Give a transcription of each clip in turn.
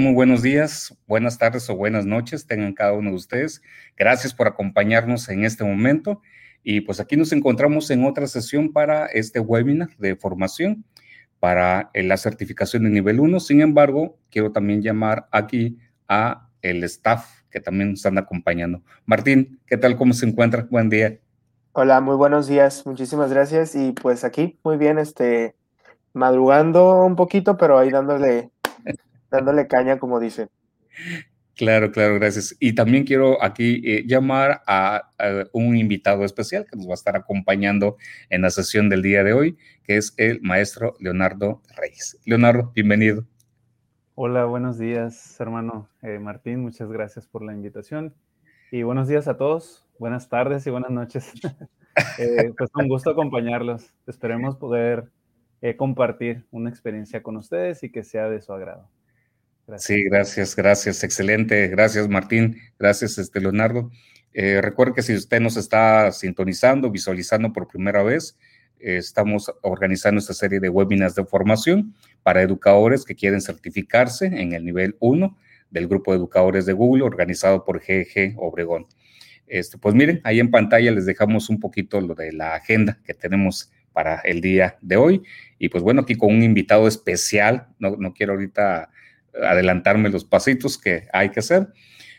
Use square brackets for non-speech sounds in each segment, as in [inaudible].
Muy buenos días, buenas tardes o buenas noches tengan cada uno de ustedes. Gracias por acompañarnos en este momento. Y pues aquí nos encontramos en otra sesión para este webinar de formación para eh, la certificación de nivel 1. Sin embargo, quiero también llamar aquí a el staff que también están acompañando. Martín, ¿qué tal? ¿Cómo se encuentra? Buen día. Hola, muy buenos días. Muchísimas gracias. Y pues aquí, muy bien, este, madrugando un poquito, pero ahí dándole dándole caña, como dice. Claro, claro, gracias. Y también quiero aquí eh, llamar a, un invitado especial que nos va a estar acompañando en la sesión del día de hoy, que es el maestro Leonardo Reyes. Leonardo, bienvenido. Hola, buenos días, hermano eh, Martín. Muchas gracias por la invitación. Y buenos días a todos. Buenas tardes y buenas noches. [laughs] eh, pues un gusto acompañarlos. Esperemos poder eh, compartir una experiencia con ustedes y que sea de su agrado. Sí, gracias, gracias, excelente. Gracias, Martín. Gracias, este, Leonardo. Eh, recuerde que si usted nos está sintonizando, visualizando por primera vez, eh, estamos organizando esta serie de webinars de formación para educadores que quieren certificarse en el nivel 1 del grupo de educadores de Google organizado por GG Obregón. Este, pues miren, ahí en pantalla les dejamos un poquito lo de la agenda que tenemos para el día de hoy. Y pues bueno, aquí con un invitado especial, no, no quiero ahorita adelantarme los pasitos que hay que hacer.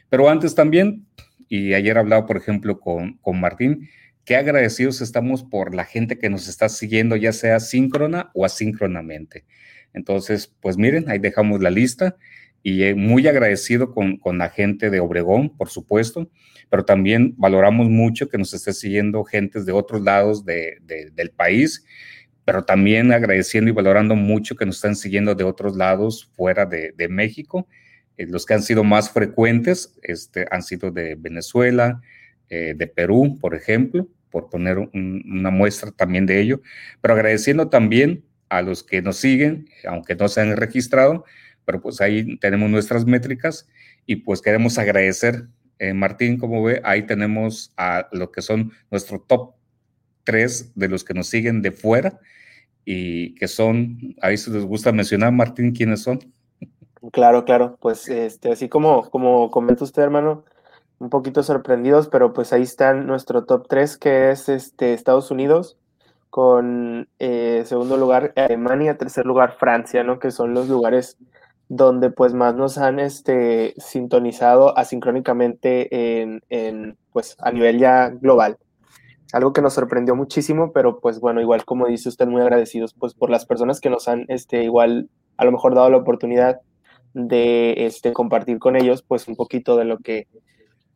Pero antes también, y ayer hablaba, por ejemplo, con, con Martín, qué agradecidos estamos por la gente que nos está siguiendo, ya sea síncrona o asíncronamente. Entonces, pues miren, ahí dejamos la lista y eh, muy agradecido con, con, la gente de Obregón, por supuesto, pero también valoramos mucho que nos esté siguiendo gentes de otros lados de, del país pero también agradeciendo y valorando mucho que nos están siguiendo de otros lados fuera de, México. Eh, los que han sido más frecuentes este, han sido de Venezuela, eh, de Perú, por ejemplo, por poner una muestra también de ello, pero agradeciendo también a los que nos siguen, aunque no se han registrado, pero pues ahí tenemos nuestras métricas y pues queremos agradecer, eh, Martín, como ve, ahí tenemos a lo que son nuestro top de los que nos siguen de fuera y que son, ahí se les gusta mencionar, Martín, ¿quiénes son? Claro, claro, pues este, así como, como comenta usted, hermano, un poquito sorprendidos, pero pues ahí están nuestro top 3, que es este, Estados Unidos, con eh, segundo lugar Alemania, tercer lugar Francia, ¿no? Que son los lugares donde pues más nos han este, sintonizado asincrónicamente en, en, pues a nivel ya global algo que nos sorprendió muchísimo, pero pues bueno, igual como dice usted, muy agradecidos pues por las personas que nos han este, igual a lo mejor dado la oportunidad de este, compartir con ellos pues un poquito de lo que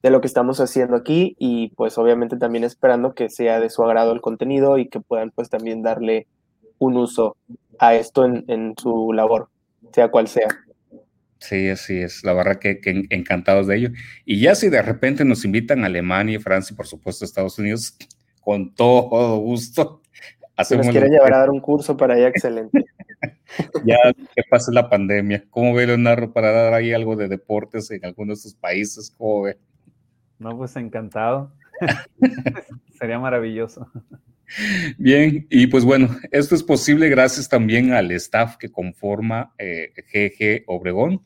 de lo que estamos haciendo aquí y pues obviamente también esperando que sea de su agrado el contenido y que puedan pues también darle un uso a esto en, su labor, sea cual sea. Sí, así es. La verdad que, encantados de ello. Y ya si de repente nos invitan a Alemania, Francia y por supuesto Estados Unidos, con todo gusto. Hacemos si nos quiere llevar a dar un curso para allá, excelente. [laughs] ya que pase la pandemia. ¿Cómo ve Leonardo para dar ahí algo de deportes en algunos de estos países? ¿Cómo ve? No, pues encantado. [laughs] Sería maravilloso. Bien, y pues bueno, esto es posible gracias también al staff que conforma GG eh, Obregón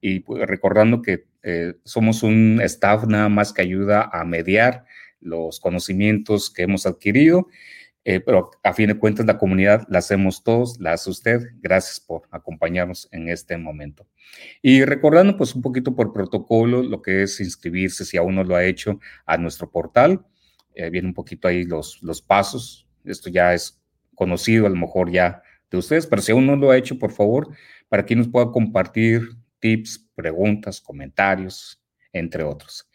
y pues, recordando que eh, somos un staff nada más que ayuda a mediar los conocimientos que hemos adquirido, eh, pero a fin de cuentas la comunidad la hacemos todos, la hace usted. Gracias por acompañarnos en este momento. Y recordando pues un poquito por protocolo lo que es inscribirse, si aún no lo ha hecho, a nuestro portal. Eh, viene un poquito ahí los, los pasos. Esto ya es conocido a lo mejor ya de ustedes, pero si aún no lo ha hecho, por favor, para que nos pueda compartir tips, preguntas, comentarios, entre otros.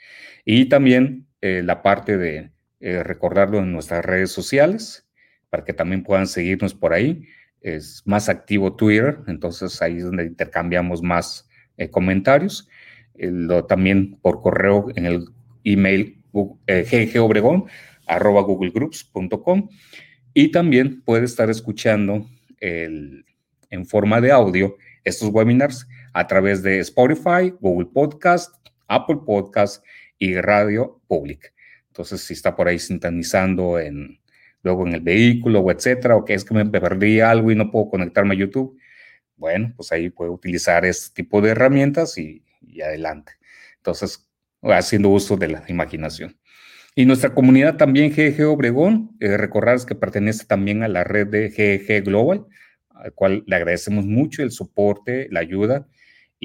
Y también eh, la parte de eh, recordarlo en nuestras redes sociales, para que también puedan seguirnos por ahí. Es más activo Twitter, entonces ahí es donde intercambiamos más eh, comentarios. Lo, también por correo en el email ggobregón arroba googlegroups.com y también puede estar escuchando el, en forma de audio estos webinars a través de Spotify, Google Podcast, Apple Podcast y radio pública. Entonces, si está por ahí sintonizando en, luego en el vehículo o etcétera, o que es que me perdí algo y no puedo conectarme a YouTube, bueno, pues ahí puede utilizar este tipo de herramientas y, adelante. Entonces, haciendo uso de la imaginación. Y nuestra comunidad también GG Obregón, eh, recordarles que pertenece también a la red de GG Global, al cual le agradecemos mucho el soporte, la ayuda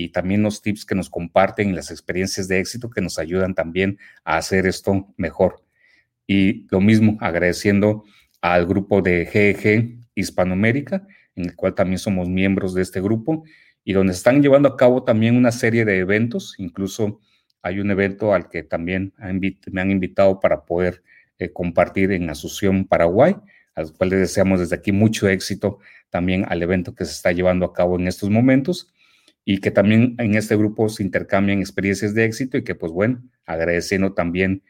y también los tips que nos comparten y las experiencias de éxito que nos ayudan también a hacer esto mejor. Y lo mismo, agradeciendo al grupo de GG Hispanoamérica, en el cual también somos miembros de este grupo y donde están llevando a cabo también una serie de eventos, incluso hay un evento al que también me han invitado para poder eh, compartir en Asunción, Paraguay, al cual les deseamos desde aquí mucho éxito también al evento que se está llevando a cabo en estos momentos y que también en este grupo se intercambian experiencias de éxito y que pues bueno, agradeciendo también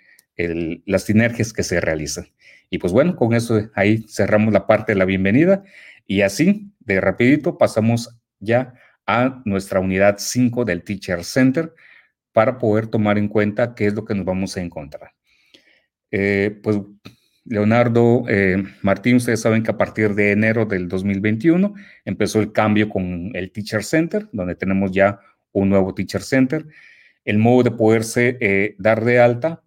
las sinergias que se realizan. Y pues bueno, con eso ahí cerramos la parte de la bienvenida y así de rapidito pasamos ya a nuestra unidad 5 del Teacher Center para poder tomar en cuenta qué es lo que nos vamos a encontrar. Eh, pues Leonardo eh, Martín, ustedes saben que a partir de enero del 2021 empezó el cambio con el Teacher Center, donde tenemos ya un nuevo Teacher Center. El modo de poderse eh, dar de alta,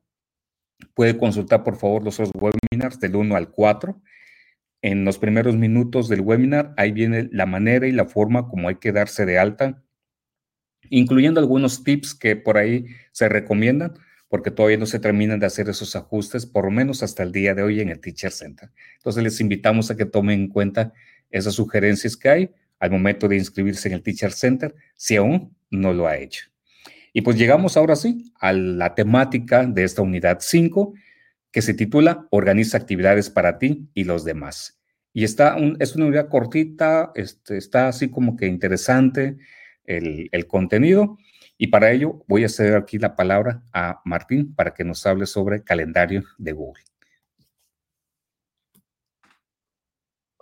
puede consultar por favor los webinars del 1 al 4. En los primeros minutos del webinar, ahí viene la manera y la forma como hay que darse de alta, incluyendo algunos tips que por ahí se recomiendan porque todavía no se terminan de hacer esos ajustes, por lo menos hasta el día de hoy en el Teacher Center. Entonces les invitamos a que tomen en cuenta esas sugerencias que hay al momento de inscribirse en el Teacher Center, si aún no lo ha hecho. Y pues llegamos ahora sí a la temática de esta unidad 5, que se titula Organiza actividades para ti y los demás. Y está es una unidad cortita, este, está así como que interesante el contenido. Y para ello voy a ceder aquí la palabra a Martín para que nos hable sobre calendario de Google.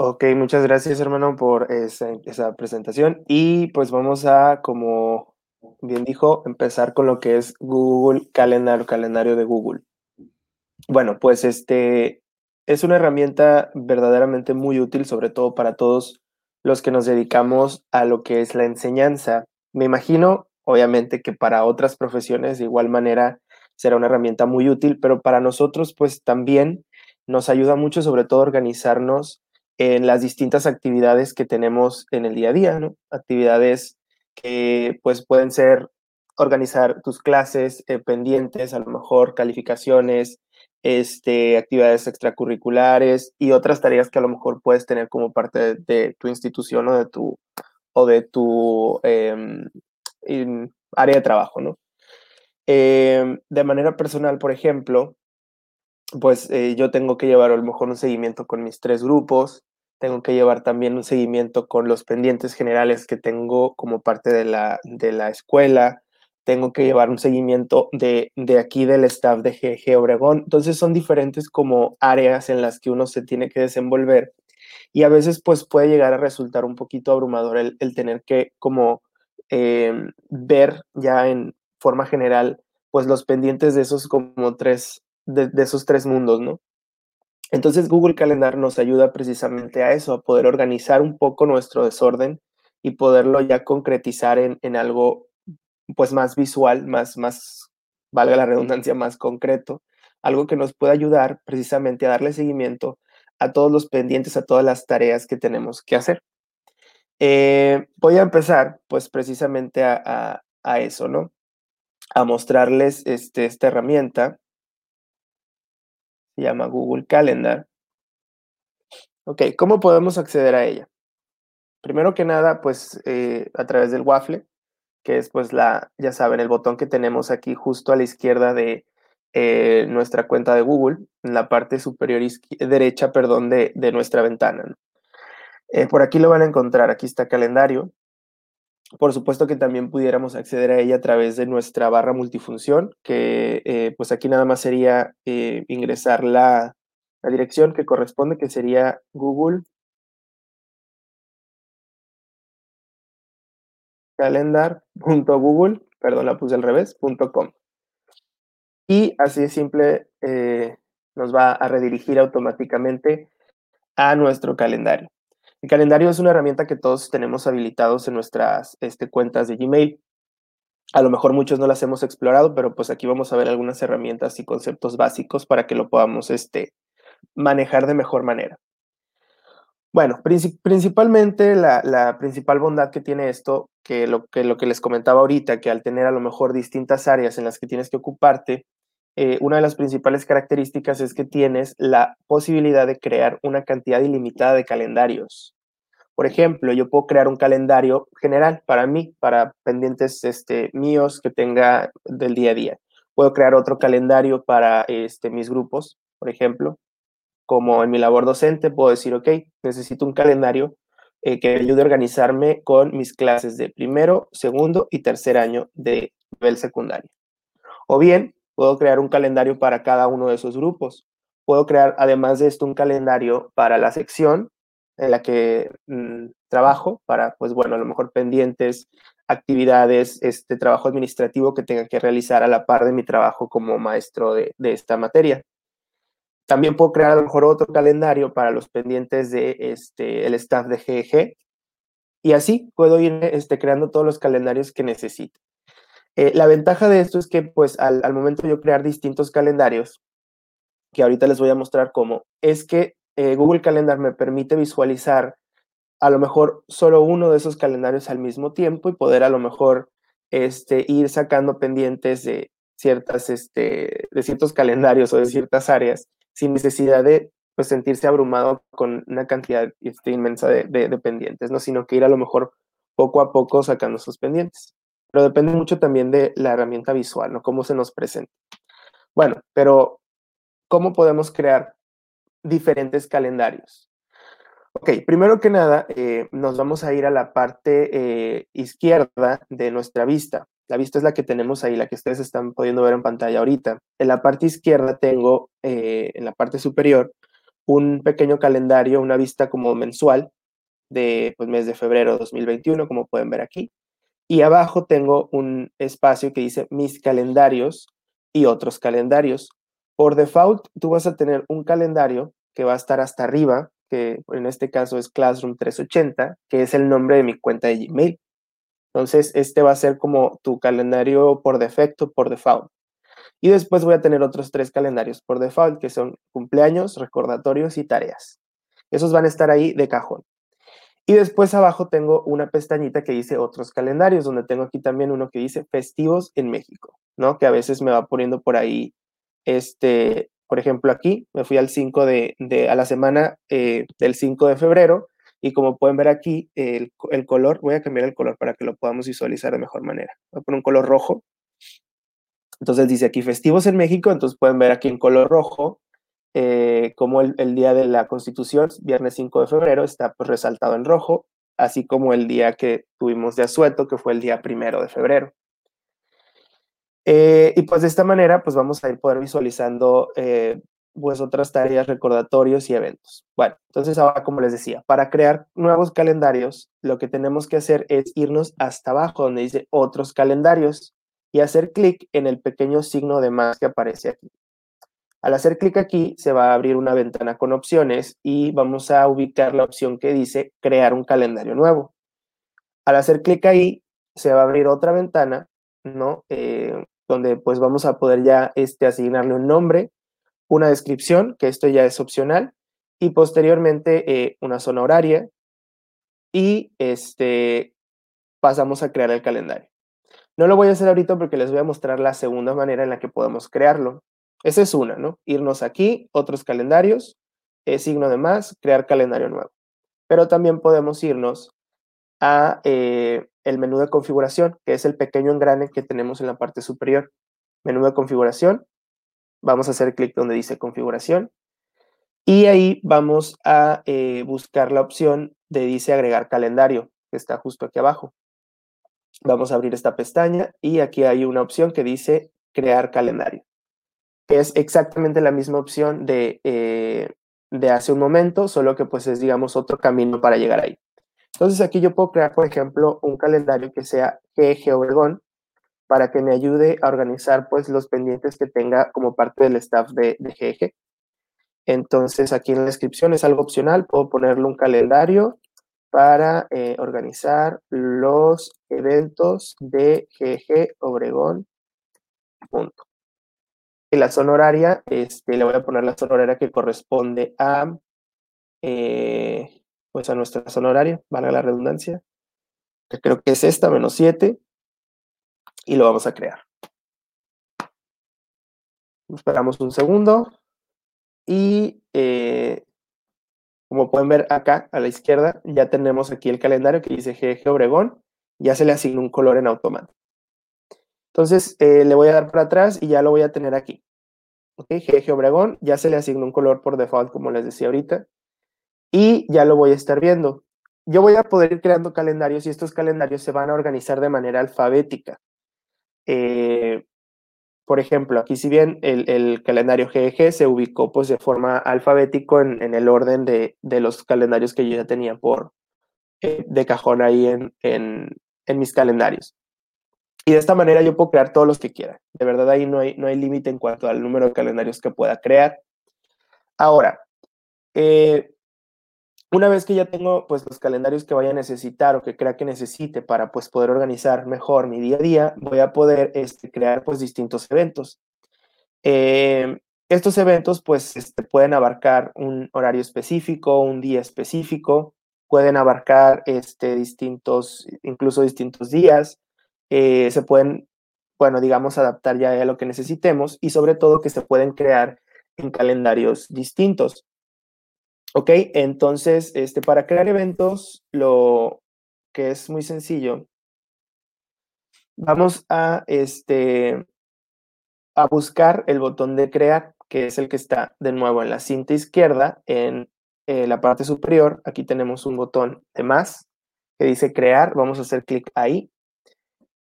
Ok, muchas gracias hermano por esa, presentación y pues vamos a, como bien dijo, empezar con lo que es Google Calendar, calendario de Google. Bueno, pues este es una herramienta verdaderamente muy útil, sobre todo para todos los que nos dedicamos a lo que es la enseñanza. Me imagino Obviamente que para otras profesiones de igual manera será una herramienta muy útil, pero para nosotros pues también nos ayuda mucho sobre todo organizarnos en las distintas actividades que tenemos en el día a día, ¿no? Actividades que pues pueden ser organizar tus clases eh, pendientes, a lo mejor calificaciones, este, actividades extracurriculares y otras tareas que a lo mejor puedes tener como parte de, tu institución o de tu, o de tu em, en área de trabajo, ¿no? Em, de manera personal, por ejemplo, pues eh, yo tengo que llevar a lo mejor un seguimiento con mis tres grupos, tengo que llevar también un seguimiento con los pendientes generales que tengo como parte de la, de la escuela, tengo que llevar un seguimiento de, de aquí del staff de GG Obregón. Entonces son diferentes como áreas en las que uno se tiene que desenvolver y a veces pues puede llegar a resultar un poquito abrumador el tener que como Em, ver ya en forma general, pues los pendientes de esos como tres, de, esos tres mundos, ¿no? Entonces Google Calendar nos ayuda precisamente a eso, a poder organizar un poco nuestro desorden y poderlo ya concretizar en, en algo pues más visual, más, más, valga la redundancia, más concreto, algo que nos pueda ayudar precisamente a darle seguimiento a todos los pendientes, a todas las tareas que tenemos que hacer. Eh, voy a empezar, pues, precisamente a, eso, ¿no? A mostrarles este, esta herramienta. Se llama Google Calendar. Ok, ¿cómo podemos acceder a ella? Primero que nada, pues, eh, a través del Waffle, que es, pues, la, ya saben, el botón que tenemos aquí justo a la izquierda de eh, nuestra cuenta de Google, en la parte superior derecha, perdón, de, de nuestra ventana. ¿no? Eh, por aquí lo van a encontrar, aquí está calendario. Por supuesto que también pudiéramos acceder a ella a través de nuestra barra multifunción, que eh, pues aquí nada más sería eh, ingresar la, la, dirección que corresponde, que sería Google calendar.google, perdón, la puse al revés, .com. Y así de simple nos va a redirigir automáticamente a nuestro calendario. El calendario es una herramienta que todos tenemos habilitados en nuestras este, cuentas de Gmail. A lo mejor muchos no las hemos explorado, pero pues aquí vamos a ver algunas herramientas y conceptos básicos para que lo podamos este, manejar de mejor manera. Bueno, principalmente la, principal bondad que tiene esto, que lo, que lo que les comentaba ahorita, que al tener a lo mejor distintas áreas en las que tienes que ocuparte, eh, una de las principales características es que tienes la posibilidad de crear una cantidad ilimitada de calendarios. Por ejemplo, yo puedo crear un calendario general para mí, para pendientes este, míos que tenga del día a día. Puedo crear otro calendario para este, mis grupos, por ejemplo como en mi labor docente, puedo decir, ok, necesito un calendario eh, que ayude a organizarme con mis clases de primero, segundo y tercer año de nivel secundario. O bien, puedo crear un calendario para cada uno de esos grupos. Puedo crear, además de esto, un calendario para la sección en la que mm, trabajo, para, pues bueno, a lo mejor pendientes, actividades, este trabajo administrativo que tenga que realizar a la par de mi trabajo como maestro de esta materia. También puedo crear a lo mejor otro calendario para los pendientes de este, el staff de GEG. Y así puedo ir este, creando todos los calendarios que necesite. Eh, la ventaja de esto es que, pues, al, momento de yo crear distintos calendarios, que ahorita les voy a mostrar cómo, es que eh, Google Calendar me permite visualizar a lo mejor solo uno de esos calendarios al mismo tiempo y poder a lo mejor este, ir sacando pendientes de ciertas, este, de ciertos calendarios o de ciertas áreas sin necesidad de pues, sentirse abrumado con una cantidad este, inmensa de, de, pendientes, ¿no? sino que ir a lo mejor poco a poco sacando sus pendientes. Pero depende mucho también de la herramienta visual, ¿no? Cómo se nos presenta. Bueno, pero ¿cómo podemos crear diferentes calendarios? Ok, primero que nada, eh, nos vamos a ir a la parte eh, izquierda de nuestra vista. La vista es la que tenemos ahí, la que ustedes están pudiendo ver en pantalla ahorita. En la parte izquierda tengo, eh, en la parte superior, un pequeño calendario, una vista como mensual de pues, mes de febrero de 2021, como pueden ver aquí. Y abajo tengo un espacio que dice mis calendarios y otros calendarios. Por default, tú vas a tener un calendario que va a estar hasta arriba, que en este caso es Classroom 380, que es el nombre de mi cuenta de Gmail. Entonces, este va a ser como tu calendario por defecto, por default. Y después voy a tener otros tres calendarios por default, que son cumpleaños, recordatorios y tareas. Esos van a estar ahí de cajón. Y después abajo tengo una pestañita que dice otros calendarios, donde tengo aquí también uno que dice festivos en México, ¿no? Que a veces me va poniendo por ahí, este, por ejemplo, aquí me fui al 5 de, a la semana eh, del 5 de febrero y como pueden ver aquí, el, color, voy a cambiar el color para que lo podamos visualizar de mejor manera. Voy a poner un color rojo. Entonces dice aquí festivos en México, entonces pueden ver aquí en color rojo eh, como el, día de la Constitución, viernes 5 de febrero, está pues resaltado en rojo, así como el día que tuvimos de asueto, que fue el día primero de febrero. Eh, y pues de esta manera, pues vamos a ir poder visualizando eh, pues tareas, recordatorios y eventos. Bueno, entonces ahora, como les decía, para crear nuevos calendarios, lo que tenemos que hacer es irnos hasta abajo donde dice otros calendarios y hacer clic en el pequeño signo de más que aparece aquí. Al hacer clic aquí, se va a abrir una ventana con opciones y vamos a ubicar la opción que dice crear un calendario nuevo. Al hacer clic ahí, se va a abrir otra ventana, ¿no? Eh, donde pues vamos a poder ya este, asignarle un nombre, una descripción, que esto ya es opcional, y posteriormente eh, una zona horaria, y este, pasamos a crear el calendario. No lo voy a hacer ahorita porque les voy a mostrar la segunda manera en la que podemos crearlo. Esa es una, ¿no? Irnos aquí, otros calendarios, eh, signo de más, crear calendario nuevo. Pero también podemos irnos a eh, el menú de configuración, que es el pequeño engrane que tenemos en la parte superior. Menú de configuración, vamos a hacer clic donde dice configuración y ahí vamos a eh, buscar la opción de dice agregar calendario, que está justo aquí abajo. Vamos a abrir esta pestaña y aquí hay una opción que dice crear calendario, es exactamente la misma opción de, eh, de hace un momento, solo que pues es digamos otro camino para llegar ahí. Entonces aquí yo puedo crear, por ejemplo, un calendario que sea GG Obregón para que me ayude a organizar pues los pendientes que tenga como parte del staff de, de GG. Entonces aquí en la descripción es algo opcional, puedo ponerle un calendario para eh, organizar los eventos de GG Obregón. Punto. En la zona horaria, este, le voy a poner la zona horaria que corresponde a, eh, pues a nuestra zona horaria, valga la redundancia, que creo que es esta, menos 7, y lo vamos a crear. Esperamos un segundo y eh, como pueden ver acá a la izquierda ya tenemos aquí el calendario que dice GG Obregón, ya se le asignó un color en automático. Entonces eh, le voy a dar para atrás y ya lo voy a tener aquí. Ok, GG Obregón, ya se le asignó un color por default como les decía ahorita y ya lo voy a estar viendo. Yo voy a poder ir creando calendarios y estos calendarios se van a organizar de manera alfabética. Eh, por ejemplo, aquí si bien el, calendario GEG se ubicó pues de forma alfabético en, el orden de, los calendarios que yo ya tenía por eh, de cajón ahí en, mis calendarios. Y de esta manera yo puedo crear todos los que quiera. De verdad ahí no hay, no hay límite en cuanto al número de calendarios que pueda crear. Ahora, eh, una vez que ya tengo pues los calendarios que vaya a necesitar o que crea que necesite para pues poder organizar mejor mi día a día, voy a poder este, crear pues distintos eventos. Em, estos eventos pues este, pueden abarcar un horario específico, un día específico, pueden abarcar este, distintos, incluso distintos días, eh, se pueden, bueno, digamos, adaptar ya a lo que necesitemos y sobre todo que se pueden crear en calendarios distintos. Ok, entonces, este, para crear eventos, lo que es muy sencillo, vamos a, este, a buscar el botón de crear, que es el que está de nuevo en la cinta izquierda, en eh, la parte superior. Aquí tenemos un botón de más que dice crear. Vamos a hacer clic ahí.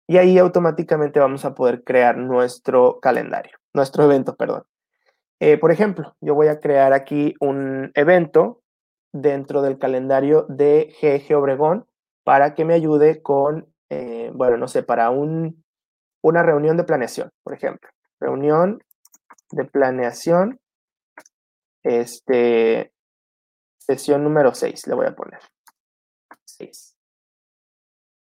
Y ahí automáticamente vamos a poder crear nuestro calendario, nuestro evento, perdón. Eh, por ejemplo, yo voy a crear aquí un evento dentro del calendario de GG Obregón para que me ayude con, eh, bueno, no sé, para un, una reunión de planeación, por ejemplo. Reunión de planeación, este, sesión número 6, le voy a poner. 6.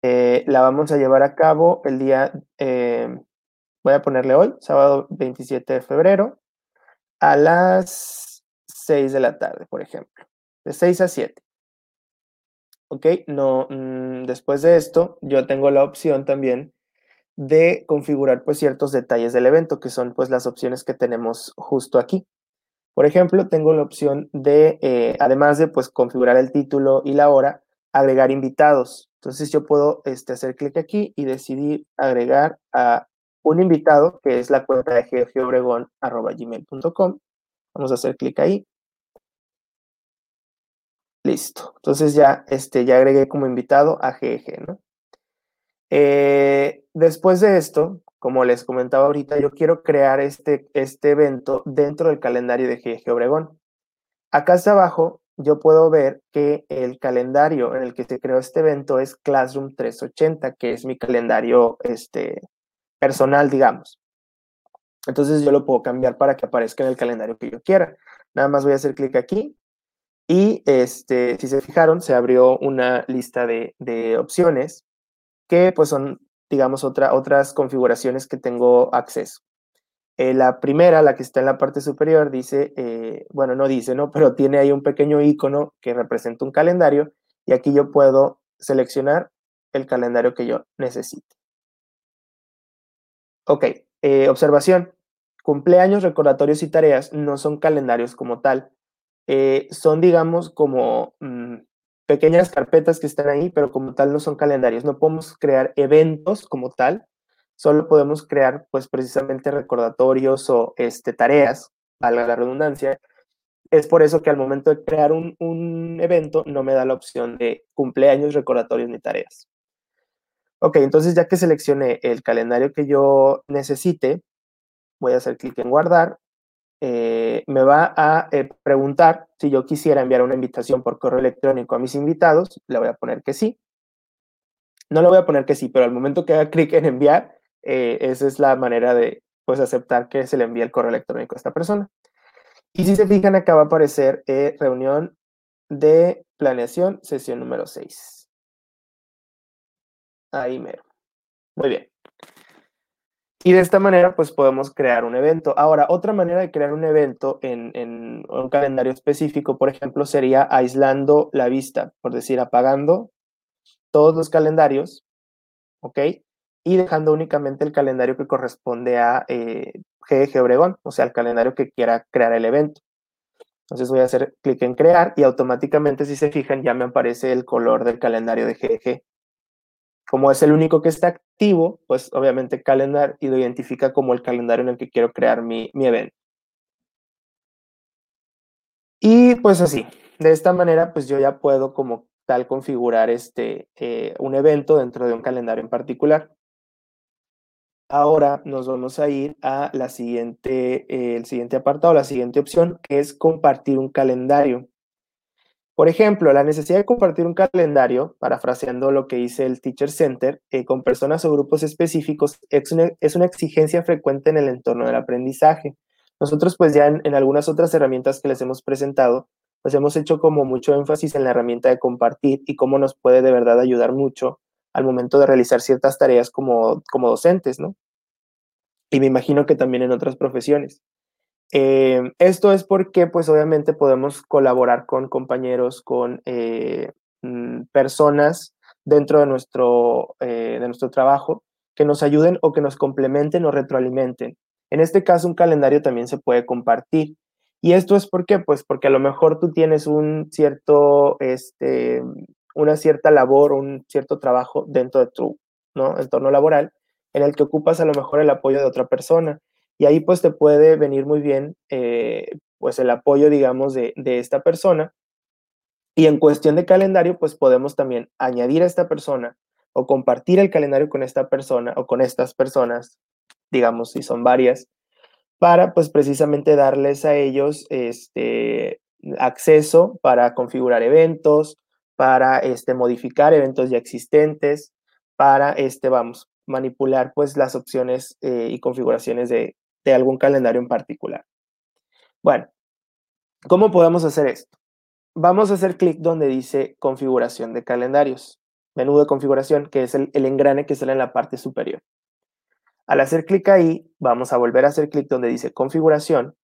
Eh, la vamos a llevar a cabo el día, voy a ponerle hoy, sábado 27 de febrero, a las 6 de la tarde, por ejemplo, de 6 a 7. ¿Ok? No, mm, después de esto, yo tengo la opción también de configurar pues ciertos detalles del evento, que son pues las opciones que tenemos justo aquí. Por ejemplo, tengo la opción de, eh, además de pues configurar el título y la hora, agregar invitados. Entonces yo puedo este, hacer clic aquí y decidir agregar a un invitado, que es la cuenta de gmail.com Vamos a hacer clic ahí. Listo. Entonces ya, este, ya agregué como invitado a ¿no? Eh, después de esto, como les comentaba ahorita, yo quiero crear este, este evento dentro del calendario de GG Obregón. Acá hasta abajo yo puedo ver que el calendario en el que se creó este evento es Classroom 380, que es mi calendario este, personal, digamos. Entonces yo lo puedo cambiar para que aparezca en el calendario que yo quiera. Nada más voy a hacer clic aquí y este, si se fijaron, se abrió una lista de, opciones que pues son, digamos, otra, otras configuraciones que tengo acceso. Eh, la primera, la que está en la parte superior, dice, eh, bueno, no dice, ¿no? [laughs] Pero tiene ahí un pequeño icono que representa un calendario y aquí yo puedo seleccionar el calendario que yo necesite. Ok, eh, observación. Cumpleaños, recordatorios y tareas no son calendarios como tal. Son, digamos, como mm, pequeñas carpetas que están ahí, pero como tal no son calendarios. No podemos crear eventos como tal. Solo podemos crear, pues, precisamente recordatorios o este, tareas, valga la redundancia. Es por eso que al momento de crear un, un evento no me da la opción de cumpleaños, recordatorios ni tareas. Ok, entonces ya que seleccioné el calendario que yo necesite, voy a hacer clic en guardar. Eh, me va a eh, preguntar si yo quisiera enviar una invitación por correo electrónico a mis invitados. Le voy a poner que sí. No le voy a poner que sí, pero al momento que haga clic en enviar, eh, esa es la manera de pues, aceptar que se le envíe el correo electrónico a esta persona. Y si se fijan, acá va a aparecer reunión de planeación, sesión número 6. Ahí mero. Muy bien. Y de esta manera, pues podemos crear un evento. Ahora, otra manera de crear un evento en, un calendario específico, por ejemplo, sería aislando la vista, por decir, apagando todos los calendarios, ¿ok? Y dejando únicamente el calendario que corresponde a eh, GG Obregón, o sea, el calendario que quiera crear el evento. Entonces voy a hacer clic en crear y automáticamente, si se fijan, ya me aparece el color del calendario de GG. Como es el único que está activo, pues obviamente Calendar y lo identifica como el calendario en el que quiero crear mi, evento. Y pues así, de esta manera, pues yo ya puedo como tal configurar este, eh, un evento dentro de un calendario en particular. Ahora nos vamos a ir a la siguiente, eh, el siguiente apartado, la siguiente opción, que es compartir un calendario. Por ejemplo, la necesidad de compartir un calendario, parafraseando lo que dice el Teacher Center, eh, con personas o grupos específicos es una, es una, exigencia frecuente en el entorno del aprendizaje. Nosotros pues ya en, algunas otras herramientas que les hemos presentado, pues hemos hecho como mucho énfasis en la herramienta de compartir y cómo nos puede de verdad ayudar mucho al momento de realizar ciertas tareas como, como docentes, ¿no? Y me imagino que también en otras profesiones. Eh, esto es porque, pues obviamente podemos colaborar con compañeros, con eh, mm, personas dentro de nuestro, eh, de nuestro trabajo que nos ayuden o que nos complementen o retroalimenten. En este caso, un calendario también se puede compartir. Y esto es por qué? Pues porque a lo mejor tú tienes un cierto, este, una cierta labor, un cierto trabajo dentro de tu ¿no? entorno laboral en el que ocupas a lo mejor el apoyo de otra persona y ahí pues te puede venir muy bien eh, pues el apoyo, digamos, de, esta persona. Y en cuestión de calendario, pues podemos también añadir a esta persona o compartir el calendario con esta persona o con estas personas, digamos, si son varias, para pues precisamente darles a ellos este acceso para configurar eventos, para este, modificar eventos ya existentes, para este, vamos, manipular pues las opciones eh, y configuraciones de, de algún calendario en particular. Bueno, ¿cómo podemos hacer esto? Vamos a hacer clic donde dice configuración de calendarios, menú de configuración, que es el, engrane que sale en la parte superior. Al hacer clic ahí, vamos a volver a hacer clic donde dice configuración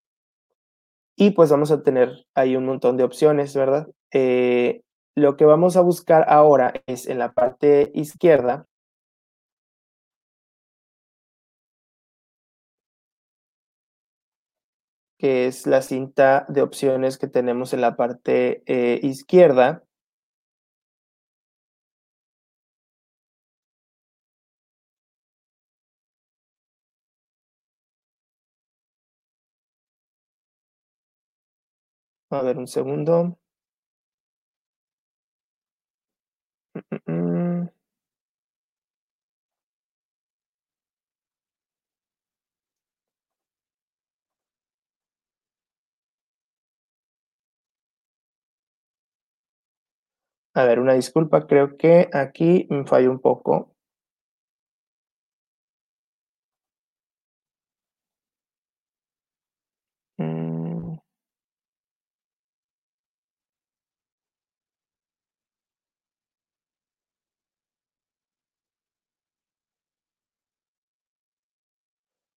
y pues vamos a tener ahí un montón de opciones, ¿verdad? Eh, lo que vamos a buscar ahora es en la parte izquierda que es la cinta de opciones que tenemos en la parte eh, izquierda. A ver, un segundo. Mm, mm, mm. A ver, una disculpa, creo que aquí me falló un poco. Mm.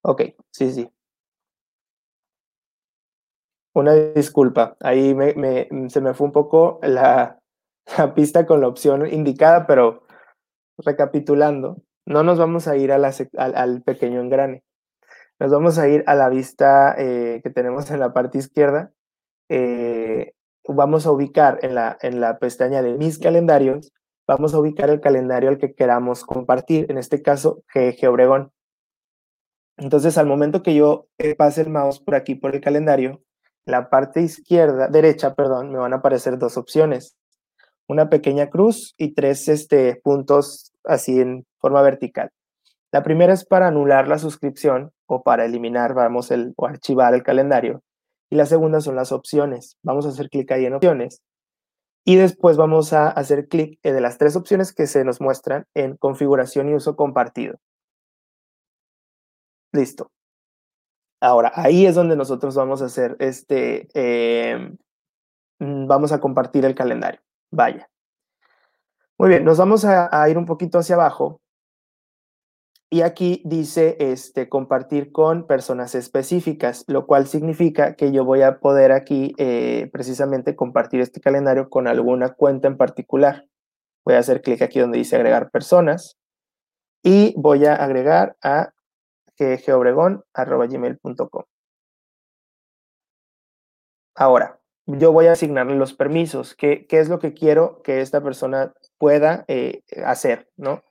Ok, sí, sí. Una disculpa, ahí se me fue un poco la, la pista con la opción indicada, pero recapitulando, no nos vamos a ir a al, pequeño engrane. Nos vamos a ir a la vista eh, que tenemos en la parte izquierda. Eh, vamos a ubicar en la, en la pestaña de mis calendarios, vamos a ubicar el calendario al que queramos compartir, en este caso GG Obregón. Entonces, al momento que yo eh, pase el mouse por aquí por el calendario, la parte izquierda, derecha, perdón, me van a aparecer dos opciones una pequeña cruz y tres este, puntos así en forma vertical. La primera es para anular la suscripción o para eliminar, vamos, el, o archivar el calendario. Y la segunda son las opciones. Vamos a hacer clic ahí en opciones. Y después vamos a hacer clic de las tres opciones que se nos muestran en configuración y uso compartido. Listo. Ahora, ahí es donde nosotros vamos a hacer este, em, vamos a compartir el calendario. Vaya. Muy bien, nos vamos a, ir un poquito hacia abajo. Y aquí dice este, compartir con personas específicas, lo cual significa que yo voy a poder aquí eh, precisamente compartir este calendario con alguna cuenta en particular. Voy a hacer clic aquí donde dice agregar personas y voy a agregar a gmail.com. Ahora, yo voy a asignarle los permisos. ¿Qué, ¿Qué, es lo que quiero que esta persona pueda eh, hacer? ¿no?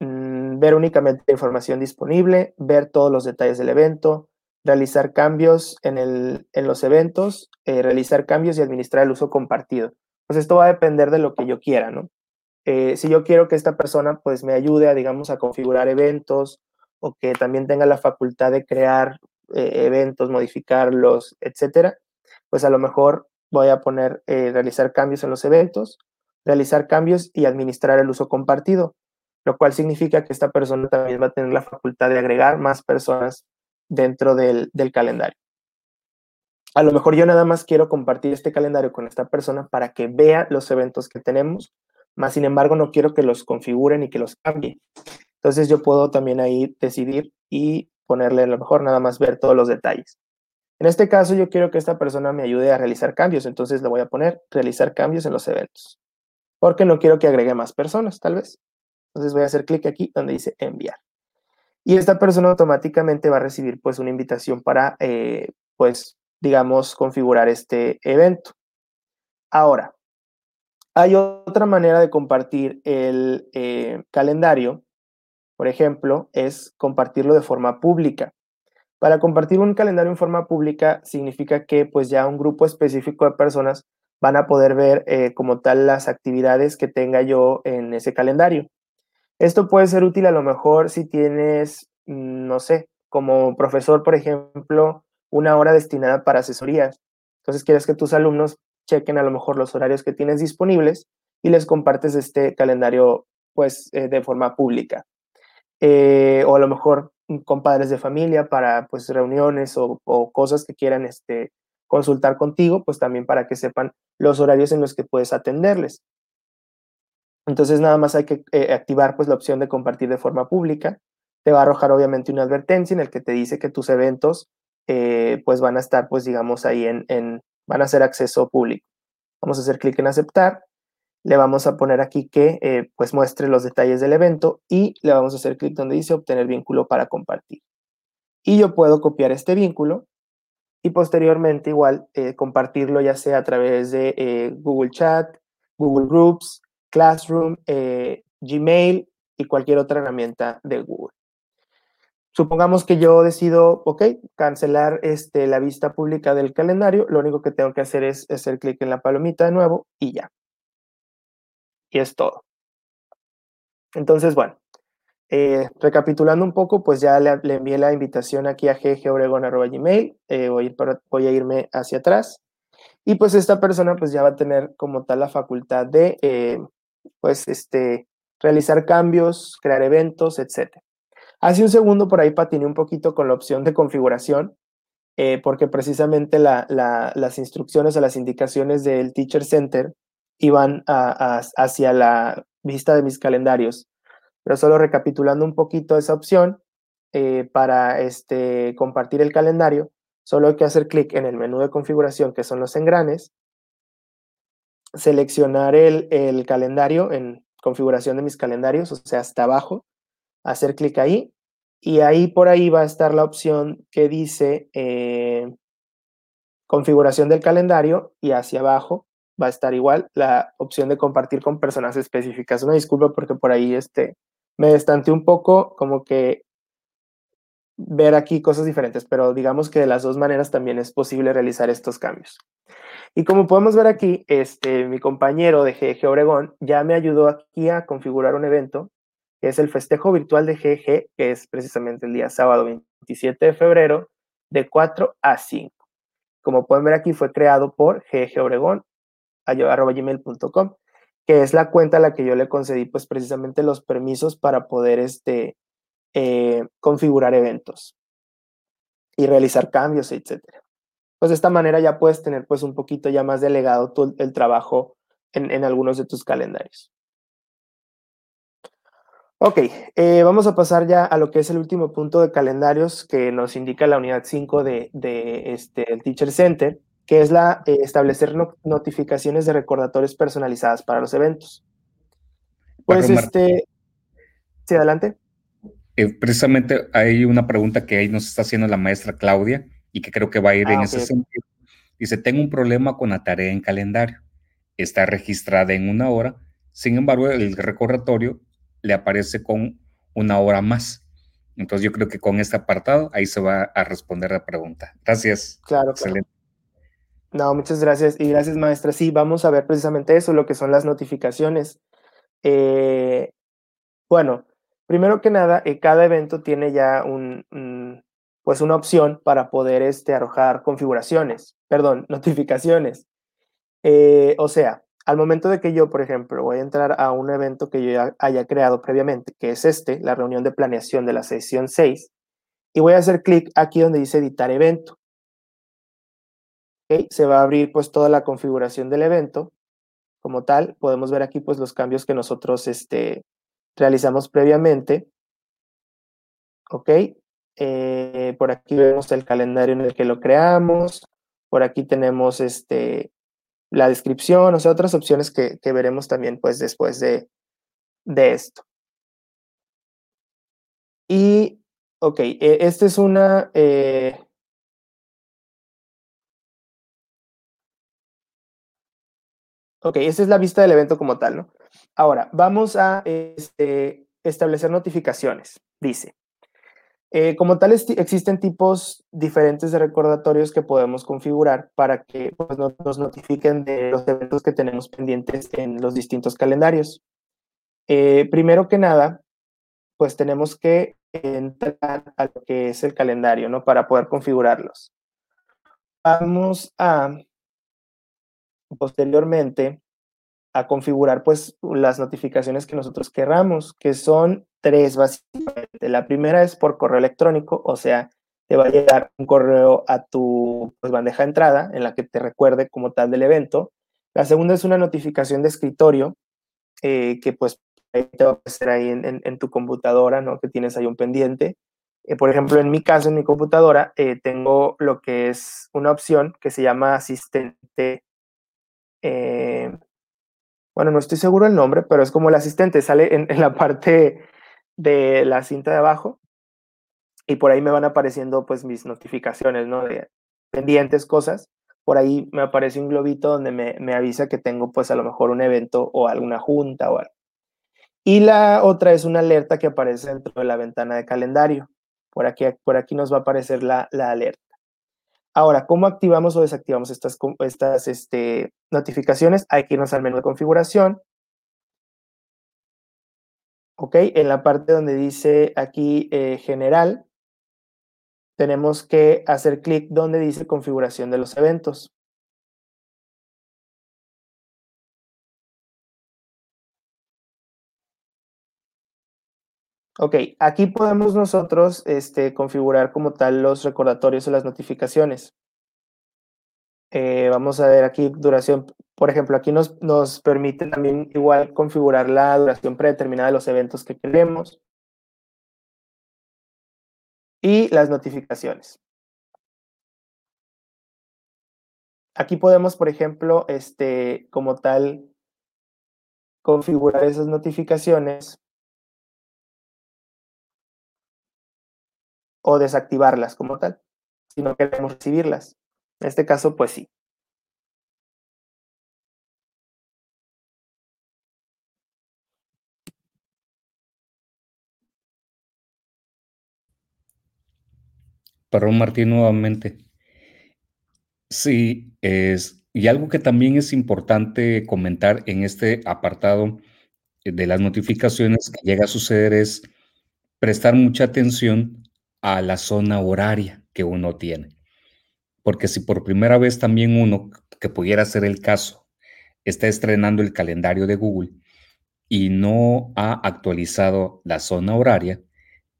Mm, ver únicamente la información disponible, ver todos los detalles del evento, realizar cambios en, el, en los eventos, eh, realizar cambios y administrar el uso compartido. Pues esto va a depender de lo que yo quiera, ¿no? Eh, si yo quiero que esta persona pues me ayude a, digamos, a configurar eventos o que también tenga la facultad de crear eventos, modificarlos, etcétera, pues a lo mejor voy a poner eh, realizar cambios en los eventos, realizar cambios y administrar el uso compartido, lo cual significa que esta persona también va a tener la facultad de agregar más personas dentro del, calendario. A lo mejor yo nada más quiero compartir este calendario con esta persona para que vea los eventos que tenemos, más sin embargo no quiero que los configuren y que los cambie. Entonces yo puedo también ahí decidir y ponerle a lo mejor nada más ver todos los detalles. En este caso, yo quiero que esta persona me ayude a realizar cambios, entonces le voy a poner realizar cambios en los eventos, porque no quiero que agregue más personas, tal vez. Entonces voy a hacer clic aquí donde dice enviar. Y esta persona automáticamente va a recibir pues una invitación para, eh, pues, digamos, configurar este evento. Ahora, hay otra manera de compartir el eh, calendario, por ejemplo, es compartirlo de forma pública. Para compartir un calendario en forma pública significa que pues ya un grupo específico de personas van a poder ver eh, como tal las actividades que tenga yo en ese calendario. Esto puede ser útil a lo mejor si tienes, mm, no sé, como profesor, por ejemplo, una hora destinada para asesorías. Entonces quieres que tus alumnos chequen a lo mejor los horarios que tienes disponibles y les compartes este calendario pues eh, de forma pública. Eh, o a lo mejor con padres de familia para pues reuniones o, cosas que quieran este, consultar contigo, pues también para que sepan los horarios en los que puedes atenderles. Entonces nada más hay que eh, activar pues la opción de compartir de forma pública. Te va a arrojar obviamente una advertencia en el que te dice que tus eventos eh, pues van a estar pues digamos ahí en, en, van a ser acceso público. Vamos a hacer clic en aceptar le vamos a poner aquí que eh, pues muestre los detalles del evento y le vamos a hacer clic donde dice obtener vínculo para compartir. Y yo puedo copiar este vínculo y posteriormente igual eh, compartirlo ya sea a través de eh, Google Chat, Google Groups, Classroom, Gmail y cualquier otra herramienta de Google. Supongamos que yo decido, ok, cancelar este, la vista pública del calendario, lo único que tengo que hacer es hacer clic en la palomita de nuevo y ya y es todo. Entonces, bueno, eh, recapitulando un poco, pues ya le, envié la invitación aquí a ggobregon.gmail, eh, voy, a irme hacia atrás, y pues esta persona pues ya va a tener como tal la facultad de, eh, pues, este, realizar cambios, crear eventos, etc. Hace un segundo por ahí patiné un poquito con la opción de configuración, porque precisamente las instrucciones o las indicaciones del Teacher Center iban hacia la vista de mis calendarios. Pero solo recapitulando un poquito esa opción, eh, para este, compartir el calendario, solo hay que hacer clic en el menú de configuración, que son los engranes, seleccionar el, calendario en configuración de mis calendarios, o sea, hasta abajo, hacer clic ahí, y ahí por ahí va a estar la opción que dice eh, configuración del calendario, y hacia abajo va a estar igual la opción de compartir con personas específicas. Una disculpa porque por ahí este, me destanteé un poco, como que ver aquí cosas diferentes, pero digamos que de las dos maneras también es posible realizar estos cambios. Y como podemos ver aquí, este, mi compañero de GG Obregón ya me ayudó aquí a configurar un evento, que es el festejo virtual de GG, que es precisamente el día sábado 27 de febrero, de 4 a 5. Como pueden ver aquí, fue creado por GG Obregón gmail.com, que es la cuenta a la que yo le concedí pues precisamente los permisos para poder este, eh, configurar eventos y realizar cambios, etc. pues de esta manera ya puedes tener pues un poquito ya más delegado tu, el trabajo en, en algunos de tus calendarios. Ok, eh, vamos a pasar ya a lo que es el último punto de calendarios que nos indica la unidad 5 de, de este, el Teacher Center, que es la eh, establecer notificaciones de recordatorios personalizadas para los eventos. Pues este, sí, adelante. Eh, precisamente hay una pregunta que ahí nos está haciendo la maestra Claudia y que creo que va a ir en ah, ese sentido. Dice, tengo un problema con la tarea en calendario. Está registrada en una hora, sin embargo, el recordatorio le aparece con una hora más. Entonces yo creo que con este apartado ahí se va a responder la pregunta. Gracias. Claro. Excelente. No, muchas gracias. Y gracias, maestra. Sí, vamos a ver precisamente eso, lo que son las notificaciones. Eh, bueno, primero que nada, eh, cada evento tiene ya un, pues una opción para poder este, arrojar configuraciones, perdón, [laughs] notificaciones. Eh, o sea, al momento de que yo, por ejemplo, voy a entrar a un evento que yo haya creado previamente, que es este, la reunión de planeación de la sesión 6, y voy a hacer clic aquí donde dice editar evento. Se va a abrir pues toda la configuración del evento como tal. Podemos ver aquí pues los cambios que nosotros este, realizamos previamente. Ok. Eh, por aquí vemos el calendario en el que lo creamos. Por aquí tenemos este, la descripción, o sea, otras opciones que, veremos también pues después de, de esto. Y, ok, e, esta es una... Eh, ok, esta es la vista del evento como tal, ¿no? Ahora, vamos a este, establecer notificaciones, dice. Eh, como tal, existen tipos diferentes de recordatorios que podemos configurar para que pues, nos notifiquen de los eventos que tenemos pendientes en los distintos calendarios. Eh, primero que nada, pues tenemos que entrar a lo que es el calendario, ¿no? Para poder configurarlos. Vamos a, posteriormente, a configurar pues las notificaciones que nosotros querramos, que son tres básicamente. La primera es por correo electrónico, o sea, te va a llegar un correo a tu pues, bandeja de entrada en la que te recuerde como tal del evento. La segunda es una notificación de escritorio eh, que pues te va a aparecer ahí en, tu computadora, ¿no? Que tienes ahí un pendiente. Eh, por ejemplo, en mi caso, en mi computadora, eh, tengo lo que es una opción que se llama asistente bueno, no estoy seguro el nombre, pero es como el asistente, sale [laughs] en, la parte de la cinta de abajo y por ahí me van apareciendo pues mis notificaciones, ¿no? De pendientes, cosas. Por ahí me aparece un globito donde me, me avisa que tengo pues a lo mejor un evento o alguna junta o algo. Y la otra es una alerta que aparece dentro de la ventana de calendario. Por aquí, por aquí nos va a aparecer la, la alerta. Ahora, ¿cómo activamos o desactivamos estas, estas este, notificaciones? Hay que irnos al menú de configuración. Ok, en la parte donde dice aquí eh, general, tenemos que hacer clic donde dice configuración de los eventos. Ok, aquí podemos nosotros este, configurar como tal los recordatorios o las notificaciones. Eh, vamos a ver aquí duración, por ejemplo, aquí nos, nos permite también igual configurar la duración predeterminada de los eventos que queremos y las notificaciones. Aquí podemos, por ejemplo, este, como tal, configurar esas notificaciones o desactivarlas como tal, si no queremos recibirlas. En este caso, pues sí. Perdón, Martín, nuevamente. Sí, es, y algo que también es importante comentar en este apartado de las notificaciones que llega a suceder es prestar mucha atención a la zona horaria que uno tiene. Porque si por primera vez también uno, que pudiera ser el caso, está estrenando el calendario de Google y no ha actualizado la zona horaria,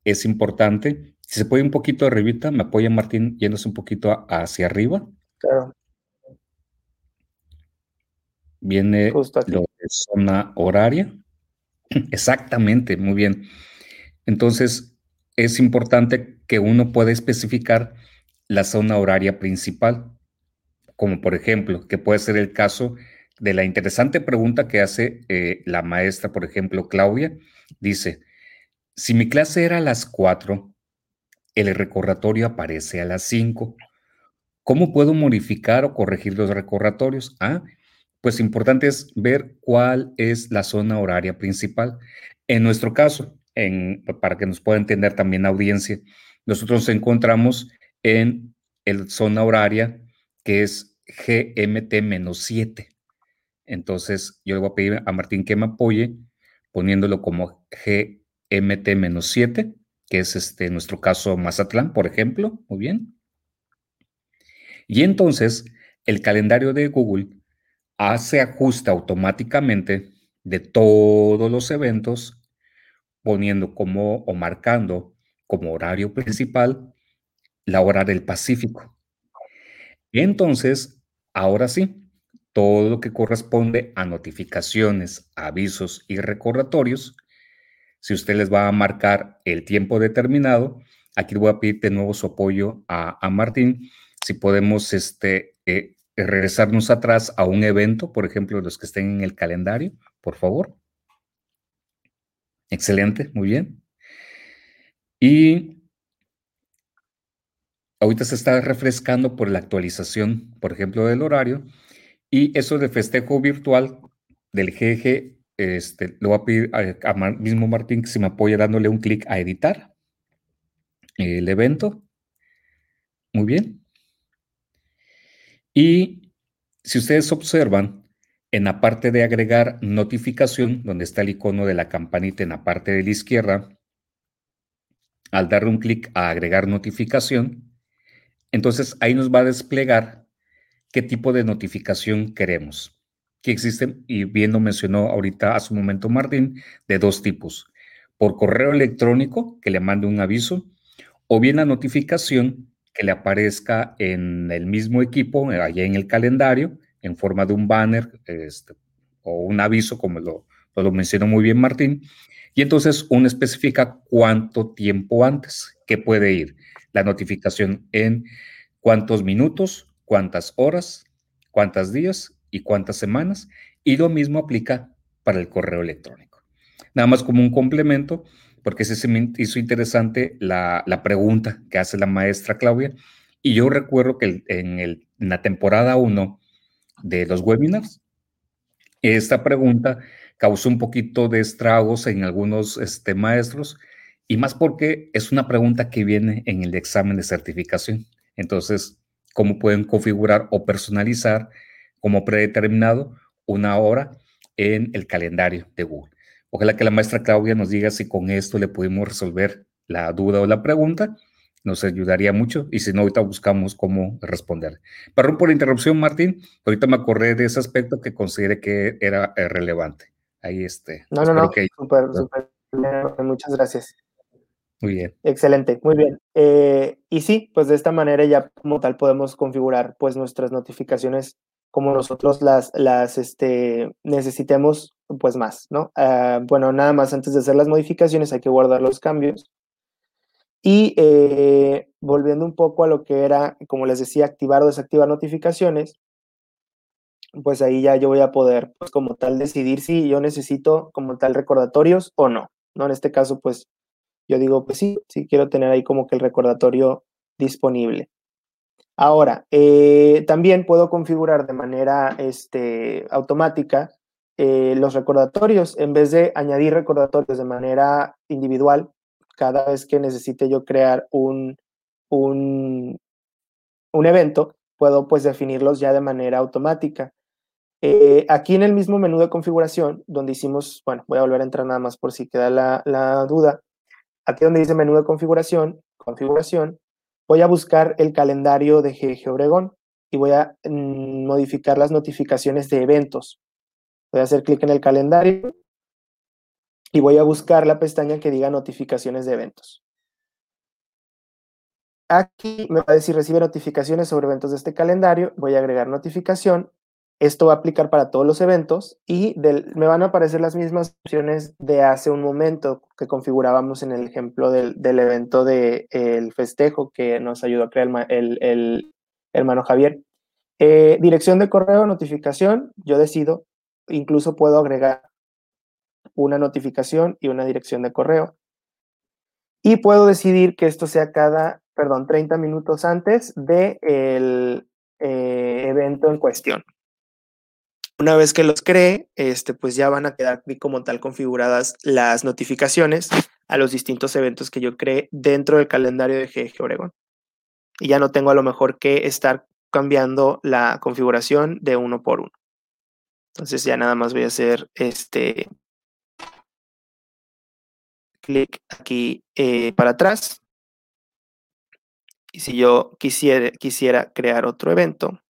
es importante, si se puede un poquito arribita, me apoya Martín yéndose un poquito hacia arriba. Claro. Viene lo de zona horaria. Exactamente, muy bien. Entonces, es importante que uno pueda especificar la zona horaria principal, como por ejemplo, que puede ser el caso de la interesante pregunta que hace eh, la maestra, por ejemplo, Claudia. Dice, si mi clase era a las 4, el recordatorio aparece a las 5. ¿Cómo puedo modificar o corregir los recordatorios? Ah, pues importante es ver cuál es la zona horaria principal. En nuestro caso, para que nos pueda entender también la audiencia, nosotros nos encontramos en el zona horaria que es GMT-7. Entonces, yo le voy a pedir a Martín que me apoye poniéndolo como GMT-7, que es este, nuestro caso Mazatlán, por ejemplo. Muy bien. Y entonces, el calendario de Google hace ajuste automáticamente de todos los eventos, poniendo como o marcando como horario principal la hora del Pacífico. Entonces, ahora sí, todo lo que corresponde a notificaciones, avisos y recordatorios, si usted les va a marcar el tiempo determinado, aquí voy a pedir de nuevo su apoyo a, Martín, si podemos este, eh, regresarnos atrás a un evento, por ejemplo, los que estén en el calendario, por favor. Excelente, muy bien. Y ahorita se está refrescando por la actualización, por ejemplo, del horario. Y eso de festejo virtual del GG, este, lo voy a pedir a, mismo Martín que se me apoye dándole un clic a editar el evento. Muy bien. Y si ustedes observan, en la parte de agregar notificación, donde está el icono de la campanita en la parte de la izquierda, al darle un clic a agregar notificación, entonces ahí nos va a desplegar qué tipo de notificación queremos. Que existen, y bien lo mencionó ahorita hace un momento Martín, de dos tipos. Por correo electrónico, que le mande un aviso, o bien la notificación que le aparezca en el mismo equipo, allá en el calendario, en forma de un banner este, o un aviso, como lo, lo mencionó muy bien Martín. Y entonces uno especifica cuánto tiempo antes que puede ir la notificación en cuántos minutos, cuántas horas, cuántos días y cuántas semanas. Y lo mismo aplica para el correo electrónico. Nada más como un complemento, porque se me hizo interesante la, pregunta que hace la maestra Claudia. Y yo recuerdo que en, la temporada 1 de los webinars, esta pregunta causó un poquito de estragos en algunos este, maestros, y más porque es una pregunta que viene en el examen de certificación. Entonces, ¿cómo pueden configurar o personalizar como predeterminado una hora en el calendario de Google? Ojalá que la maestra Claudia nos diga si con esto le pudimos resolver la duda o la pregunta. Nos ayudaría mucho y si no, ahorita buscamos cómo responder. Perdón por la interrupción, Martín. Ahorita me acordé de ese aspecto que consideré que era eh, relevante. Ahí este. No, no, no. Súper, súper. Muchas gracias. Muy bien. Excelente, muy bien. Eh, y sí, pues de esta manera ya como tal podemos configurar pues nuestras notificaciones como nosotros las, las este, necesitemos pues más, ¿no? Ah, bueno, nada más antes de hacer las modificaciones hay que guardar los cambios. Y eh, volviendo un poco a lo que era, como les decía, activar o desactivar notificaciones, pues ahí ya yo voy a poder, pues como tal, decidir si yo necesito como tal recordatorios o no, ¿no? En este caso, pues yo digo, pues sí, sí quiero tener ahí como que el recordatorio disponible. Ahora, eh, también puedo configurar de manera este, automática eh, los recordatorios en vez de añadir recordatorios de manera individual cada vez que necesite yo crear un, un, un evento, puedo pues definirlos ya de manera automática. Eh, aquí en el mismo menú de configuración, donde hicimos, bueno, voy a volver a entrar nada más por si queda la, duda. Aquí donde dice menú de configuración, configuración, voy a buscar el calendario de GG Obregón y voy a mm, modificar las notificaciones de eventos. Voy a hacer clic en el calendario y voy a buscar la pestaña que diga notificaciones de eventos. aquí me va a decir recibe notificaciones sobre eventos de este calendario, voy a agregar notificación, esto va a aplicar para todos los eventos y me van a aparecer las mismas opciones de hace un momento que configurábamos en el ejemplo del, evento del el festejo que nos ayudó a crear el, el, hermano Javier. Eh, dirección de correo, notificación, yo decido, incluso puedo agregar una notificación y una dirección de correo. Y puedo decidir que esto sea cada, perdón, 30 minutos antes del de eh, evento en cuestión. Una vez que los cree, este, pues ya van a quedar como tal configuradas las notificaciones a los distintos eventos que yo cree dentro del calendario de GG Oregon. Y ya no tengo a lo mejor que estar cambiando la configuración de uno por uno. Entonces ya nada más voy a hacer este clic aquí eh, para atrás. Y si yo quisiera, quisiera crear otro evento,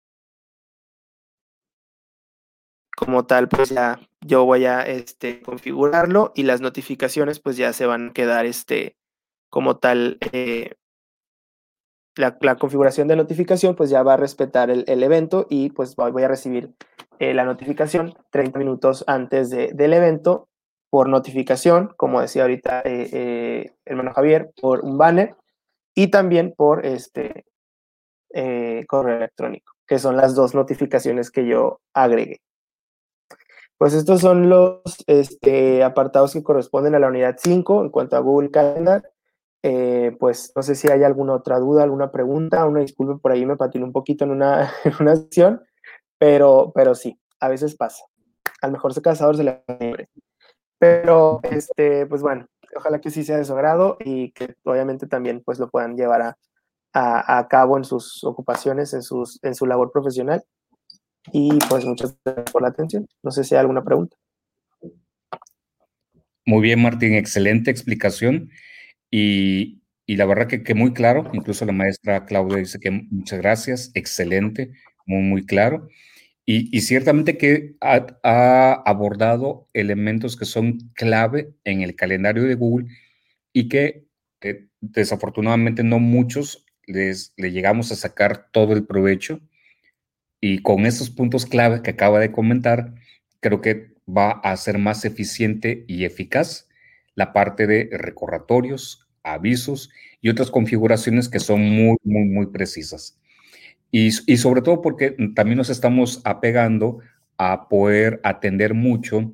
como tal, pues ya yo voy a este, configurarlo y las notificaciones pues ya se van a quedar este, como tal. Eh, la, configuración de notificación pues ya va a respetar el, evento y pues voy a recibir eh, la notificación 30 minutos antes del evento por notificación, como decía ahorita eh, eh, hermano Javier, por un banner y también por este correo electrónico, que son las dos notificaciones que yo agregué. Pues estos son los este, apartados que corresponden a la unidad 5 en cuanto a Google Calendar. Eh, pues no sé si hay alguna otra duda, alguna pregunta, una disculpa por ahí me patiné un poquito en una, [laughs] en una pero, pero sí, a veces pasa. Al mejor se cazador se le Pero, este, pues bueno, ojalá que sí sea de su agrado y que obviamente también pues lo puedan llevar a, a, a cabo en sus ocupaciones, en, sus, en su labor profesional. Y pues muchas gracias por la atención. No sé si hay alguna pregunta. Muy bien, Martín, excelente explicación. Y, y la verdad que, que, muy claro, incluso la maestra Claudia dice que muchas gracias, excelente, muy, muy claro. Y, ciertamente que ha, ha, abordado elementos que son clave en el calendario de Google y que eh, desafortunadamente no muchos les le llegamos a sacar todo el provecho y con esos puntos clave que acaba de comentar, creo que va a ser más eficiente y eficaz la parte de recordatorios, avisos y otras configuraciones que son muy, muy, muy precisas. Y, sobre todo porque también nos estamos apegando a poder atender mucho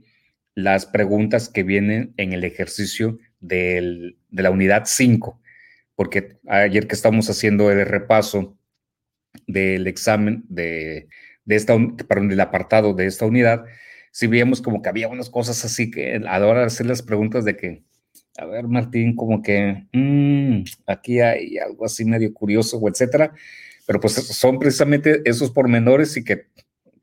las preguntas que vienen en el ejercicio de la unidad 5, porque ayer que estamos haciendo el repaso del examen de, de esta, perdón, del apartado de esta unidad, si veíamos como que había unas cosas así que a la hora de hacer las preguntas de que, a ver, Martín, como que mm, aquí hay algo así medio curioso o etcétera, pero pues son precisamente esos pormenores y que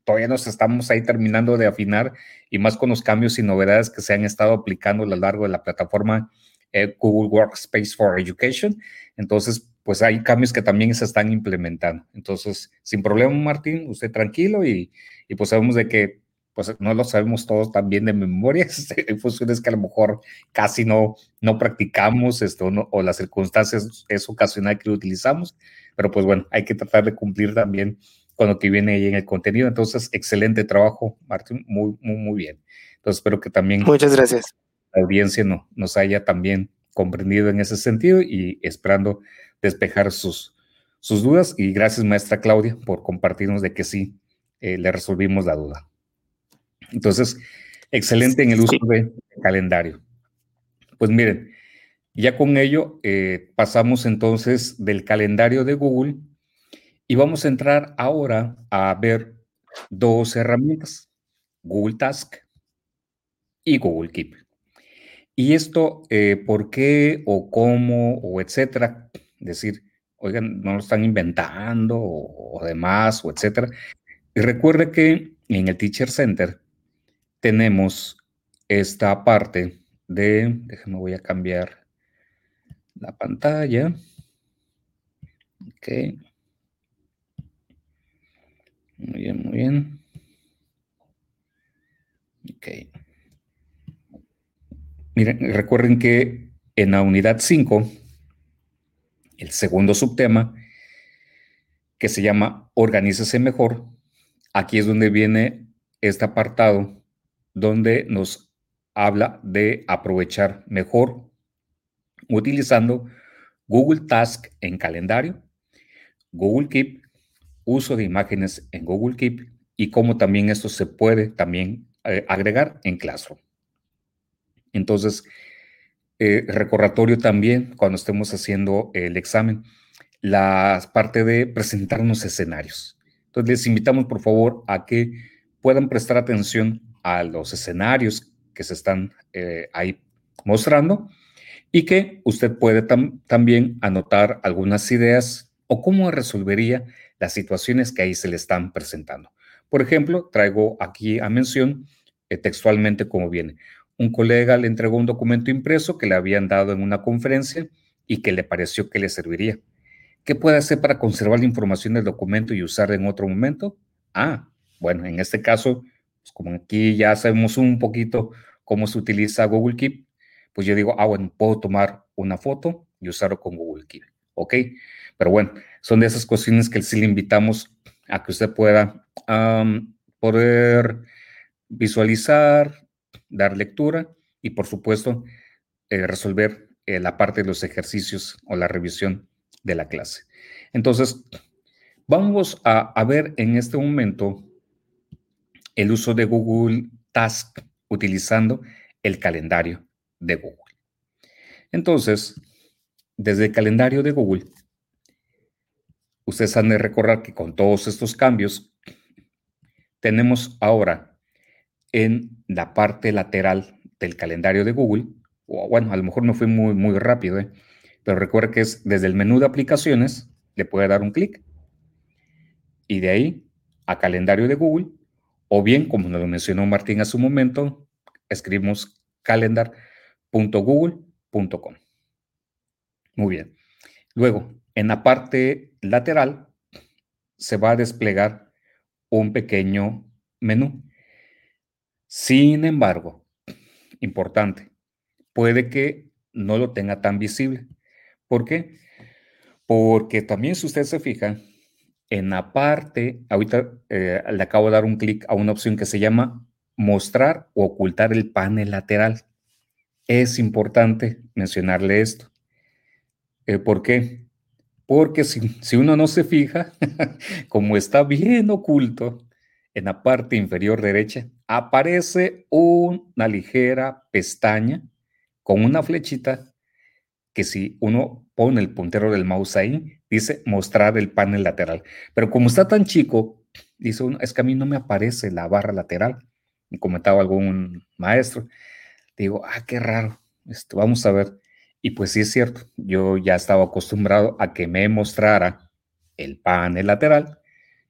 todavía nos estamos ahí terminando de afinar y más con los cambios y novedades que se han estado aplicando a lo largo de la plataforma eh, Google Workspace for Education. Entonces, pues hay cambios que también se están implementando. Entonces, sin problema, Martín, usted tranquilo y, y pues sabemos de que pues no lo sabemos todos también de memoria, [laughs] hay funciones que a lo mejor casi no, no practicamos esto, o las circunstancias es ocasional que lo utilizamos, pero pues bueno, hay que tratar de cumplir también con lo que viene ahí en el contenido. Entonces, excelente trabajo, Martín, muy, muy, muy bien. Entonces, espero que también... Muchas gracias. La audiencia no, nos haya también comprendido en ese sentido y esperando despejar sus, sus dudas. Y gracias, maestra Claudia, por compartirnos de que sí eh, le resolvimos la duda. Entonces, excelente en el uso de calendario. Pues miren, ya con ello eh, pasamos entonces del calendario de Google y vamos a entrar ahora a ver dos herramientas, Google Task y Google Keep. Y esto, eh, ¿por qué o cómo o etcétera? Decir, oigan, no lo están inventando o, demás o etcétera. Y recuerde que en el Teacher Center tenemos esta parte de, déjenme voy a cambiar la pantalla. Ok. Muy bien, muy bien. Ok. Miren, recuerden que en la unidad 5 el segundo subtema, que se llama Organícese mejor. Aquí es donde viene este apartado donde nos habla de aprovechar mejor utilizando Google Task en calendario, Google Keep, uso de imágenes en Google Keep y cómo también esto se puede también eh, agregar en Classroom. Entonces, eh, recordatorio también cuando estemos haciendo el examen, la parte de presentar unos escenarios. Entonces, les invitamos por favor a que puedan prestar atención a los escenarios que se están eh, ahí mostrando y que usted puede también anotar algunas ideas o cómo resolvería las situaciones que ahí se le están presentando. Por ejemplo, traigo aquí a mención eh, textualmente como viene. Un colega le entregó un documento impreso que le habían dado en una conferencia y que le pareció que le serviría. ¿Qué puede hacer para conservar la información del documento y usarla en otro momento? Ah, bueno, en este caso, pues como aquí ya sabemos un poquito cómo se utiliza Google Keep, pues yo digo, ah, bueno, puedo tomar una foto y usarlo con Google Keep. ¿Ok? Pero bueno, son de esas cuestiones que sí le invitamos a que usted pueda poder visualizar, dar lectura y por supuesto eh, resolver eh, la parte de los ejercicios o la revisión de la clase. Entonces, vamos a, a ver en este momento el uso de Google Task utilizando el calendario de Google. Entonces, desde el calendario de Google, ustedes han de recordar que con todos estos cambios, tenemos ahora en la parte lateral del calendario de Google, o bueno, a lo mejor no fue muy, muy rápido, ¿eh? pero recuerda que es desde el menú de aplicaciones, le puede dar un clic y de ahí a calendario de Google, o bien, como nos lo mencionó Martín a su momento, escribimos calendar.google.com. Muy bien. Luego, en la parte lateral se va a desplegar un pequeño menú sin embargo, importante, puede que no lo tenga tan visible. ¿Por qué? Porque también si usted se fija, en la parte, ahorita eh, le acabo de dar un clic a una opción que se llama mostrar o ocultar el panel lateral. Es importante mencionarle esto. Eh, ¿Por qué? Porque si, si uno no se fija, [laughs] como está bien oculto, en la parte inferior derecha aparece una ligera pestaña con una flechita que si uno pone el puntero del mouse ahí, dice mostrar el panel lateral. Pero como está tan chico, dice uno, es que a mí no me aparece la barra lateral. Me comentaba algún maestro. Digo, ah, qué raro. Esto, vamos a ver. Y pues sí es cierto, yo ya estaba acostumbrado a que me mostrara el panel lateral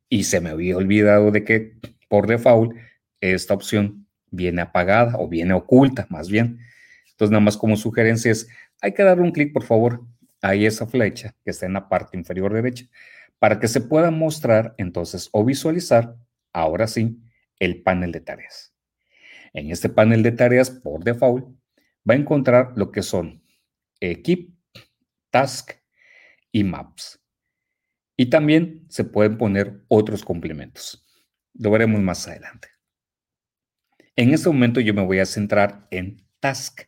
y se me había olvidado de que por default esta opción viene apagada o viene oculta más bien. Entonces nada más como sugerencia es, hay que darle un clic por favor a esa flecha que está en la parte inferior derecha para que se pueda mostrar entonces o visualizar ahora sí el panel de tareas. En este panel de tareas por default va a encontrar lo que son Keep, Task y Maps. Y también se pueden poner otros complementos. Lo veremos más adelante. En este momento yo me voy a centrar en Task,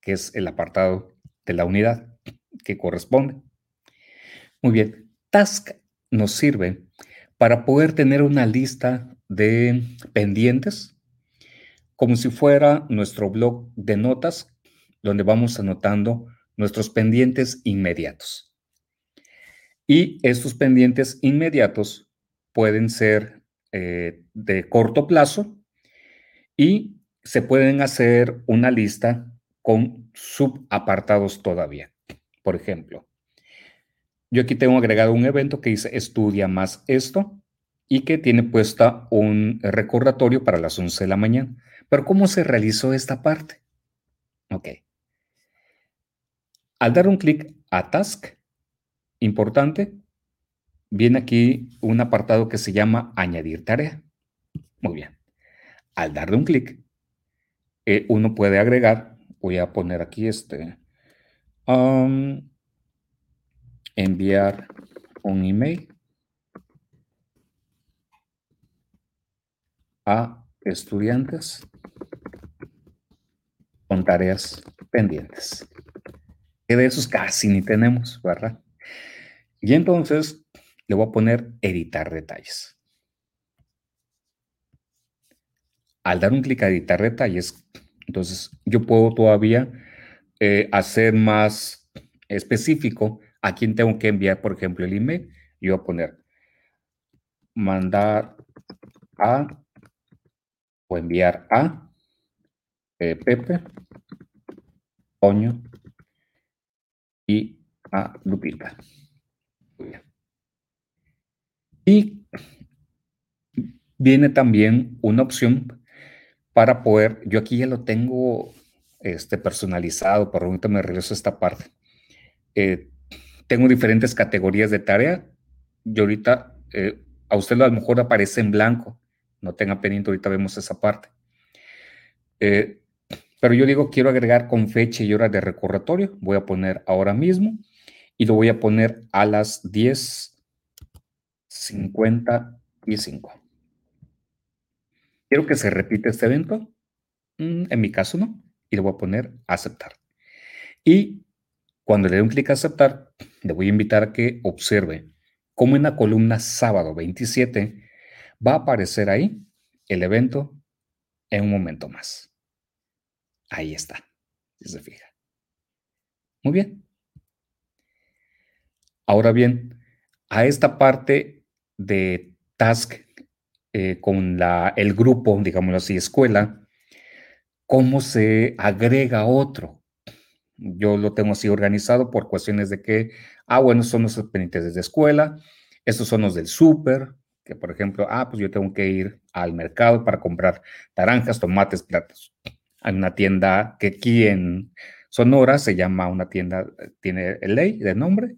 que es el apartado de la unidad que corresponde. Muy bien, Task nos sirve para poder tener una lista de pendientes, como si fuera nuestro blog de notas, donde vamos anotando nuestros pendientes inmediatos. Y estos pendientes inmediatos pueden ser eh, de corto plazo y se pueden hacer una lista con subapartados todavía. Por ejemplo, yo aquí tengo agregado un evento que dice estudia más esto y que tiene puesta un recordatorio para las 11 de la mañana. Pero ¿cómo se realizó esta parte? Ok. Al dar un clic a Task, importante, viene aquí un apartado que se llama añadir tarea. Muy bien. Al darle un clic, eh, uno puede agregar, voy a poner aquí este, en enviar un email a estudiantes con tareas pendientes. Que de esos casi ni tenemos, ¿verdad? Y entonces le voy a poner editar detalles. Al dar un clic a editar detalles, entonces yo puedo todavía eh, hacer más específico a quién tengo que enviar, por ejemplo, el email. Yo voy a poner mandar a o enviar a eh, Pepe, Toño y a Lupita. Y viene también una opción para poder, yo aquí ya lo tengo este, personalizado, me regreso a esta parte. Eh, tengo diferentes categorías de tarea y ahorita eh, a usted a lo mejor aparece en blanco. No tenga pendiente, ahorita vemos esa parte. Eh, pero yo digo, quiero agregar con fecha y hora de recordatorio. Voy a poner ahora mismo y lo voy a poner a las 10.55. Quiero que se repita este evento. Mm, en mi caso no. Y le voy a poner aceptar. Y cuando le dé un clic a aceptar, le voy a invitar a que observe cómo en la columna sábado 27 va a aparecer ahí el evento en un momento más. Ahí está, si se fija. Muy bien. Ahora bien, a esta parte de task eh, con la, el grupo, digámoslo así, escuela, ¿cómo se agrega otro? Yo lo tengo así organizado por cuestiones de que, ah, bueno, son los pendientes de escuela, estos son los del súper, por ejemplo, ah, pues yo tengo que ir al mercado para comprar naranjas, tomates, platos. Hay una tienda que aquí en Sonora se llama una tienda, tiene ley de nombre,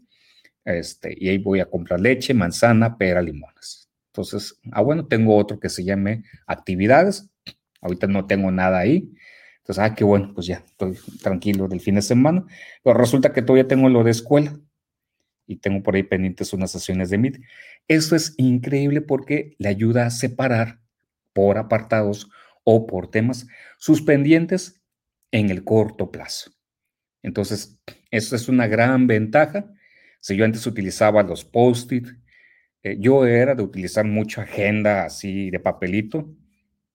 este, y ahí voy a comprar leche, manzana, pera, limones. Entonces, ah, bueno, tengo otro que se llame actividades. Ahorita no tengo nada ahí. Entonces, ah, qué bueno, pues ya estoy tranquilo del fin de semana. Pero resulta que todavía tengo lo de escuela y tengo por ahí pendientes unas sesiones de Meet. Eso es increíble porque le ayuda a separar por apartados o por temas sus pendientes en el corto plazo. Entonces, eso es una gran ventaja. Si yo antes utilizaba los post-it, eh, yo era de utilizar mucha agenda así de papelito.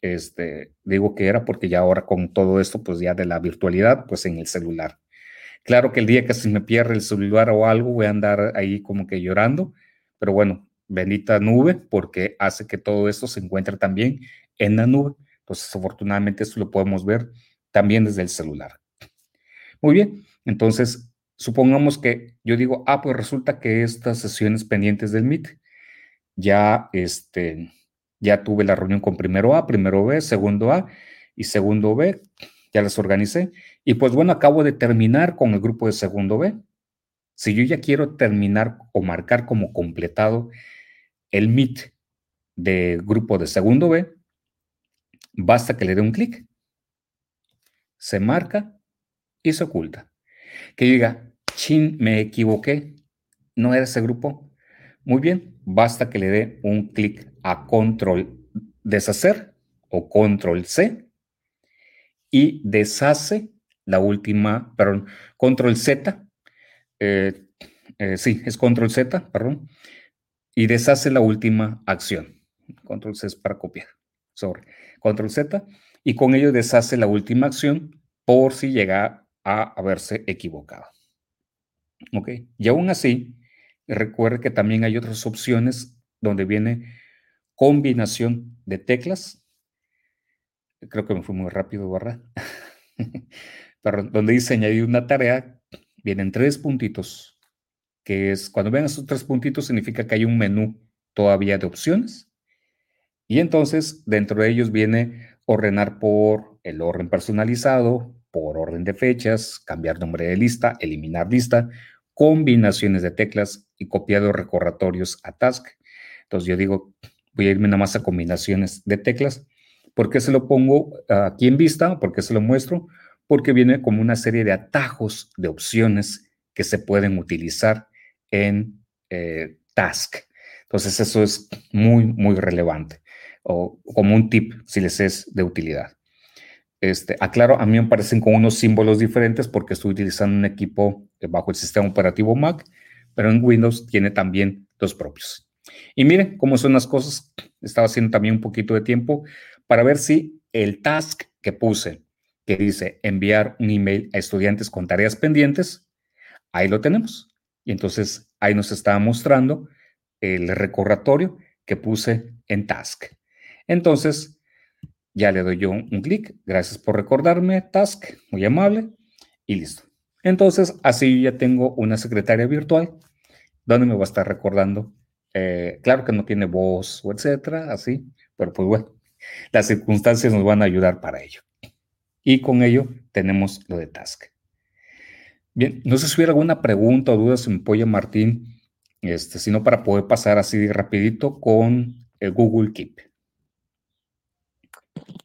Este, digo que era porque ya ahora con todo esto, pues ya de la virtualidad, pues en el celular. Claro que el día que se me pierde el celular o algo, voy a andar ahí como que llorando, pero bueno, bendita nube, porque hace que todo esto se encuentre también en la nube. Entonces, afortunadamente, esto lo podemos ver también desde el celular. Muy bien, entonces, supongamos que yo digo, ah, pues resulta que estas sesiones pendientes del Meet, ya, este, ya tuve la reunión con primero A, primero B, segundo A y segundo B, ya las organicé. Y pues bueno, acabo de terminar con el grupo de segundo B. Si yo ya quiero terminar o marcar como completado el Meet de grupo de segundo B, basta que le dé un clic. Se marca y se oculta. Que diga, chin, me equivoqué, no era ese grupo. Muy bien, basta que le dé un clic a control deshacer o control C y deshace la última, perdón, control Z, eh, eh, sí, es control Z, perdón, y deshace la última acción. Control C es para copiar, sobre control Z, y con ello deshace la última acción por si llega a haberse equivocado. Ok, y aún así, recuerde que también hay otras opciones donde viene combinación de teclas creo que me fui muy rápido, ¿verdad? [laughs] Donde dice añadir una tarea, vienen tres puntitos, que es, cuando ven esos tres puntitos, significa que hay un menú todavía de opciones. Y entonces, dentro de ellos viene ordenar por el orden personalizado, por orden de fechas, cambiar nombre de lista, eliminar lista, combinaciones de teclas y copiado recordatorios a task. Entonces yo digo, voy a irme nada más a combinaciones de teclas ¿Por qué se lo pongo aquí en vista? ¿Por qué se lo muestro? Porque viene como una serie de atajos de opciones que se pueden utilizar en eh, Task. Entonces eso es muy, muy relevante o como un tip si les es de utilidad. Este, aclaro, a mí me parecen con unos símbolos diferentes porque estoy utilizando un equipo bajo el sistema operativo Mac, pero en Windows tiene también los propios. Y miren cómo son las cosas. Estaba haciendo también un poquito de tiempo para ver si el task que puse, que dice enviar un email a estudiantes con tareas pendientes, ahí lo tenemos. Y entonces ahí nos estaba mostrando el recordatorio que puse en task. Entonces, ya le doy yo un, clic. Gracias por recordarme, task, muy amable, y listo. Entonces, así ya tengo una secretaria virtual donde me va a estar recordando. Eh, claro que no tiene voz o etcétera, así, pero pues bueno, las circunstancias nos van a ayudar para ello. Y con ello tenemos lo de Task. Bien, no sé si hubiera alguna pregunta o duda, si me apoya Martín, este, sino para poder pasar así rapidito con el Google Keep.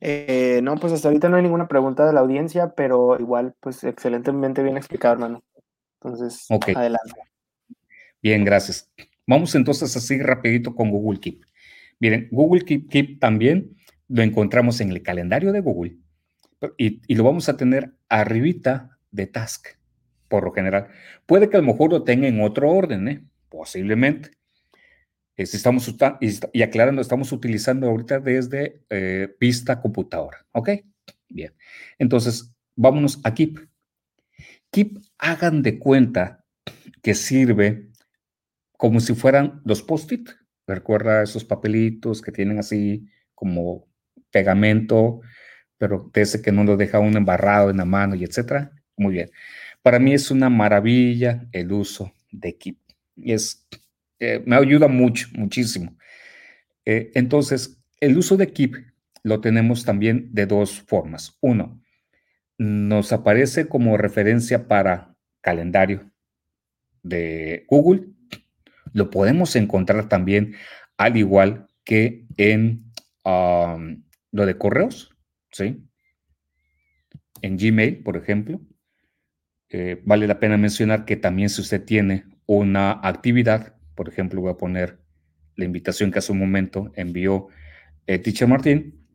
Eh, no, pues hasta ahorita no hay ninguna pregunta de la audiencia, pero igual, pues excelentemente bien explicado, hermano. Entonces, adelante. Bien, gracias. Vamos entonces así rapidito con Google Keep. Miren, Google Keep, Keep también lo encontramos en el calendario de Google y, y, lo vamos a tener arribita de Task, por lo general. Puede que a lo mejor lo tenga en otro orden, ¿eh? posiblemente. estamos, y aclarando, estamos utilizando ahorita desde eh, pista computadora, ¿ok? Bien. Entonces, vámonos a Keep. Keep, hagan de cuenta que sirve como si fueran los post-it. Recuerda esos papelitos que tienen así como pegamento, pero de ese que no lo deja uno embarrado en la mano y etcétera. Muy bien. Para mí es una maravilla el uso de Keep. Es, eh, me ayuda mucho, muchísimo. Eh, entonces, el uso de Keep lo tenemos también de dos formas. Uno, nos aparece como referencia para calendario de Google lo podemos encontrar también al igual que en lo de correos, ¿sí? En Gmail, por ejemplo. Eh, vale la pena mencionar que también si usted tiene una actividad, por ejemplo, voy a poner la invitación que hace un momento envió eh, Teacher Martín,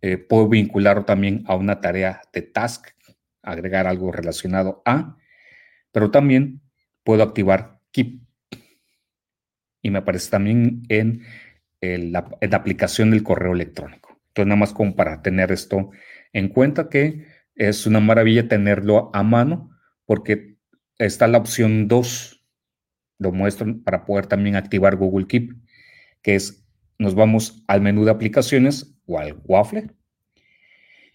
eh, puedo vincularlo también a una tarea de task, agregar algo relacionado a, pero también puedo activar Keep. Y me aparece también en, la, aplicación del correo electrónico. Entonces, nada más como para tener esto en cuenta que es una maravilla tenerlo a mano porque está la opción 2, lo muestro para poder también activar Google Keep, que es, nos vamos al menú de aplicaciones o al Waffle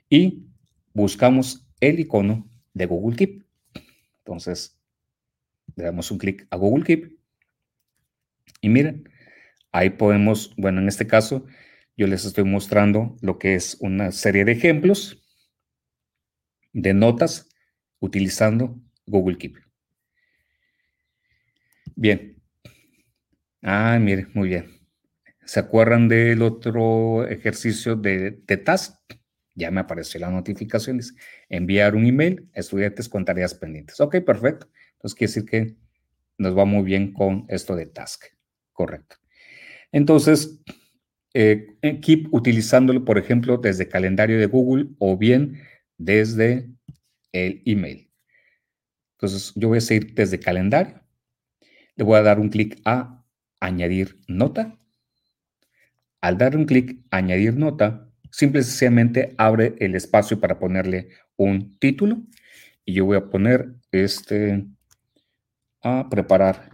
y buscamos el icono de Google Keep. Entonces, le damos un clic a Google Keep. Y miren, ahí podemos, bueno, en este caso, yo les estoy mostrando lo que es una serie de ejemplos de notas utilizando Google Keep. Bien. Ah, miren, muy bien. ¿Se acuerdan del otro ejercicio de, de task? Ya me apareció la notificación. enviar un email a estudiantes con tareas pendientes. Ok, perfecto. Entonces quiere decir que nos va muy bien con esto de task. Correcto. Entonces, eh, Keep utilizándolo, por ejemplo, desde calendario de Google o bien desde el email. Entonces, yo voy a seguir desde calendario. Le voy a dar un clic a añadir nota. Al dar un clic a añadir nota, simple y sencillamente abre el espacio para ponerle un título. Y yo voy a poner este a preparar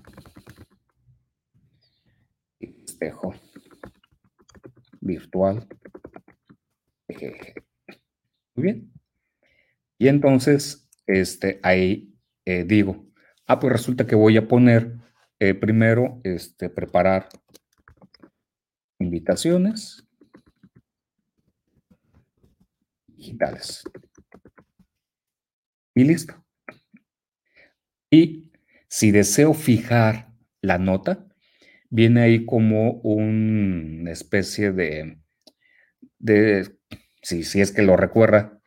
espejo virtual. Muy bien. Y entonces, este, ahí eh, digo, ah, pues resulta que voy a poner eh, primero, este, preparar invitaciones digitales. Y listo. Y si deseo fijar la nota, viene ahí como una especie de, de si, es que lo recuerda,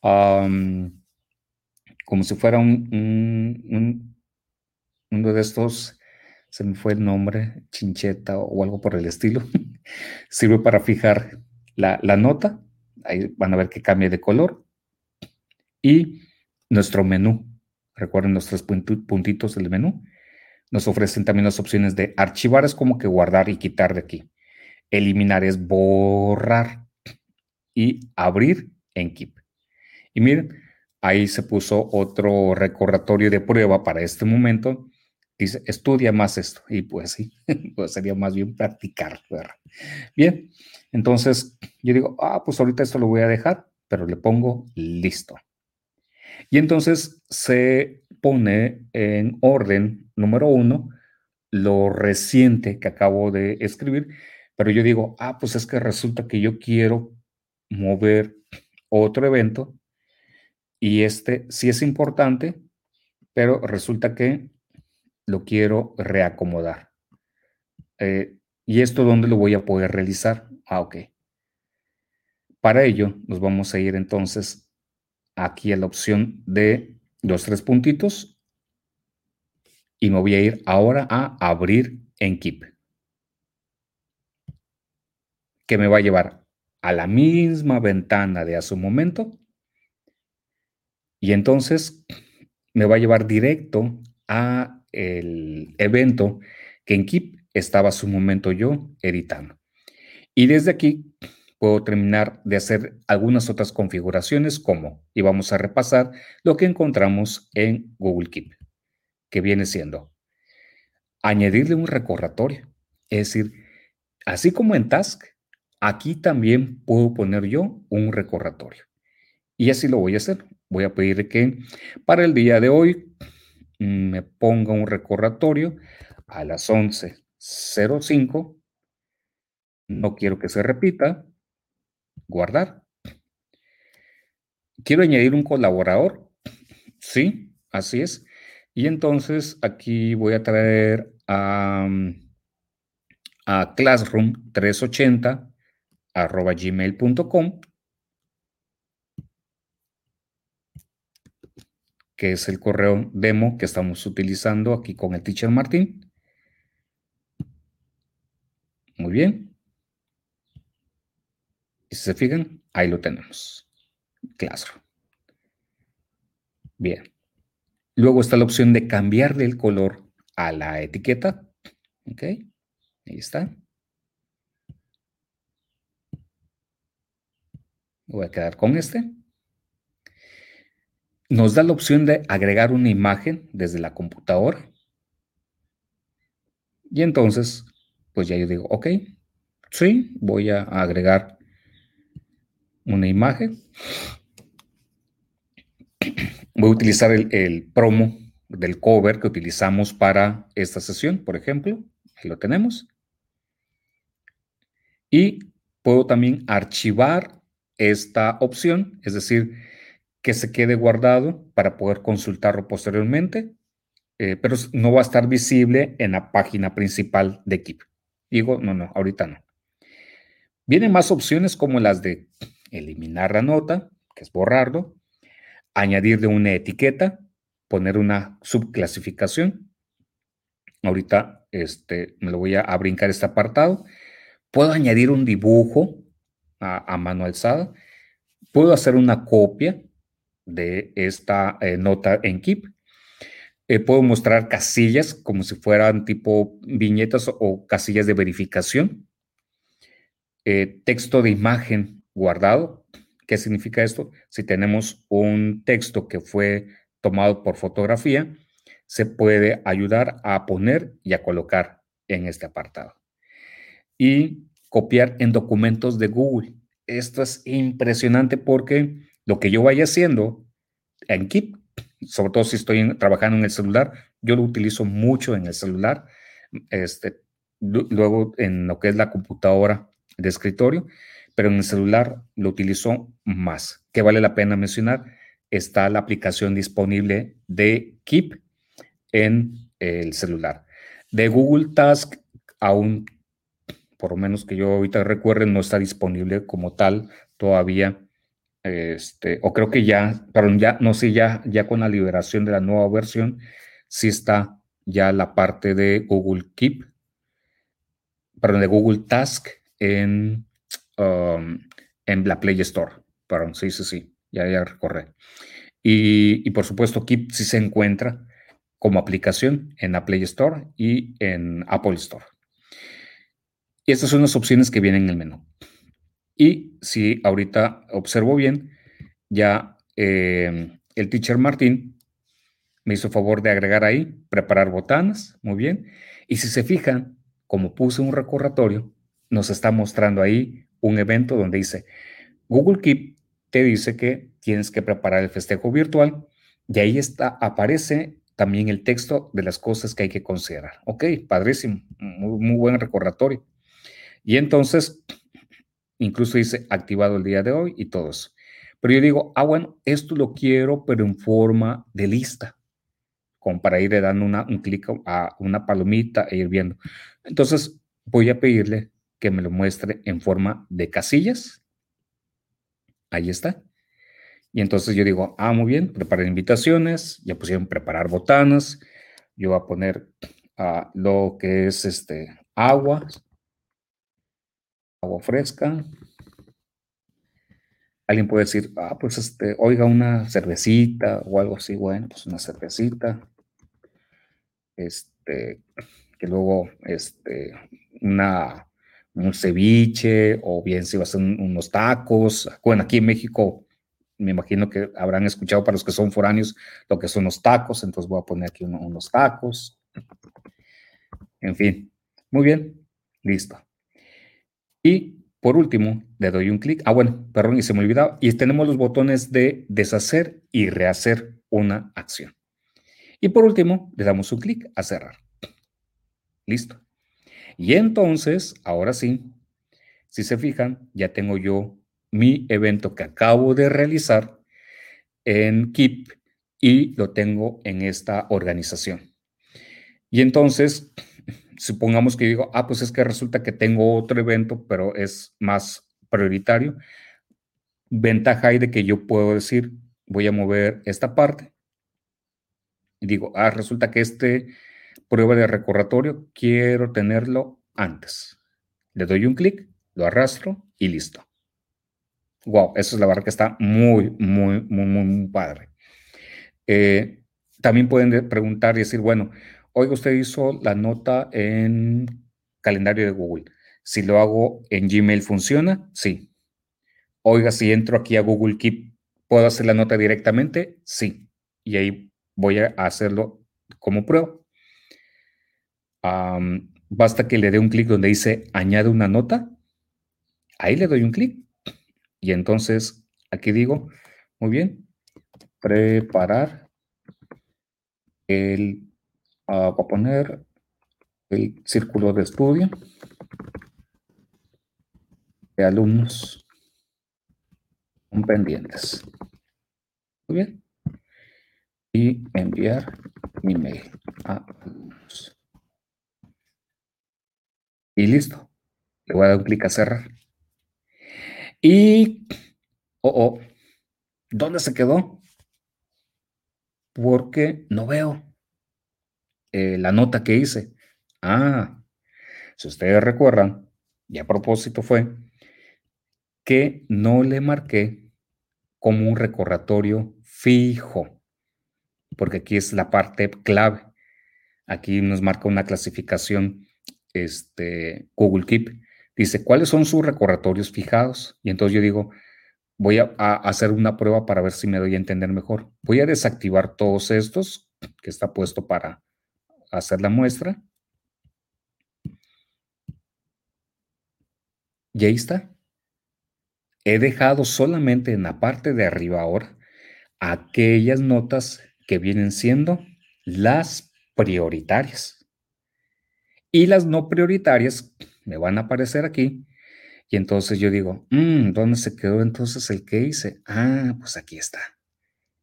como si fuera un, un, hablando de estos, se me fue el nombre, chincheta o algo por el estilo. [laughs] Sirve para fijar la, la nota. Ahí van a ver que cambia de color. Y nuestro menú. Recuerden los tres puntitos del menú. Nos ofrecen también las opciones de archivar, es como que guardar y quitar de aquí. Eliminar es borrar y abrir en Keep. Y miren, ahí se puso otro recordatorio de prueba para este momento. Dice, estudia más esto. Y pues sí, [laughs] pues sería más bien practicar. Bien, entonces yo digo, ah, pues ahorita esto lo voy a dejar, pero le pongo listo. Y entonces se pone en orden, número uno, lo reciente que acabo de escribir, pero yo digo, ah, pues es que resulta que yo quiero mover otro evento y este sí es importante, pero resulta que lo quiero reacomodar. Eh, ¿Y esto dónde lo voy a poder realizar? Ah, ok. Para ello nos vamos a ir entonces aquí a la opción de los tres puntitos y me voy a ir ahora a abrir en Keep. Que me va a llevar a la misma ventana de hace un momento y entonces me va a llevar directo a el evento que en Keep estaba a su momento yo editando. Y desde aquí puedo terminar de hacer algunas otras configuraciones como, y vamos a repasar lo que encontramos en Google Keep, que viene siendo añadirle un recordatorio. Es decir, así como en Task, aquí también puedo poner yo un recordatorio. Y así lo voy a hacer. Voy a pedir que para el día de hoy me ponga un recordatorio a las 11.05. No quiero que se repita guardar. Quiero añadir un colaborador. Sí, así es. Y entonces aquí voy a traer a, a classroom380 arroba gmail.com que es el correo demo que estamos utilizando aquí con el teacher Martín. Muy bien. Y si se fijan, ahí lo tenemos. Classroom. Bien. Luego está la opción de cambiarle el color a la etiqueta. Ok. Ahí está. Voy a quedar con este. Nos da la opción de agregar una imagen desde la computadora. Y entonces, pues ya yo digo, ok, sí, voy a agregar una imagen. Voy a utilizar el, promo del cover que utilizamos para esta sesión, por ejemplo. Ahí lo tenemos. Y puedo también archivar esta opción, es decir, que se quede guardado para poder consultarlo posteriormente, eh, pero no va a estar visible en la página principal de Keep. Digo, no, no, ahorita no. Vienen más opciones como las de eliminar la nota, que es borrarlo, añadirle una etiqueta, poner una subclasificación. Ahorita este, me lo voy a, brincar este apartado. Puedo añadir un dibujo a, mano alzada. Puedo hacer una copia de esta eh, nota en Keep. Eh, puedo mostrar casillas como si fueran tipo viñetas o casillas de verificación. Eh, texto de imagen guardado. ¿Qué significa esto? Si tenemos un texto que fue tomado por fotografía, se puede ayudar a poner y a colocar en este apartado. Y copiar en documentos de Google. Esto es impresionante porque lo que yo vaya haciendo en Keep, sobre todo si estoy trabajando en el celular, yo lo utilizo mucho en el celular, este, luego en lo que es la computadora de escritorio, pero en el celular lo utilizo más. Que vale la pena mencionar, está la aplicación disponible de Keep en el celular. De Google Task, aún, por lo menos que yo ahorita recuerde, no está disponible como tal todavía. Este, o creo que ya, pero ya, no sé, ya, ya con la liberación de la nueva versión, sí está ya la parte de Google Keep, perdón, de Google Task en, um, en la Play Store. Perdón, sí, sí, sí, ya, ya recorre. Y, y, por supuesto, Keep sí se encuentra como aplicación en la Play Store y en Apple Store. Y estas son las opciones que vienen en el menú. Y si ahorita observo bien, ya eh, el teacher Martín me hizo favor de agregar ahí, preparar botanas, muy bien. Y si se fijan, como puse un recordatorio, nos está mostrando ahí un evento donde dice, Google Keep te dice que tienes que preparar el festejo virtual y ahí está, aparece también el texto de las cosas que hay que considerar. Ok, padrísimo, muy, muy buen recordatorio. Y entonces, incluso dice activado el día de hoy y todo eso. Pero yo digo, ah, bueno, esto lo quiero, pero en forma de lista, como para ir dando una, un clic a una palomita e ir viendo. Entonces, voy a pedirle que me lo muestre en forma de casillas. Ahí está. Y entonces yo digo, ah, muy bien, preparar invitaciones, ya pusieron preparar botanas, yo voy a poner uh, lo que es este agua, agua fresca. Alguien puede decir, ah, pues este, oiga, una cervecita o algo así, bueno, pues una cervecita. Este, que luego, este, una, un ceviche, o bien si va a ser unos tacos. Bueno, aquí en México me imagino que habrán escuchado para los que son foráneos lo que son los tacos, entonces voy a poner aquí unos tacos. En fin, muy bien, listo. Y por último, le doy un clic. Ah, bueno, perdón, y se me olvidaba. Y tenemos los botones de deshacer y rehacer una acción. Y por último, le damos un clic a cerrar. Listo. Y entonces, ahora sí, si se fijan, ya tengo yo mi evento que acabo de realizar en Keep y lo tengo en esta organización. Y entonces, supongamos que digo, ah, pues es que resulta que tengo otro evento, pero es más prioritario. Ventaja hay de que yo puedo decir, voy a mover esta parte. Y digo, ah, resulta que este prueba de recordatorio quiero tenerlo antes. Le doy un clic, lo arrastro y listo. Wow, eso es la verdad que está muy, muy, muy, muy, padre. Eh, también pueden preguntar y decir, bueno, oiga, usted hizo la nota en calendario de Google. Si lo hago en Gmail, ¿funciona? Sí. Oiga, si entro aquí a Google Keep, ¿puedo hacer la nota directamente? Sí. Y ahí voy a hacerlo como prueba. Basta que le dé un clic donde dice añade una nota. Ahí le doy un clic y entonces, aquí digo, muy bien, preparar el, uh, a poner el círculo de estudio de alumnos con pendientes. Muy bien. Y enviar mi mail a. Y listo. Le voy a dar un clic a cerrar. Y, oh, oh, ¿dónde se quedó? Porque no veo eh, la nota que hice. Ah, si ustedes recuerdan, y a propósito fue que no le marqué como un recordatorio fijo, porque aquí es la parte clave. Aquí nos marca una clasificación este, Google Keep Dice, ¿cuáles son sus recordatorios fijados? Y entonces yo digo, voy a, hacer una prueba para ver si me doy a entender mejor. Voy a desactivar todos estos que está puesto para hacer la muestra. Y ahí está. He dejado solamente en la parte de arriba ahora aquellas notas que vienen siendo las prioritarias. Y las no prioritarias me van a aparecer aquí. Y entonces yo digo, mm, ¿dónde se quedó entonces el que hice? Ah, pues aquí está.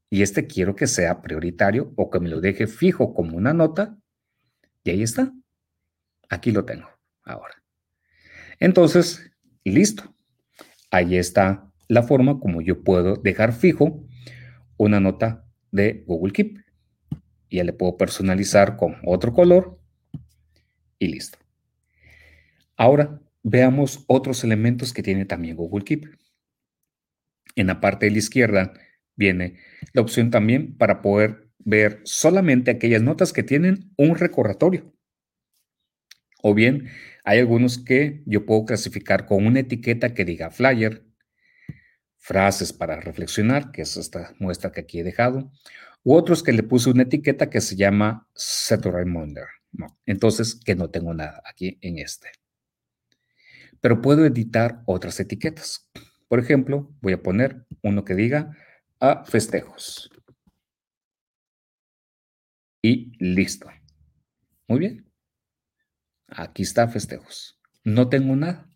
Y este quiero que sea prioritario o que me lo deje fijo como una nota. Y ahí está. Aquí lo tengo ahora. Entonces, listo. Ahí está la forma como yo puedo dejar fijo una nota de Google Keep. y ya le puedo personalizar con otro color y listo. Ahora veamos otros elementos que tiene también Google Keep. En la parte de la izquierda viene la opción también para poder ver solamente aquellas notas que tienen un recordatorio. O bien, hay algunos que yo puedo clasificar con una etiqueta que diga flyer, frases para reflexionar, que es esta muestra que aquí he dejado, u otros que le puse una etiqueta que se llama set reminder. Entonces, que no tengo nada aquí en este. Pero puedo editar otras etiquetas. Por ejemplo, voy a poner uno que diga a festejos. Y listo. Muy bien. Aquí está festejos. No tengo nada.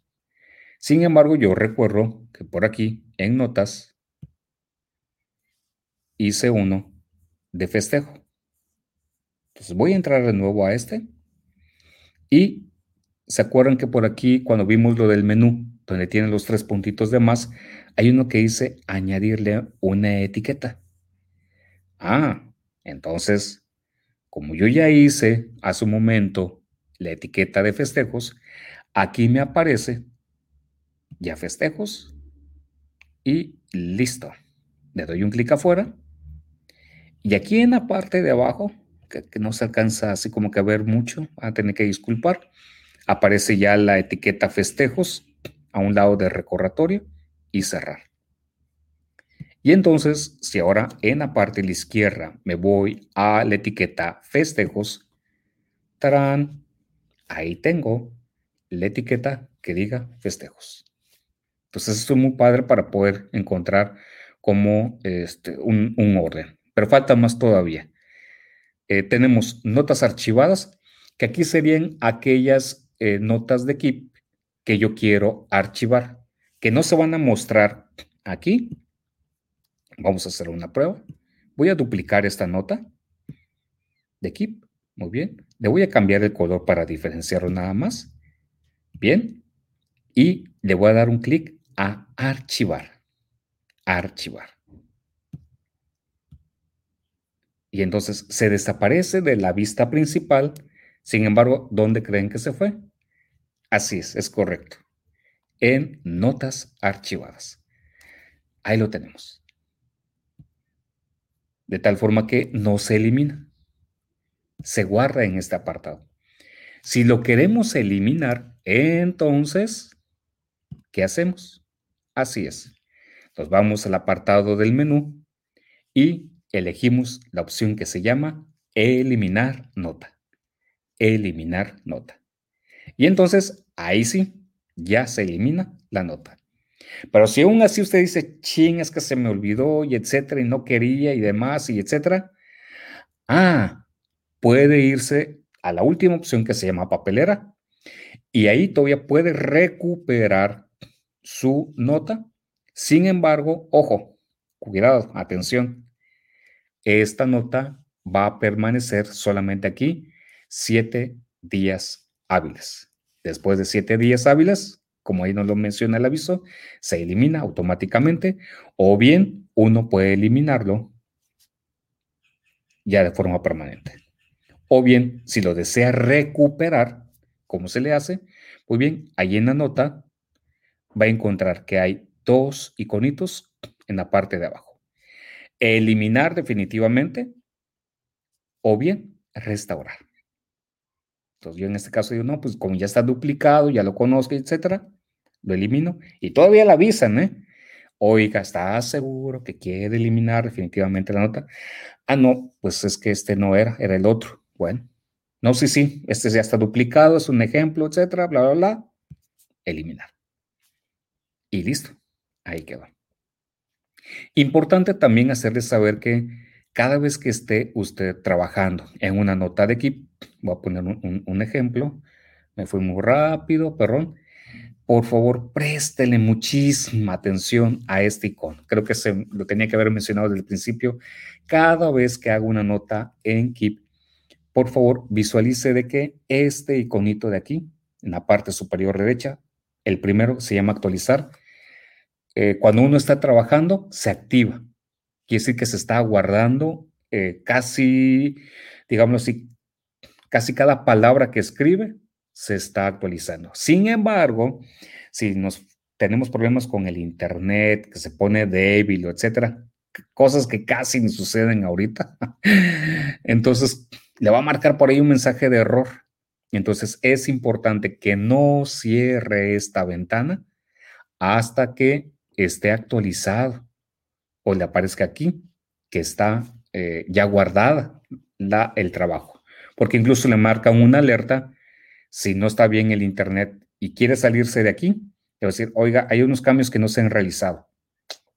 Sin embargo, yo recuerdo que por aquí, en notas, hice uno de festejo. Entonces voy a entrar de nuevo a este. Y se acuerdan que por aquí, cuando vimos lo del menú, donde tienen los tres puntitos de más, hay uno que dice añadirle una etiqueta. Ah, entonces, como yo ya hice hace un momento la etiqueta de festejos, aquí me aparece ya festejos y listo. Le doy un clic afuera y aquí en la parte de abajo, que, no se alcanza así como que a ver mucho, a tener que disculpar, aparece ya la etiqueta festejos a un lado de recordatorio y cerrar. Y entonces, si ahora en la parte de la izquierda me voy a la etiqueta festejos, tarán, ahí tengo la etiqueta que diga festejos. Entonces, esto es muy padre para poder encontrar como este, un, orden. Pero falta más todavía. Eh, tenemos notas archivadas, que aquí serían aquellas eh, notas de Keep que yo quiero archivar, que no se van a mostrar aquí. Vamos a hacer una prueba. Voy a duplicar esta nota de Keep. Muy bien. Le voy a cambiar el color para diferenciarlo nada más. Bien. Y le voy a dar un clic a archivar. Archivar. Y entonces se desaparece de la vista principal. Sin embargo, ¿dónde creen que se fue? Así es, es correcto. En notas archivadas. Ahí lo tenemos. De tal forma que no se elimina. Se guarda en este apartado. Si lo queremos eliminar, entonces, ¿qué hacemos? Así es. Nos vamos al apartado del menú y elegimos la opción que se llama eliminar nota. Eliminar nota. Y entonces ahí sí, ya se elimina la nota. Pero si aún así usted dice, ching, es que se me olvidó y etcétera, y no quería y demás y etcétera, ah, puede irse a la última opción que se llama papelera y ahí todavía puede recuperar su nota. Sin embargo, ojo, cuidado, atención. Esta nota va a permanecer solamente aquí siete días hábiles. Después de siete días hábiles, como ahí nos lo menciona el aviso, se elimina automáticamente o bien uno puede eliminarlo ya de forma permanente. O bien, si lo desea recuperar, ¿cómo se le hace? Pues bien, ahí en la nota va a encontrar que hay dos iconitos en la parte de abajo. Eliminar definitivamente o bien restaurar. Entonces yo en este caso digo, no, pues como ya está duplicado, ya lo conozco, etcétera, lo elimino y todavía la avisan, ¿eh? Oiga, ¿está seguro que quiere eliminar definitivamente la nota? Ah, no, pues es que este no era, era el otro. Bueno, no, sí, sí, este ya está duplicado, es un ejemplo, etcétera, bla, bla, bla. Eliminar y listo, ahí quedó. Importante también hacerles saber que cada vez que esté usted trabajando en una nota de equipo, voy a poner un, ejemplo, me fui muy rápido, perdón, por favor, préstele muchísima atención a este icono. Creo que se lo tenía que haber mencionado desde el principio. Cada vez que hago una nota en Keep, por favor, visualice de que este iconito de aquí, en la parte superior derecha, el primero se llama actualizar. Eh, cuando uno está trabajando, se activa. Quiere decir que se está guardando eh, casi, digamos así, casi cada palabra que escribe se está actualizando. Sin embargo, si nos tenemos problemas con el internet, que se pone débil, etcétera, cosas que casi suceden ahorita, [laughs] entonces le va a marcar por ahí un mensaje de error. Entonces es importante que no cierre esta ventana hasta que esté actualizado o le aparezca aquí que está eh, ya guardada la, el trabajo. Porque incluso le marca una alerta si no está bien el Internet y quiere salirse de aquí, le decir, oiga, hay unos cambios que no se han realizado.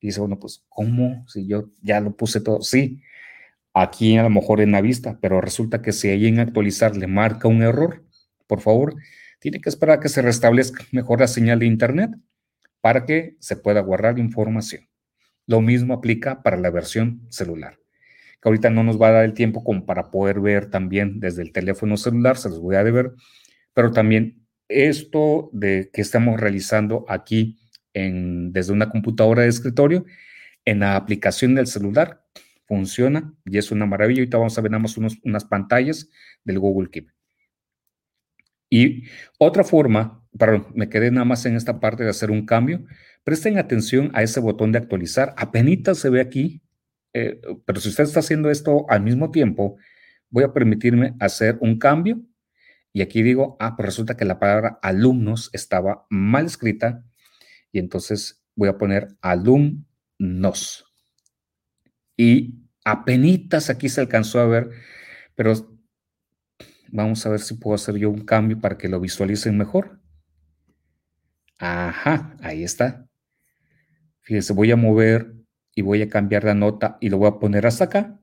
Y dice, bueno, pues, ¿cómo? Si yo ya lo puse todo, sí, aquí a lo mejor en la vista, pero resulta que si ahí en actualizar le marca un error, por favor, tiene que esperar a que se restablezca mejor la señal de Internet para que se pueda guardar información. Lo mismo aplica para la versión celular, que ahorita no nos va a dar el tiempo como para poder ver también desde el teléfono celular, se los voy a deber, pero también esto de que estamos realizando aquí en, desde una computadora de escritorio, en la aplicación del celular, funciona y es una maravilla. Ahorita vamos a ver más unas pantallas del Google Keep. Y otra forma, perdón, me quedé nada más en esta parte de hacer un cambio. Presten atención a ese botón de actualizar. Apenas se ve aquí, eh, pero si usted está haciendo esto al mismo tiempo, voy a permitirme hacer un cambio. Y aquí digo, ah, pues resulta que la palabra alumnos estaba mal escrita. Y entonces voy a poner alumnos. Y apenitas aquí se alcanzó a ver, pero vamos a ver si puedo hacer yo un cambio para que lo visualicen mejor. Ajá, ahí está. Fíjense, voy a mover y voy a cambiar la nota y lo voy a poner hasta acá.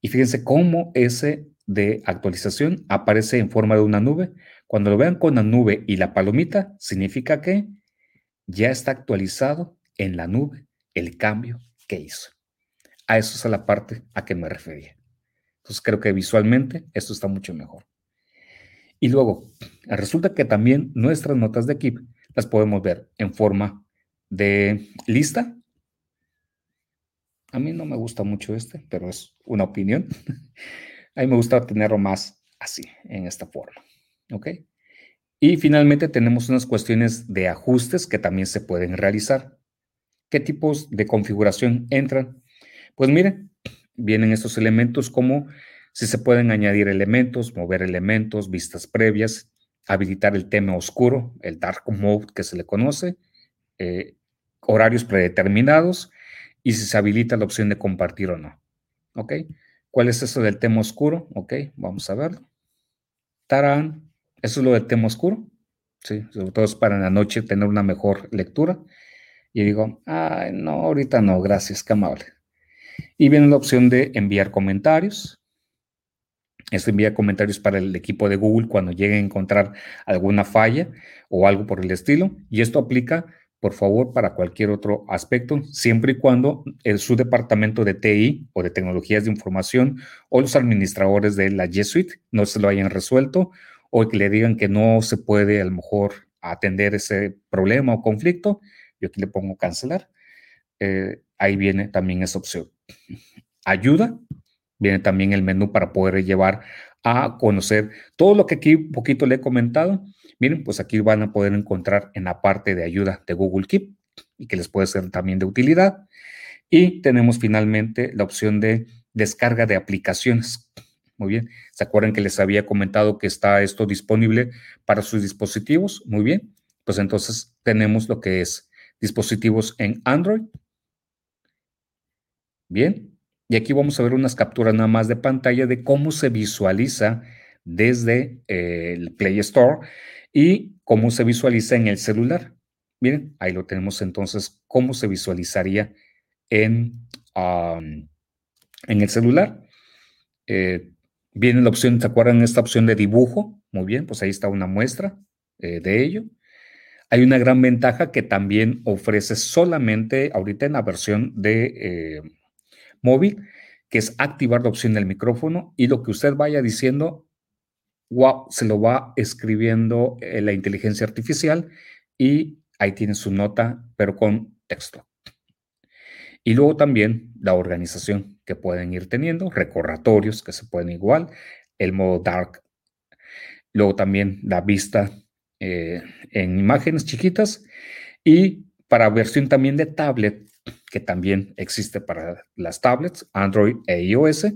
Y fíjense cómo ese de actualización aparece en forma de una nube. Cuando lo vean con la nube y la palomita, significa que ya está actualizado en la nube el cambio que hizo. A eso es la parte a que me refería. Entonces creo que visualmente esto está mucho mejor. Y luego, resulta que también nuestras notas de Keep las podemos ver en forma de lista. A mí no me gusta mucho este, pero es una opinión. [laughs] A mí me gusta tenerlo más así, en esta forma. ¿Ok? Y finalmente tenemos unas cuestiones de ajustes que también se pueden realizar. ¿Qué tipos de configuración entran? Pues miren, vienen estos elementos como si se pueden añadir elementos, mover elementos, vistas previas, habilitar el tema oscuro, el dark mode que se le conoce, eh, horarios predeterminados y si se habilita la opción de compartir o no. ¿Ok? ¿Cuál es eso del tema oscuro? Ok, vamos a verlo. Tarán, eso es lo del tema oscuro. Sí, sobre todo es para en la noche tener una mejor lectura. Y digo, ay, no, ahorita no, gracias, qué amable. Y viene la opción de enviar comentarios. Esto envía comentarios para el equipo de Google cuando llegue a encontrar alguna falla o algo por el estilo. Y esto aplica, por favor, para cualquier otro aspecto, siempre y cuando el, su departamento de TI o de tecnologías de información o los administradores de la G no se lo hayan resuelto o que le digan que no se puede a lo mejor atender ese problema o conflicto. Yo aquí le pongo cancelar. Eh, ahí viene también esa opción. Ayuda, viene también el menú para poder llevar a conocer todo lo que aquí un poquito le he comentado. Miren, pues aquí van a poder encontrar en la parte de ayuda de Google Keep y que les puede ser también de utilidad. Y tenemos finalmente la opción de descarga de aplicaciones. Muy bien. ¿Se acuerdan que les había comentado que está esto disponible para sus dispositivos? Muy bien. Pues entonces tenemos lo que es dispositivos en Android, Bien, y aquí vamos a ver unas capturas nada más de pantalla de cómo se visualiza desde eh, el Play Store y cómo se visualiza en el celular. Miren, ahí lo tenemos entonces, cómo se visualizaría en, en el celular. Eh, viene la opción, ¿se acuerdan esta opción de dibujo? Muy bien, pues ahí está una muestra eh, de ello. Hay una gran ventaja que también ofrece solamente ahorita en la versión de móvil, que es activar la opción del micrófono y lo que usted vaya diciendo, wow, se lo va escribiendo eh, la inteligencia artificial y ahí tiene su nota, pero con texto. Y luego también la organización que pueden ir teniendo, recordatorios que se pueden igual, el modo dark. Luego también la vista eh, en imágenes chiquitas y para versión también de tablet, que también existe para las tablets, Android e iOS,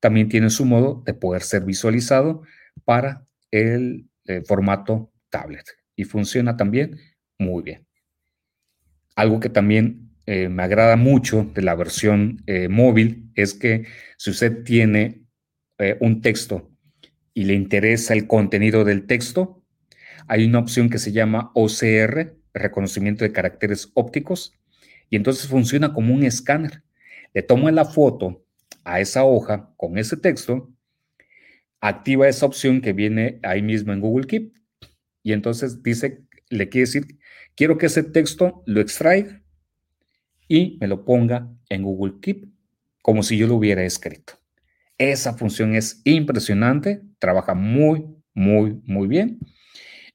también tiene su modo de poder ser visualizado para el eh, formato tablet y funciona también muy bien. Algo que también eh, me agrada mucho de la versión eh, móvil es que si usted tiene un texto y le interesa el contenido del texto, hay una opción que se llama OCR, reconocimiento de caracteres ópticos, y entonces funciona como un escáner. Le toma la foto a esa hoja con ese texto, activa esa opción que viene ahí mismo en Google Keep y entonces dice, le quiere decir, quiero que ese texto lo extraiga y me lo ponga en Google Keep como si yo lo hubiera escrito. Esa función es impresionante, trabaja muy, muy, muy bien.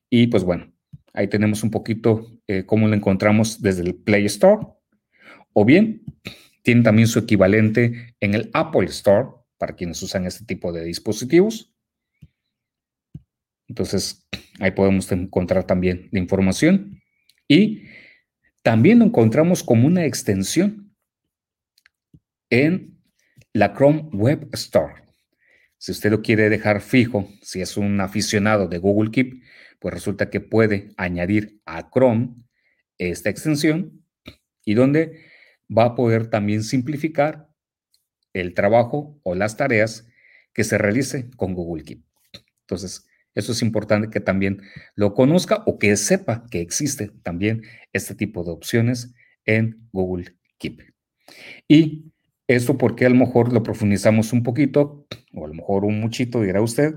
Y pues bueno, ahí tenemos un poquito eh, cómo lo encontramos desde el Play Store. O bien, tiene también su equivalente en el Apple Store para quienes usan este tipo de dispositivos. Entonces, ahí podemos encontrar también la información. Y también lo encontramos como una extensión en la Chrome Web Store. Si usted lo quiere dejar fijo, si es un aficionado de Google Keep, pues resulta que puede añadir a Chrome esta extensión y donde va a poder también simplificar el trabajo o las tareas que se realice con Google Keep. Entonces, eso es importante que también lo conozca o que sepa que existe también este tipo de opciones en Google Keep. Y esto porque a lo mejor lo profundizamos un poquito, o a lo mejor un muchito, dirá usted,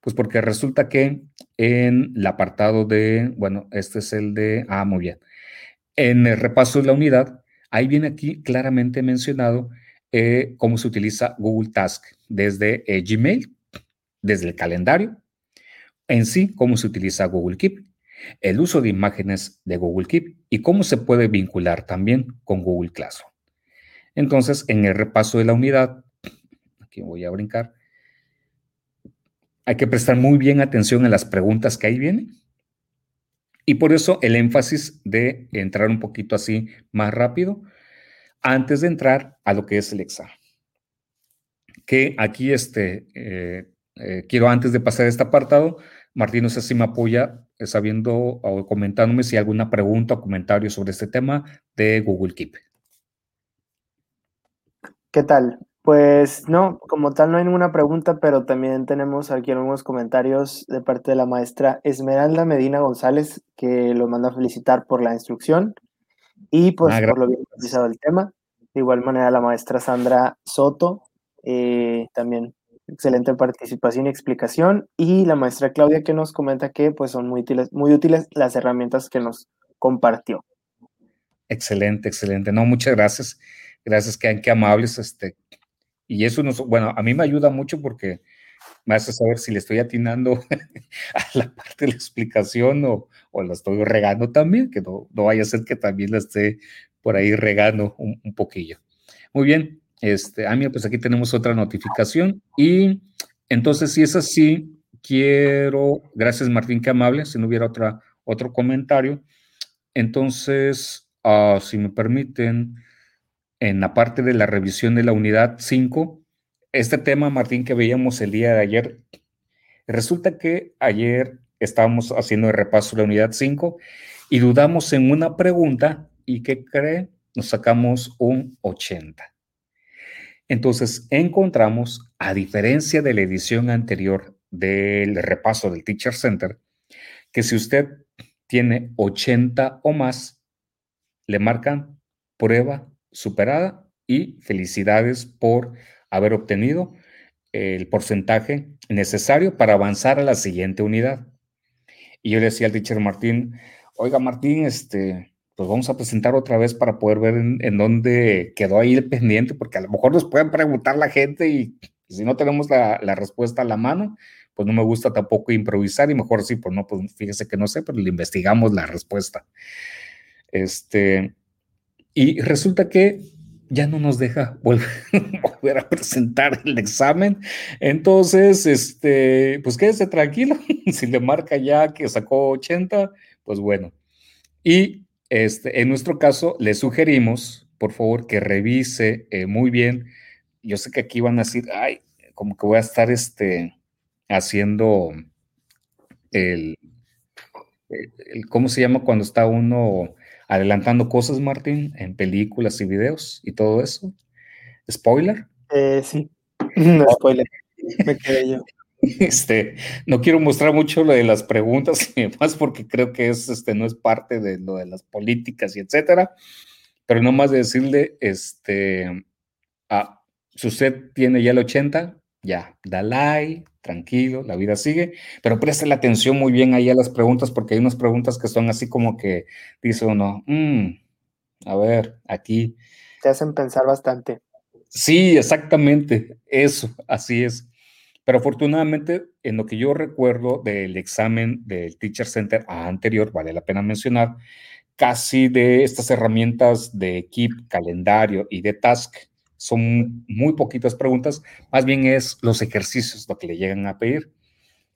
pues porque resulta que en el apartado de, bueno, este es el de, ah, muy bien, en el repaso de la unidad, Ahí viene aquí claramente mencionado eh, cómo se utiliza Google Task desde eh, Gmail, desde el calendario, en sí cómo se utiliza Google Keep, el uso de imágenes de Google Keep y cómo se puede vincular también con Google Classroom. Entonces, en el repaso de la unidad, aquí voy a brincar, hay que prestar muy bien atención a las preguntas que ahí vienen y por eso el énfasis de entrar un poquito así más rápido antes de entrar a lo que es el examen. Que aquí este, eh, eh, quiero antes de pasar este apartado, Martín, no sé si me apoya eh, sabiendo o comentándome si hay alguna pregunta o comentario sobre este tema de Google Keep. ¿Qué tal? Pues no, como tal no hay ninguna pregunta, pero también tenemos aquí algunos comentarios de parte de la maestra Esmeralda Medina González, que lo manda a felicitar por la instrucción y pues ah, por lo bien utilizado el tema. De igual manera la maestra Sandra Soto, eh, también excelente participación y explicación. Y la maestra Claudia que nos comenta que pues son muy útiles, muy útiles las herramientas que nos compartió. Excelente, excelente. No, muchas gracias. Gracias, que qué amables. Este, y eso nos, bueno, a mí me ayuda mucho porque me hace saber si le estoy atinando [laughs] a la parte de la explicación o, o la estoy regando también, que no, no, vaya a ser que también la esté por ahí regando un, poquillo. Muy bien, este, ah, pues aquí tenemos otra notificación y entonces si es así, quiero, gracias Martín, qué amable, si no hubiera otra, otro comentario, entonces, uh, si me permiten, en la parte de la revisión de la unidad 5, este tema, Martín, que veíamos el día de ayer, resulta que ayer estábamos haciendo el repaso de la unidad 5 y dudamos en una pregunta y ¿qué cree? Nos sacamos un 80. Entonces, encontramos, a diferencia de la edición anterior del repaso del Teacher Center, que si usted tiene 80 o más, le marcan prueba superada y felicidades por haber obtenido el porcentaje necesario para avanzar a la siguiente unidad. Y yo le decía al teacher Martín, oiga Martín, este, pues vamos a presentar otra vez para poder ver en, dónde quedó ahí el pendiente, porque a lo mejor nos pueden preguntar la gente y, si no tenemos la, la, respuesta a la mano, pues no me gusta tampoco improvisar y mejor sí, pues no, pues fíjese que no sé, pero le investigamos la respuesta. Este, y resulta que ya no nos deja [laughs] volver, a presentar el examen. Entonces, este, pues quédese tranquilo. [laughs] si le marca ya que sacó 80, pues bueno. Y este, en nuestro caso, le sugerimos, por favor, que revise eh, muy bien. Yo sé que aquí van a decir, ay, como que voy a estar este, haciendo el, el, ¿cómo se llama cuando está uno adelantando cosas, Martín, en películas y videos y todo eso? ¿Spoiler? Eh, sí, [laughs] no spoiler. Me quedé yo. [laughs] Este, no quiero mostrar mucho lo de las preguntas y demás porque creo que es, este, no es parte de lo de las políticas y etcétera, pero no más de decirle, este, ah, si usted tiene ya el 80, ya, da like, tranquilo, la vida sigue, pero preste la atención muy bien ahí a las preguntas porque hay unas preguntas que son así como que dice uno, mm, a ver, aquí. Te hacen pensar bastante. Sí, exactamente, eso, así es. Pero afortunadamente, en lo que yo recuerdo del examen del Teacher Center anterior, vale la pena mencionar, casi de estas herramientas de Keep, calendario y de Task, son muy poquitas preguntas, más bien es los ejercicios lo que le llegan a pedir.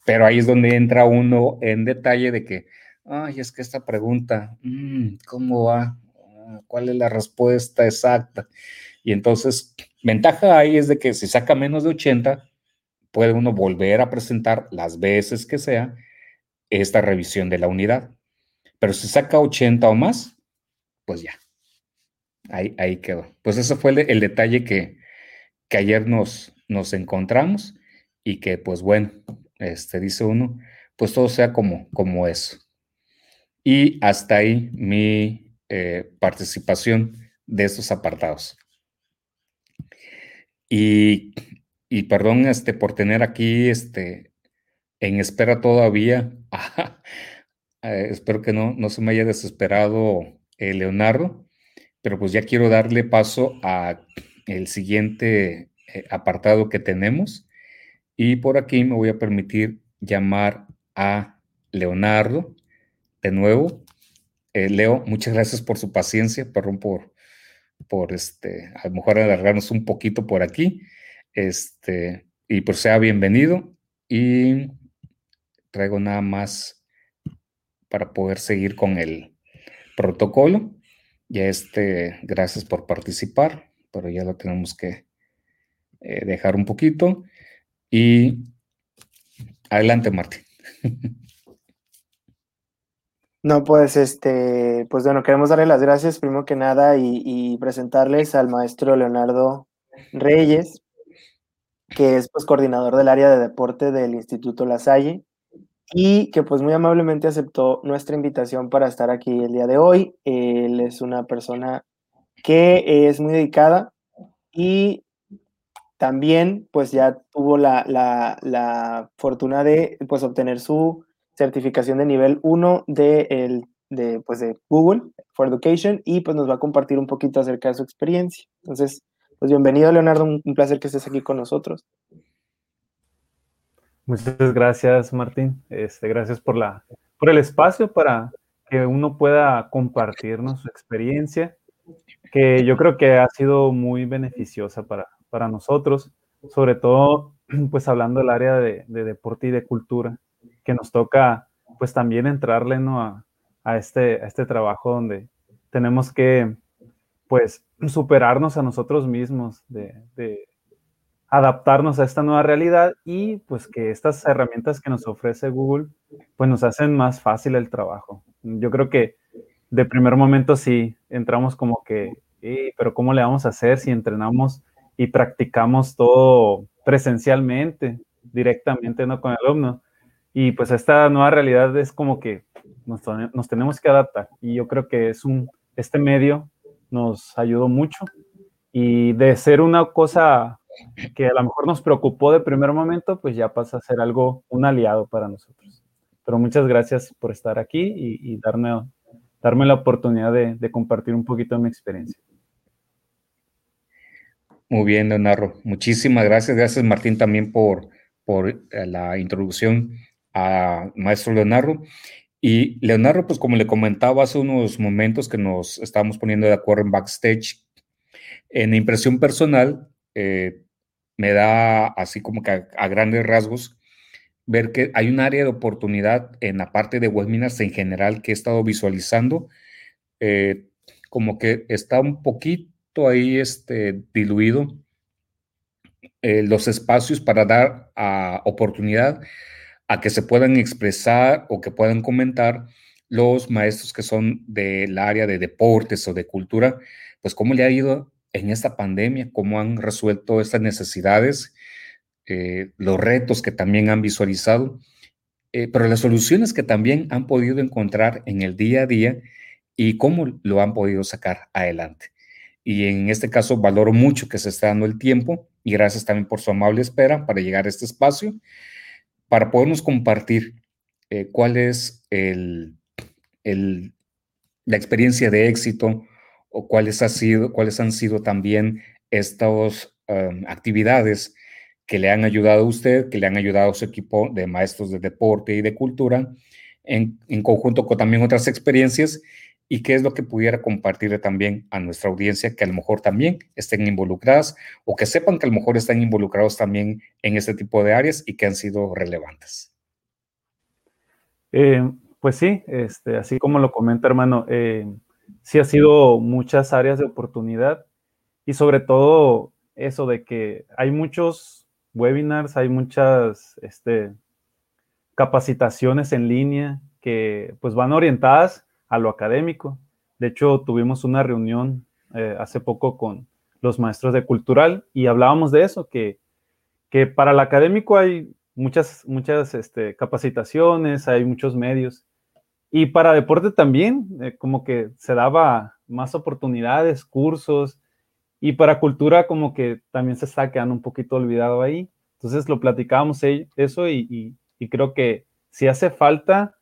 Pero ahí es donde entra uno en detalle de que, ay, es que esta pregunta, mm, ¿cómo va? Ah, ¿Cuál es la respuesta exacta? Y entonces, ventaja ahí es de que si saca menos de 80, puede uno volver a presentar las veces que sea esta revisión de la unidad. Pero si saca 80 o más, pues ya. Ahí, quedó. Pues ese fue el, detalle que, que, ayer nos, nos encontramos y que, pues bueno, este, dice uno, pues todo sea como, como eso. Y hasta ahí mi eh, participación de estos apartados. Y y perdón este, por tener aquí este, en espera todavía. [laughs] Eh, espero que no, no se me haya desesperado eh, Leonardo, pero pues ya quiero darle paso a el siguiente eh, apartado que tenemos. Y por aquí me voy a permitir llamar a Leonardo de nuevo. Leo, muchas gracias por su paciencia, perdón por, por este, a lo mejor alargarnos un poquito por aquí. Este, y pues sea bienvenido y traigo nada más para poder seguir con el protocolo. Ya este, gracias por participar, pero ya lo tenemos que eh, dejar un poquito. Y adelante, Martín. [laughs] No, pues este, pues bueno, queremos darle las gracias primero que nada y, presentarles al maestro Leonardo Reyes, que es pues coordinador del área de deporte del Instituto La Salle y que pues muy amablemente aceptó nuestra invitación para estar aquí el día de hoy. Él es una persona que es muy dedicada y también pues ya tuvo la, fortuna de pues obtener su certificación de nivel 1 de, el, de, pues, de Google for Education y pues nos va a compartir un poquito acerca de su experiencia. Entonces, pues bienvenido, Leonardo, un, placer que estés aquí con nosotros. Muchas gracias, Martín. Este, gracias por, la, por el espacio para que uno pueda compartirnos su experiencia, que yo creo que ha sido muy beneficiosa para, para nosotros, sobre todo [clears throat] pues hablando del área de, deporte y de cultura, que nos toca pues también entrarle ¿no? a, a, este, a este trabajo donde tenemos que pues superarnos a nosotros mismos, de, adaptarnos a esta nueva realidad y pues que estas herramientas que nos ofrece Google pues nos hacen más fácil el trabajo. Yo creo que de primer momento sí entramos como que, pero ¿cómo le vamos a hacer si entrenamos y practicamos todo presencialmente, directamente no con el alumno? Y pues esta nueva realidad es como que nos, nos tenemos que adaptar y yo creo que es un, este medio nos ayudó mucho y de ser una cosa que a lo mejor nos preocupó de primer momento, pues ya pasa a ser algo, un aliado para nosotros. Pero muchas gracias por estar aquí y, darme, darme la oportunidad de, compartir un poquito de mi experiencia. Muy bien, Leonardo. Muchísimas gracias. Gracias, Martín, también por, por eh, la introducción a Maestro Leonardo. Y Leonardo, pues como le comentaba hace unos momentos que nos estábamos poniendo de acuerdo en backstage, En impresión personal, eh, me da así como que a, grandes rasgos ver que hay un área de oportunidad en la parte de webinars en general que he estado visualizando, eh, como que está un poquito ahí este, diluido eh, los espacios para dar oportunidad a que se puedan expresar o que puedan comentar los maestros que son del área de deportes o de cultura, pues cómo le ha ido en esta pandemia, cómo han resuelto estas necesidades, eh, los retos que también han visualizado, eh, pero las soluciones que también han podido encontrar en el día a día y cómo lo han podido sacar adelante. Y en este caso valoro mucho que se esté dando el tiempo y gracias también por su amable espera para llegar a este espacio, para podernos compartir eh, cuál es el, el, la experiencia de éxito o cuáles, han sido también estas um, actividades que le han ayudado a usted, que le han ayudado a su equipo de maestros de deporte y de cultura, en, en conjunto con también otras experiencias, y qué es lo que pudiera compartirle también a nuestra audiencia que a lo mejor también estén involucradas o que sepan que a lo mejor están involucrados también en este tipo de áreas y que han sido relevantes. Eh, pues sí, este, así como lo comenta hermano, eh, sí ha sido muchas áreas de oportunidad y sobre todo eso de que hay muchos webinars, hay muchas este, capacitaciones en línea que pues van orientadas a lo académico. De hecho, tuvimos una reunión eh, hace poco con los maestros de cultural y hablábamos de eso, que, que para el académico hay muchas, muchas este, capacitaciones, hay muchos medios, y para deporte también, eh, como que se daba más oportunidades, cursos, y para cultura como que también se está quedando un poquito olvidado ahí. Entonces lo platicábamos eso y, creo que si hace falta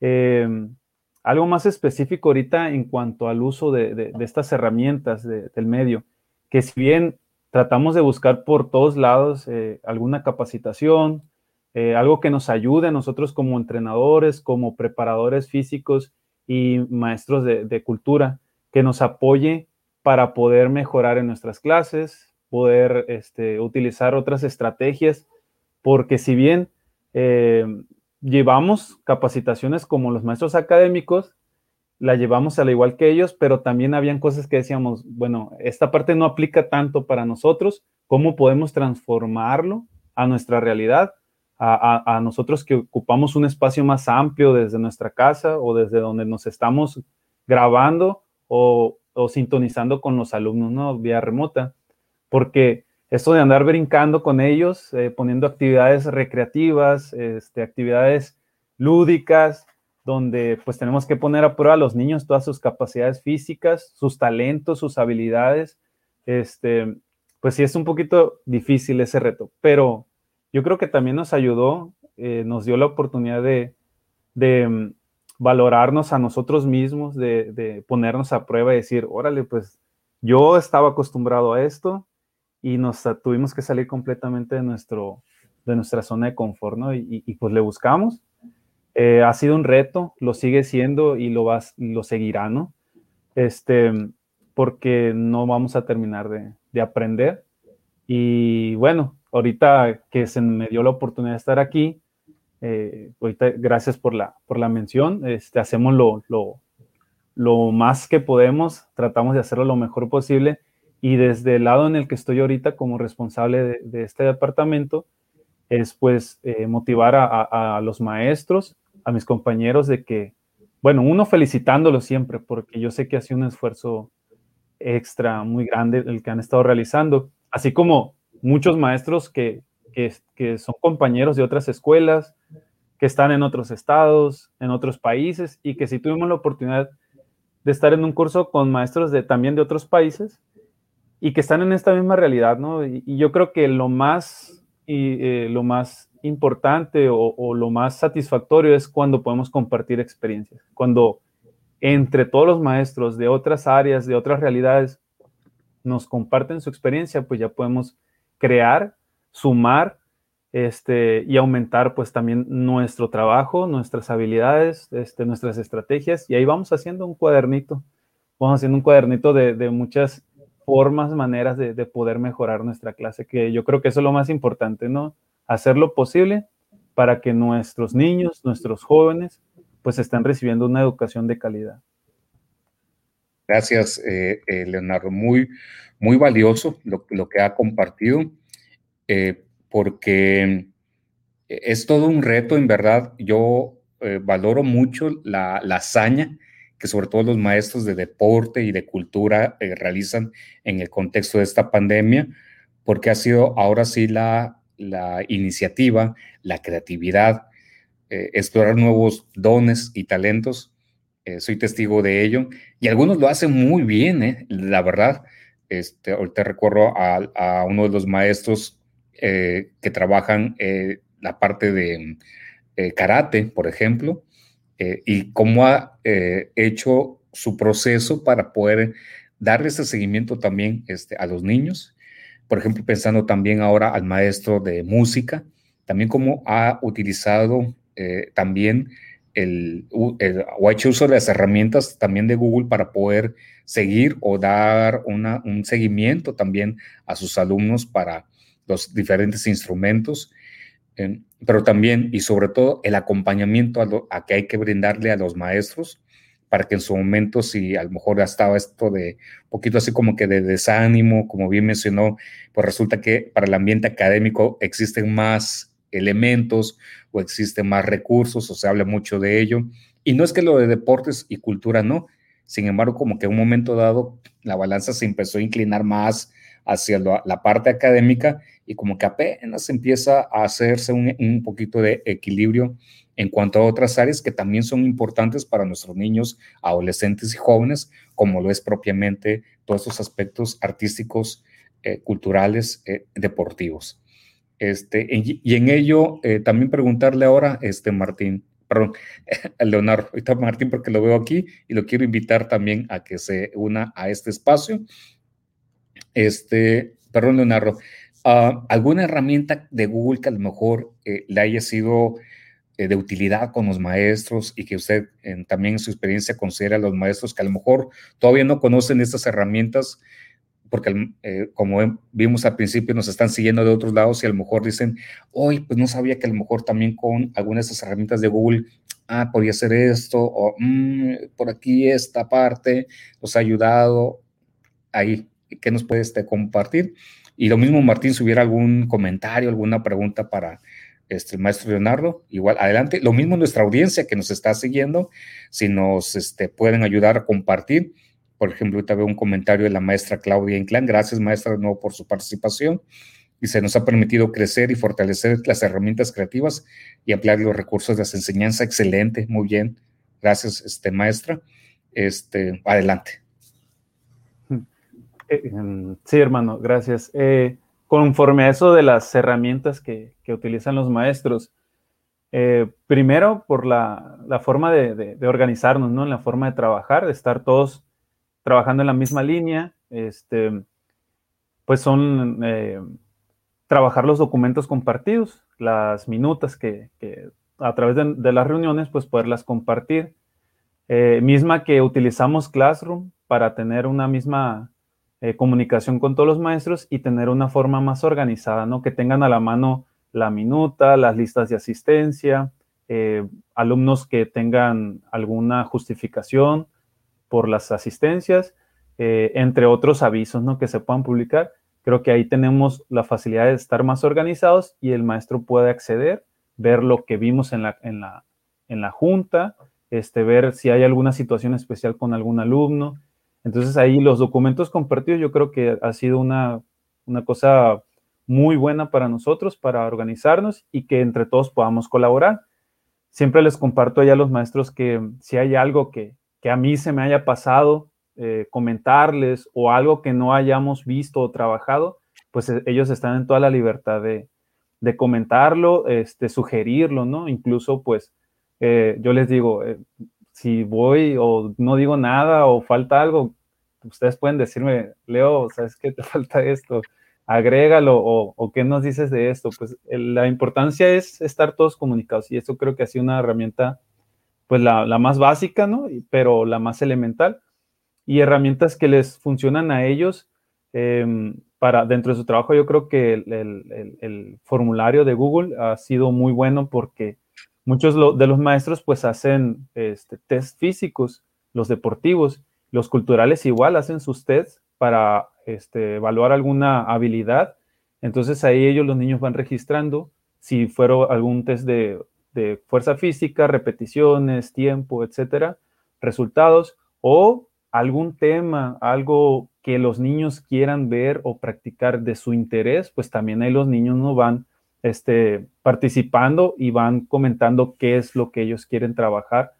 em, algo más específico ahorita en cuanto al uso de, estas herramientas del medio, que si bien tratamos de buscar por todos lados eh, alguna capacitación, eh, algo que nos ayude a nosotros como entrenadores, como preparadores físicos y maestros de, cultura, que nos apoye para poder mejorar en nuestras clases, poder este, utilizar otras estrategias, porque si bien eh, llevamos capacitaciones como los maestros académicos, la llevamos al igual que ellos, pero también habían cosas que decíamos, bueno, esta parte no aplica tanto para nosotros, ¿cómo podemos transformarlo a nuestra realidad? A, nosotros que ocupamos un espacio más amplio desde nuestra casa o desde donde nos estamos grabando o, sintonizando con los alumnos, ¿no? Vía remota. Porque esto de andar brincando con ellos, eh, poniendo actividades recreativas, este, actividades lúdicas, donde pues tenemos que poner a prueba a los niños todas sus capacidades físicas, sus talentos, sus habilidades, este, pues sí es un poquito difícil ese reto, pero yo creo que también nos ayudó, eh, nos dio la oportunidad de, mm, valorarnos a nosotros mismos, de, ponernos a prueba y decir, órale, pues yo estaba acostumbrado a esto y nos tuvimos que salir completamente de, nuestro, de nuestra zona de confort, ¿no? Y, pues le buscamos. Eh, ha sido un reto, lo sigue siendo y lo, vas, lo seguirá, ¿no? Este, porque no vamos a terminar de, de aprender. Y bueno, ahorita que se me dio la oportunidad de estar aquí, eh, ahorita gracias por la, por la mención, este, hacemos lo, lo, lo, más que podemos, tratamos de hacerlo lo mejor posible y desde el lado en el que estoy ahorita como responsable de, este departamento es pues eh, motivar a, a, los maestros, a mis compañeros de que, bueno, uno felicitándolos siempre porque yo sé que ha sido un esfuerzo extra muy grande el que han estado realizando, así como muchos maestros que, son compañeros de otras escuelas, que están en otros estados, en otros países, y que si tuvimos la oportunidad de estar en un curso con maestros de, también de otros países, y que están en esta misma realidad, ¿no? Y, yo creo que lo más, y, eh, lo más importante o, o, lo más satisfactorio es cuando podemos compartir experiencias, cuando entre todos los maestros de otras áreas, de otras realidades, nos comparten su experiencia, pues ya podemos crear, sumar este, y aumentar pues también nuestro trabajo, nuestras habilidades, este, nuestras estrategias. Y ahí vamos haciendo un cuadernito, vamos haciendo un cuadernito de, muchas formas, maneras de, poder mejorar nuestra clase, que yo creo que eso es lo más importante, ¿no? Hacer lo posible para que nuestros niños, nuestros jóvenes, pues estén recibiendo una educación de calidad. Gracias, eh, eh, Leonardo. Muy, muy valioso lo, que ha compartido, eh, porque es todo un reto, en verdad. Yo valoro mucho la, la hazaña que sobre todo los maestros de deporte y de cultura eh, realizan en el contexto de esta pandemia, porque ha sido ahora sí la, la iniciativa, la creatividad, eh, explorar nuevos dones y talentos. Eh, soy testigo de ello y algunos lo hacen muy bien, la verdad. Este, ahorita recuerdo a, uno de los maestros que trabajan la parte de karate, por ejemplo, eh, y cómo ha eh, hecho su proceso para poder darle ese seguimiento también este, a los niños. Por ejemplo, pensando también ahora al maestro de música, también cómo ha utilizado eh, también el, hecho uso de las herramientas también de Google para poder seguir o dar una, un seguimiento también a sus alumnos para los diferentes instrumentos pero también y sobre todo el acompañamiento a, que hay que brindarle a los maestros para que en su momento, si a lo mejor estaba esto de poquito así como que de desánimo, como bien mencionó, pues resulta que para el ambiente académico existen más elementos o existen más recursos o se habla mucho de ello. Y no es que lo de deportes y cultura no, sin embargo, como que en un momento dado la balanza se empezó a inclinar más hacia la parte académica y como que apenas empieza a hacerse un, poquito de equilibrio en cuanto a otras áreas que también son importantes para nuestros niños, adolescentes y jóvenes, como lo es propiamente todos estos aspectos artísticos, eh, culturales, eh, deportivos. Este, y, en ello eh, también preguntarle ahora, este Martín, perdón, [laughs] a Leonardo, ahorita Martín porque lo veo aquí y lo quiero invitar también a que se una a este espacio. Este, perdón, Leonardo, Ah, ¿Alguna herramienta de Google que a lo mejor eh, le haya sido eh, de utilidad con los maestros y que usted también en su experiencia considera a los maestros que a lo mejor todavía no conocen estas herramientas? Porque eh, como vimos al principio nos están siguiendo de otros lados y a lo mejor dicen, hoy pues no sabía que a lo mejor también con algunas de esas herramientas de Google ah, podía hacer esto, o mm, por aquí esta parte nos ha ayudado. Ahí, ¿qué nos puede este, compartir? Y lo mismo, Martín, si hubiera algún comentario, alguna pregunta para este, el maestro Leonardo, igual, adelante. Lo mismo nuestra audiencia que nos está siguiendo, si nos este, pueden ayudar a compartir. Por ejemplo, ahorita veo un comentario de la maestra Claudia Inclán. Gracias, maestra, de nuevo por su participación. Y se nos ha permitido crecer y fortalecer las herramientas creativas y ampliar los recursos de enseñanza. Excelente, muy bien. Gracias, este, maestra. Este, adelante. Eh, em, sí, hermano, gracias. Eh, conforme a eso de las herramientas que, utilizan los maestros, eh, primero por la, forma de, organizarnos, ¿no? En la forma de trabajar, de estar todos trabajando en la misma línea, este, pues son trabajar los documentos compartidos, las minutas que, a través de, las reuniones, pues poderlas compartir. misma que utilizamos Classroom para tener una misma eh, comunicación con todos los maestros y tener una forma más organizada, ¿no? Que tengan a la mano la minuta, las listas de asistencia, eh, alumnos que tengan alguna justificación por las asistencias, eh, entre otros avisos, ¿no? Que se puedan publicar. Creo que ahí tenemos la facilidad de estar más organizados y el maestro puede acceder, ver lo que vimos en la, en la, en la junta, este, ver si hay alguna situación especial con algún alumno, entonces ahí los documentos compartidos yo creo que ha sido una, cosa muy buena para nosotros, para organizarnos y que entre todos podamos colaborar. Siempre les comparto a los maestros que si hay algo que, a mí se me haya pasado, eh, comentarles o algo que no hayamos visto o trabajado, pues eh, ellos están en toda la libertad de, comentarlo, este, sugerirlo, ¿no? Incluso, pues, eh, yo les digo, si voy o no digo nada o falta algo, ustedes pueden decirme, Leo, ¿sabes qué [laughs] te falta esto? Agrégalo o, qué nos dices de esto. Pues la importancia es estar todos comunicados y eso creo que ha sido una herramienta, pues la, más básica, ¿no? Pero la más elemental. Y herramientas que les funcionan a ellos, em, para dentro de su trabajo, yo creo que el, formulario de Google ha sido muy bueno porque muchos de los maestros pues hacen este, test físicos, los deportivos, los culturales igual hacen sus tests para este, evaluar alguna habilidad. Entonces ahí ellos, los niños, van registrando si fueron algún test de, de fuerza física, repeticiones, tiempo, etcétera, resultados, o algún tema, algo que los niños quieran ver o practicar de su interés, pues también ahí los niños no van este, participando y van comentando qué es lo que ellos quieren trabajar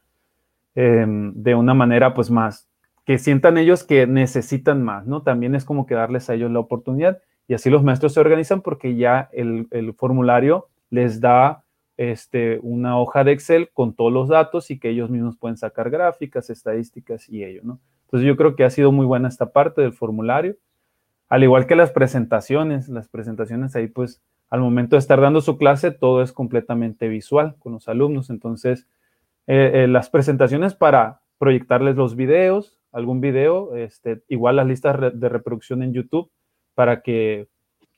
em, de una manera pues más, que sientan ellos que necesitan más, ¿no? También es como que darles a ellos la oportunidad y así los maestros se organizan porque ya el, el formulario les da este, una hoja de Excel con todos los datos y que ellos mismos pueden sacar gráficas, estadísticas y ello, ¿no? Entonces yo creo que ha sido muy buena esta parte del formulario, al igual que las presentaciones, las presentaciones ahí pues al momento de estar dando su clase todo es completamente visual con los alumnos, entonces eh, eh, las presentaciones para proyectarles los videos, algún video, este, igual las listas de reproducción en YouTube para que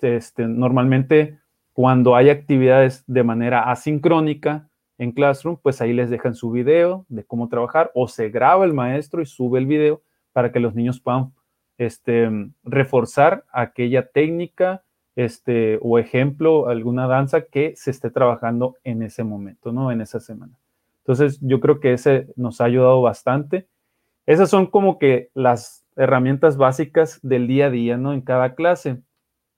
este, normalmente cuando hay actividades de manera asincrónica en Classroom, pues ahí les dejan su video de cómo trabajar o se graba el maestro y sube el video para que los niños puedan este, reforzar aquella técnica este, o ejemplo, alguna danza que se esté trabajando en ese momento, ¿no? En esa semana. Entonces, yo creo que ese nos ha ayudado bastante. Esas son como que las herramientas básicas del día a día, ¿no? En cada clase.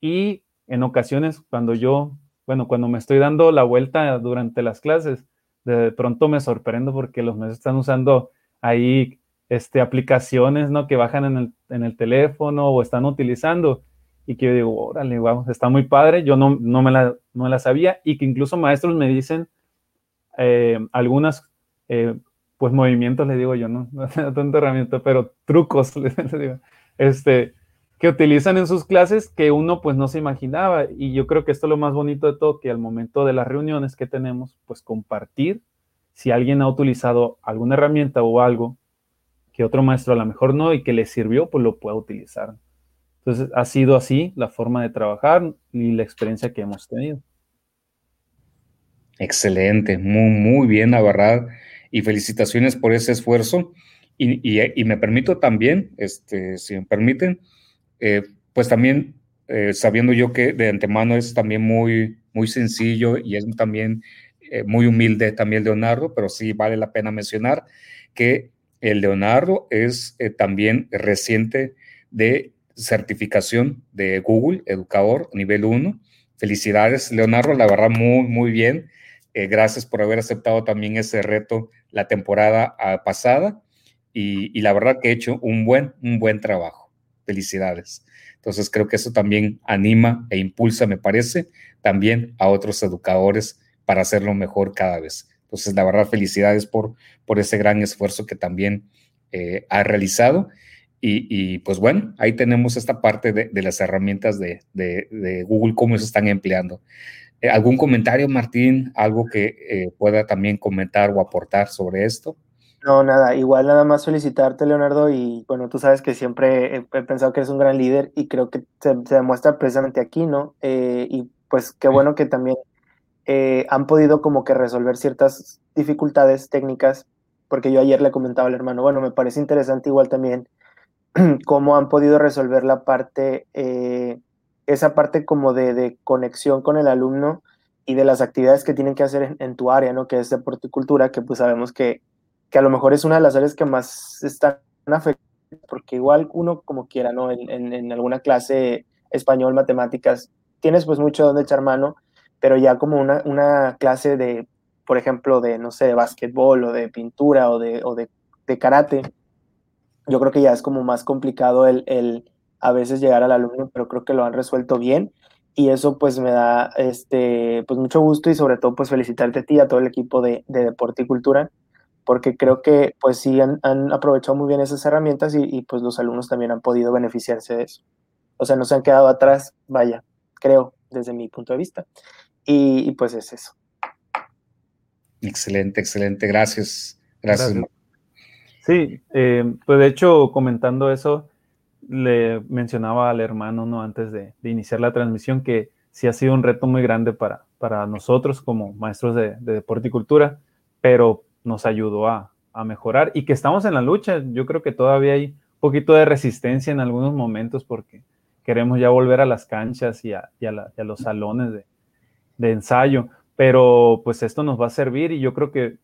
Y en ocasiones cuando yo, bueno, cuando me estoy dando la vuelta durante las clases, de pronto me sorprendo porque los maestros están usando ahí este, aplicaciones, ¿no? Que bajan en el, en el teléfono o están utilizando. Y que yo digo, órale, wow, está muy padre, yo no, no, me, la, no la sabía. Y que incluso maestros me dicen eh, algunas, eh, pues movimientos, le digo yo, no, [laughs] no tanto herramienta, pero trucos, [laughs] les digo, este, que utilizan en sus clases que uno pues no se imaginaba. Y yo creo que esto es lo más bonito de todo, que al momento de las reuniones que tenemos, pues compartir si alguien ha utilizado alguna herramienta o algo que otro maestro a lo mejor no y que le sirvió, pues lo pueda utilizar. Entonces ha sido así la forma de trabajar y la experiencia que hemos tenido. Excelente, muy, muy bien, la. Y felicitaciones por ese esfuerzo. Y, y, y me permito también, este, si me permiten, eh, pues también eh, sabiendo yo que de antemano es también muy, muy sencillo y es también eh, muy humilde también Leonardo, pero sí vale la pena mencionar que el Leonardo es también reciente de certificación de Google, educador nivel 1. Felicidades, Leonardo, la verdad, muy, muy bien. gracias por haber aceptado también ese reto la temporada ah, pasada y, y, la verdad que he hecho un buen, un buen trabajo felicidades. Entonces creo que eso también anima e impulsa, me parece, también a otros educadores para hacerlo mejor cada vez. Entonces, la verdad, felicidades por, por ese gran esfuerzo que también eh, ha realizado. Y, pues bueno, ahí tenemos esta parte de, las herramientas de, Google, cómo se están empleando. Eh, ¿Algún comentario, Martín? ¿Algo que eh, pueda también comentar o aportar sobre esto? No, nada, igual nada más felicitarte, Leonardo, y bueno, tú sabes que siempre he, pensado que eres un gran líder y creo que se, demuestra precisamente aquí, ¿no? Eh, y pues qué bueno que también eh, han podido como que resolver ciertas dificultades técnicas, porque yo ayer le comentaba al hermano, bueno, me parece interesante igual también [clears throat] cómo han podido resolver la parte, eh, esa parte como de, conexión con el alumno y de las actividades que tienen que hacer en, en tu área, ¿no? Que es deporte y cultura, que pues sabemos que que a lo mejor es una de las áreas que más están afectadas, porque igual uno como quiera, ¿no? En, en, alguna clase español, matemáticas, tienes pues mucho donde echar mano, pero ya como una, una clase de, por ejemplo, de, no sé, de básquetbol o de pintura o de, o de, de karate, yo creo que ya es como más complicado el, el a veces llegar al alumno, pero creo que lo han resuelto bien y eso pues me da este, pues mucho gusto y sobre todo pues felicitarte a ti y a todo el equipo de, de Deporte y Cultura porque creo que pues sí han, aprovechado muy bien esas herramientas y, pues los alumnos también han podido beneficiarse de eso. O sea, no se han quedado atrás, vaya, creo, desde mi punto de vista. Y, pues es eso. Excelente, excelente, gracias. Gracias. Sí, eh, pues de hecho, comentando eso, le mencionaba al hermano, ¿no? Antes de, iniciar la transmisión, que sí ha sido un reto muy grande para, para nosotros como maestros de, deporte y cultura, pero nos ayudó a, mejorar y que estamos en la lucha. Yo creo que todavía hay un poquito de resistencia en algunos momentos porque queremos ya volver a las canchas y a, los salones de, ensayo, pero pues esto nos va a servir y yo creo que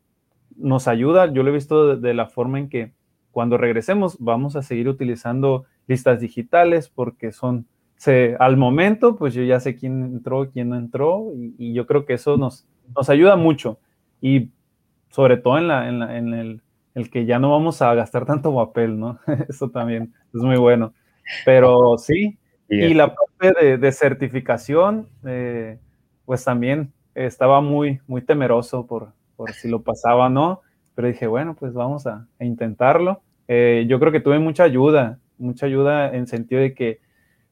nos ayuda. Yo lo he visto de la forma en que cuando regresemos vamos a seguir utilizando listas digitales porque son, se, al momento, pues yo ya sé quién entró, quién no entró y, yo creo que eso nos, nos ayuda mucho y sobre todo en, la, en, el, el, que ya no vamos a gastar tanto papel, ¿no? [laughs] eso también es muy bueno. Pero sí, y la parte de, certificación, eh, pues también estaba muy, muy temeroso por, por si lo pasaba o no pero dije, bueno, pues vamos a, intentarlo. Eh, yo creo que tuve mucha ayuda, mucha ayuda en sentido de que,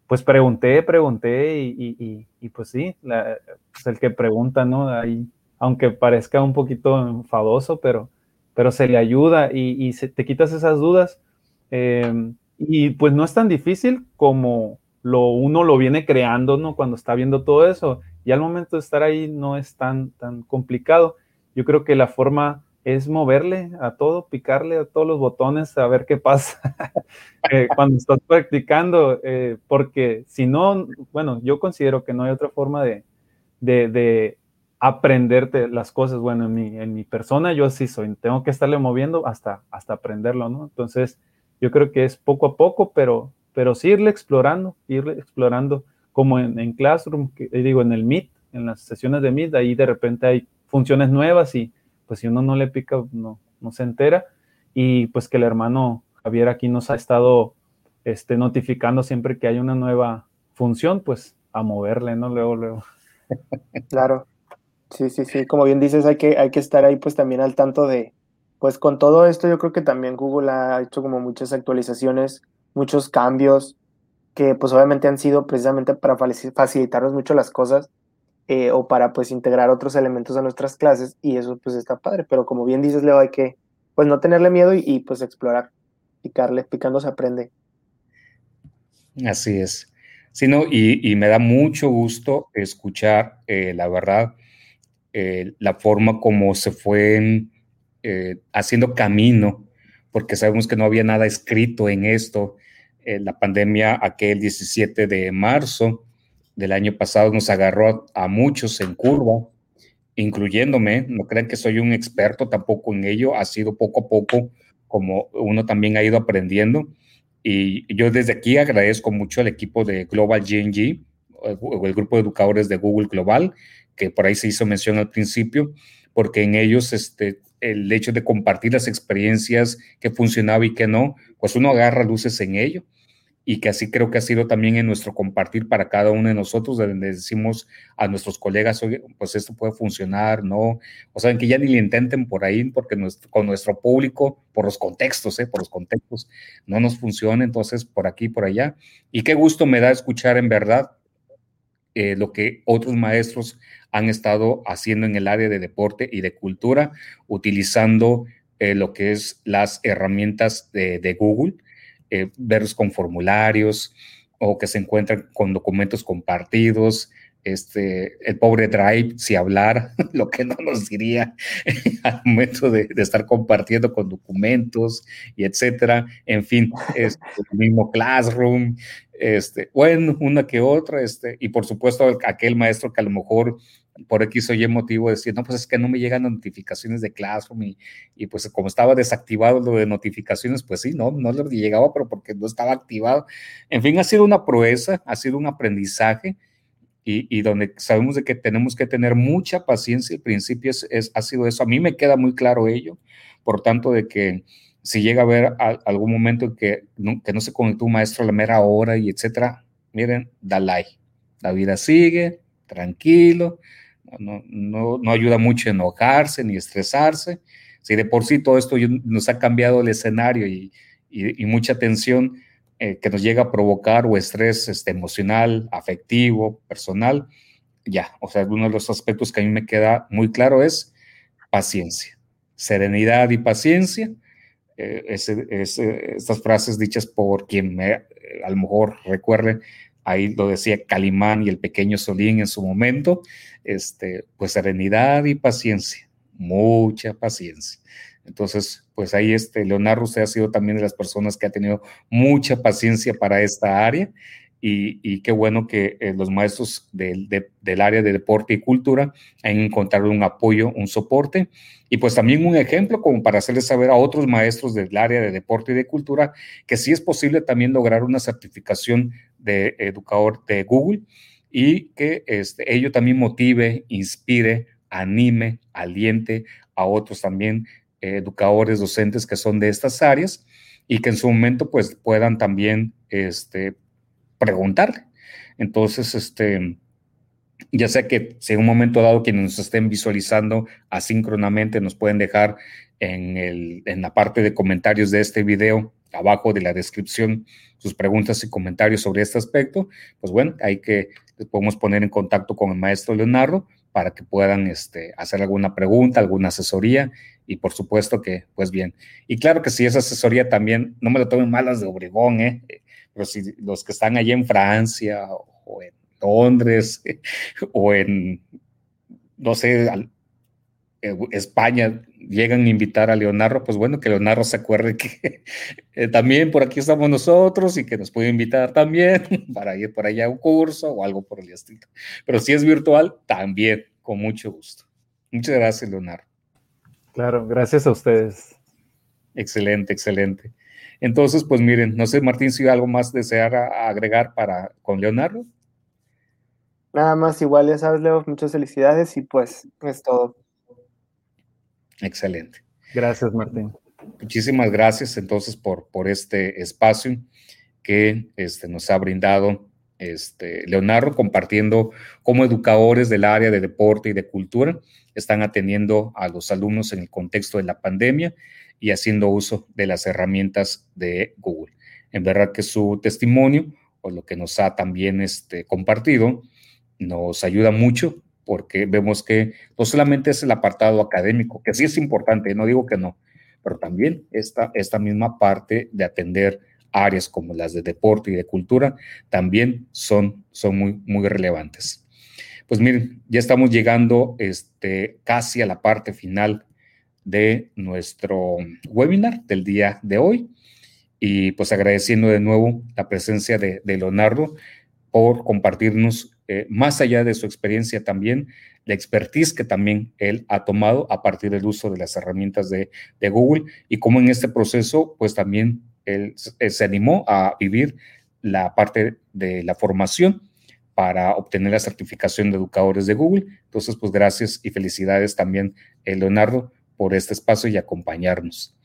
pues pregunté, pregunté y, y, pues sí, pues el que pregunta, ¿no? Ahí, aunque parezca un poquito enfadoso, pero, pero se le ayuda y, se, te quitas esas dudas. Em, y pues no es tan difícil como lo, uno lo viene creando, ¿no? Cuando está viendo todo eso. Y al momento de estar ahí no es tan, tan complicado. Yo creo que la forma es moverle a todo, picarle a todos los botones, a ver qué pasa [laughs] eh, cuando estás practicando, eh, porque si no, bueno, yo considero que no hay otra forma de, de, aprenderte las cosas. Bueno, en mi, en mi persona yo sí soy, tengo que estarle moviendo hasta, hasta aprenderlo, ¿no? Entonces, yo creo que es poco a poco, pero, pero sí irle explorando, irle explorando, como en, en Classroom, que, digo, en el Meet, en las sesiones de Meet, ahí de repente hay funciones nuevas y pues si uno no le pica, no, no se entera. Y pues que el hermano Javier aquí nos ha estado este, notificando siempre que hay una nueva función, pues a moverle, ¿no? Luego, luego. [laughs] Claro. Sí, sí, sí. Como bien dices, hay que, hay que estar ahí pues también al tanto de, pues con todo esto yo creo que también Google ha hecho como muchas actualizaciones, muchos cambios que pues obviamente han sido precisamente para facilitarnos mucho las cosas eh, o para pues integrar otros elementos a nuestras clases y eso pues está padre, pero como bien dices Leo, hay que pues no tenerle miedo y, pues explorar, picarle, picando se aprende. Así es. Sí, no, y, me da mucho gusto escuchar, eh, la verdad, eh, la forma como se fue haciendo camino, porque sabemos que no había nada escrito en esto. la pandemia aquel 17 de marzo, del año pasado nos agarró a, muchos en curva, incluyéndome. No crean que soy un experto tampoco en ello, ha sido poco a poco como uno también ha ido aprendiendo. Y yo desde aquí agradezco mucho al equipo de Global GNG, el grupo de educadores de Google Global, que por ahí se hizo mención al principio, porque en ellos este, el hecho de compartir las experiencias que funcionaba y que no, pues uno agarra luces en ello y que así creo que ha sido también en nuestro compartir para cada uno de nosotros, donde decimos a nuestros colegas, oye, pues esto puede funcionar, ¿no? O sea, que ya ni le intenten por ahí, porque con nuestro público, por los contextos, ¿eh? Por los contextos, no nos funciona, entonces por aquí, por allá. Y qué gusto me da escuchar en verdad eh, lo que otros maestros han estado haciendo en el área de deporte y de cultura, utilizando eh, lo que es las herramientas de, Google eh, verlos con formularios o que se encuentran con documentos compartidos. Este, el pobre Drive, si hablar, [laughs] lo que no nos diría [laughs] al momento de, estar compartiendo con documentos y etcétera. En fin, este, el mismo Classroom, este, bueno, una que otra, este, y por supuesto aquel maestro que a lo mejor por X o Y motivo decir, no, pues es que no me llegan notificaciones de Classroom y, pues como estaba desactivado lo de notificaciones, pues sí, no, no le llegaba, pero porque no estaba activado. En fin, ha sido una proeza, ha sido un aprendizaje y, y donde sabemos de que tenemos que tener mucha paciencia. El principio es, ha sido eso. A mí me queda muy claro ello, por tanto de que si llega a haber algún momento en que no, que no se conectó un maestro a la mera hora y etcétera, miren, da like. La vida sigue, tranquilo, no, no, no ayuda mucho enojarse ni estresarse. Si de por sí todo esto nos ha cambiado el escenario y, y, mucha tensión eh, que nos llega a provocar o estrés este, emocional, afectivo, personal, ya, o sea, uno de los aspectos que a mí me queda muy claro es paciencia, serenidad y paciencia. Eh, estas frases dichas por quien me a lo mejor recuerden, ahí lo decía Calimán y el pequeño Solín en su momento, este, pues serenidad y paciencia, mucha paciencia. Entonces, pues ahí este Leonardo, usted ha sido también de las personas que ha tenido mucha paciencia para esta área y, qué bueno que eh, los maestros del, área de deporte y cultura han encontrado un apoyo, un soporte y pues también un ejemplo como para hacerles saber a otros maestros del área de deporte y de cultura que sí es posible también lograr una certificación de educador de Google y que este, ello también motive, inspire, anime, aliente a otros también educadores, docentes que son de estas áreas y que en su momento pues puedan también este, preguntar. Entonces, este, ya sea que si en un momento dado quienes nos estén visualizando asíncronamente nos pueden dejar en, el, en la parte de comentarios de este video, abajo de la descripción, sus preguntas y comentarios sobre este aspecto, pues bueno, hay que podemos poner en contacto con el maestro Leonardo para que puedan este, hacer alguna pregunta, alguna asesoría y por supuesto que, pues bien. Y claro que si esa asesoría también, no me lo tomen malas de Obregón, ¿eh? pero si los que están allí en Francia o en Londres [laughs] o en, no sé, España llegan a invitar a Leonardo, pues bueno, que Leonardo se acuerde que [laughs] eh, también por aquí estamos nosotros y que nos puede invitar también [laughs] para ir por allá a un curso o algo por el estilo. Pero si es virtual, también, con mucho gusto. Muchas gracias, Leonardo. Claro, gracias a ustedes. Excelente, excelente. Entonces, pues miren, no sé, Martín, si hay algo más desear agregar para con Leonardo. Nada más, igual ya sabes, Leo, muchas felicidades y pues es todo. Excelente. Gracias, Martín. Muchísimas gracias entonces por, por este espacio que este, nos ha brindado este, Leonardo, compartiendo cómo educadores del área de deporte y de cultura están atendiendo a los alumnos en el contexto de la pandemia y haciendo uso de las herramientas de Google. En verdad que su testimonio o lo que nos ha también este, compartido nos ayuda mucho porque vemos que no solamente es el apartado académico, que sí es importante, no digo que no, pero también esta, esta misma parte de atender áreas como las de deporte y de cultura también son, son muy, muy relevantes. Pues miren, ya estamos llegando este, casi a la parte final de nuestro webinar del día de hoy y pues agradeciendo de nuevo la presencia de, de Leonardo por compartirnos eh, más allá de su experiencia también, la expertise que también él ha tomado a partir del uso de las herramientas de, Google y cómo en este proceso, pues también él se animó a vivir la parte de la formación para obtener la certificación de educadores de Google. Entonces, pues gracias y felicidades también, eh, Leonardo, por este espacio y acompañarnos.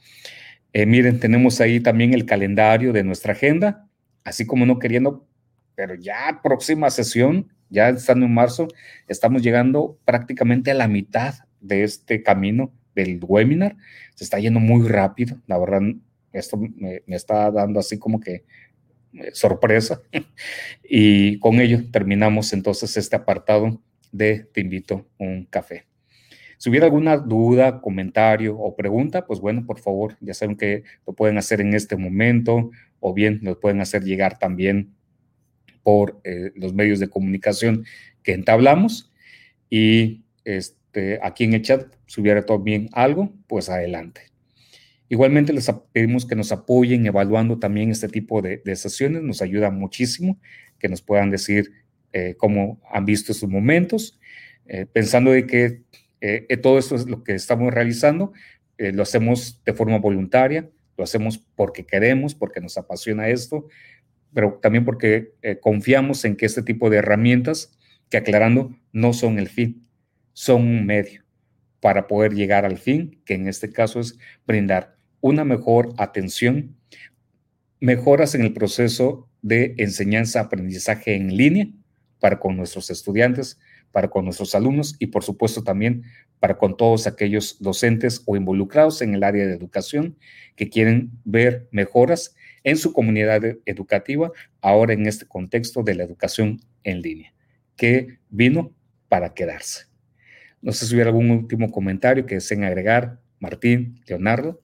Eh, miren, tenemos ahí también el calendario de nuestra agenda, así como no queriendo, pero ya próxima sesión, ya estando en marzo, estamos llegando prácticamente a la mitad de este camino del webinar. Se está yendo muy rápido, la verdad, esto me, está dando así como que eh, sorpresa. [laughs] y con ello terminamos entonces este apartado de Te invito a un café. Si hubiera alguna duda, comentario o pregunta, pues bueno, por favor, ya saben que lo pueden hacer en este momento o bien lo pueden hacer llegar también por eh, los medios de comunicación que entablamos. Y este, aquí en el chat, si hubiera también algo, pues adelante. Igualmente les pedimos que nos apoyen evaluando también este tipo de, sesiones, nos ayuda muchísimo que nos puedan decir eh, cómo han visto sus momentos, eh, pensando de que todo esto es lo que estamos realizando, lo hacemos de forma voluntaria, lo hacemos porque queremos, porque nos apasiona esto, pero también porque eh, confiamos en que este tipo de herramientas, que aclarando, no son el fin, son un medio para poder llegar al fin, que en este caso es brindar una mejor atención, mejoras en el proceso de enseñanza-aprendizaje en línea para con nuestros estudiantes, para con nuestros alumnos y por supuesto también para con todos aquellos docentes o involucrados en el área de educación que quieren ver mejoras en su comunidad educativa, ahora en este contexto de la educación en línea, que vino para quedarse. No sé si hubiera algún último comentario que deseen agregar, Martín, Leonardo.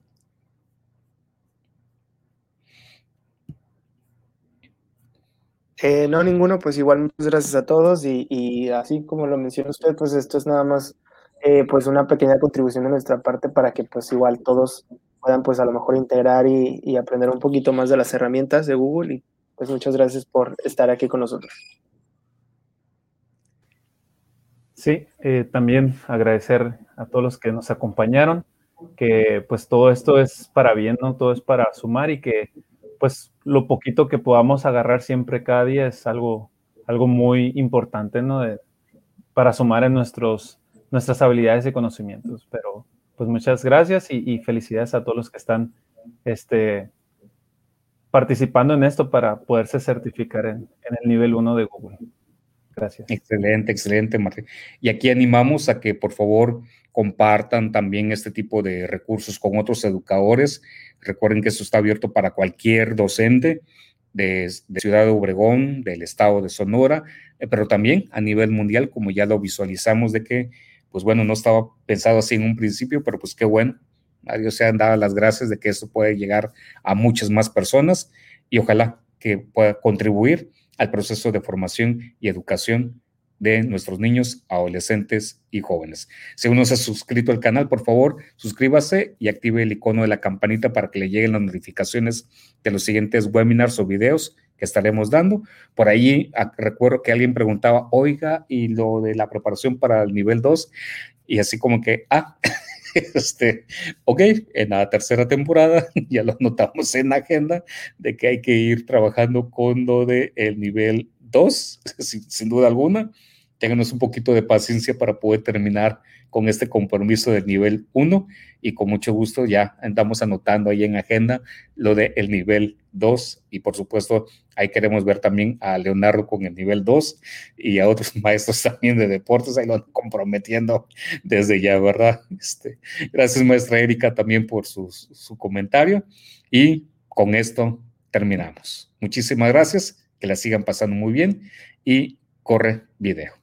Eh, no, ninguno, pues igual muchas gracias a todos y, así como lo menciona usted, pues esto es nada más eh, pues una pequeña contribución de nuestra parte para que pues igual todos puedan pues a lo mejor integrar y, aprender un poquito más de las herramientas de Google y pues muchas gracias por estar aquí con nosotros. Sí, eh, también agradecer a todos los que nos acompañaron, que pues todo esto es para bien, ¿no? Todo es para sumar y que pues lo poquito que podamos agarrar siempre cada día es algo, algo muy importante, ¿no? para sumar en nuestros, nuestras habilidades y conocimientos. Pero pues muchas gracias y, felicidades a todos los que están este, participando en esto para poderse certificar en, en el nivel 1 de Google. Gracias. Excelente, excelente, Martín. Y aquí animamos a que por favor compartan también este tipo de recursos con otros educadores. Recuerden que esto está abierto para cualquier docente de, Ciudad de Obregón, del estado de Sonora, eh, pero también a nivel mundial, como ya lo visualizamos de que, pues bueno, no estaba pensado así en un principio, pero pues qué bueno. A Dios se han dado las gracias de que esto puede llegar a muchas más personas y ojalá que pueda contribuir al proceso de formación y educación de nuestros niños, adolescentes y jóvenes. Si uno se ha suscrito al canal, por favor, suscríbase y active el icono de la campanita para que le lleguen las notificaciones de los siguientes webinars o videos que estaremos dando. Por ahí ah, recuerdo que alguien preguntaba, oiga, y lo de la preparación para el nivel 2, y así como que, ah, [laughs] este, ok, en la tercera temporada [laughs] ya lo notamos en la agenda de que hay que ir trabajando con lo de el nivel 2, [laughs] sin duda alguna ténganos un poquito de paciencia para poder terminar con este compromiso del nivel 1 y con mucho gusto ya andamos anotando ahí en agenda lo del el nivel 2 y por supuesto ahí queremos ver también a Leonardo con el nivel 2 y a otros [laughs] maestros también de deportes, ahí lo ando comprometiendo desde ya, ¿verdad? Este, gracias maestra Erika también por su, su comentario y con esto terminamos. Muchísimas gracias, que la sigan pasando muy bien y corre video.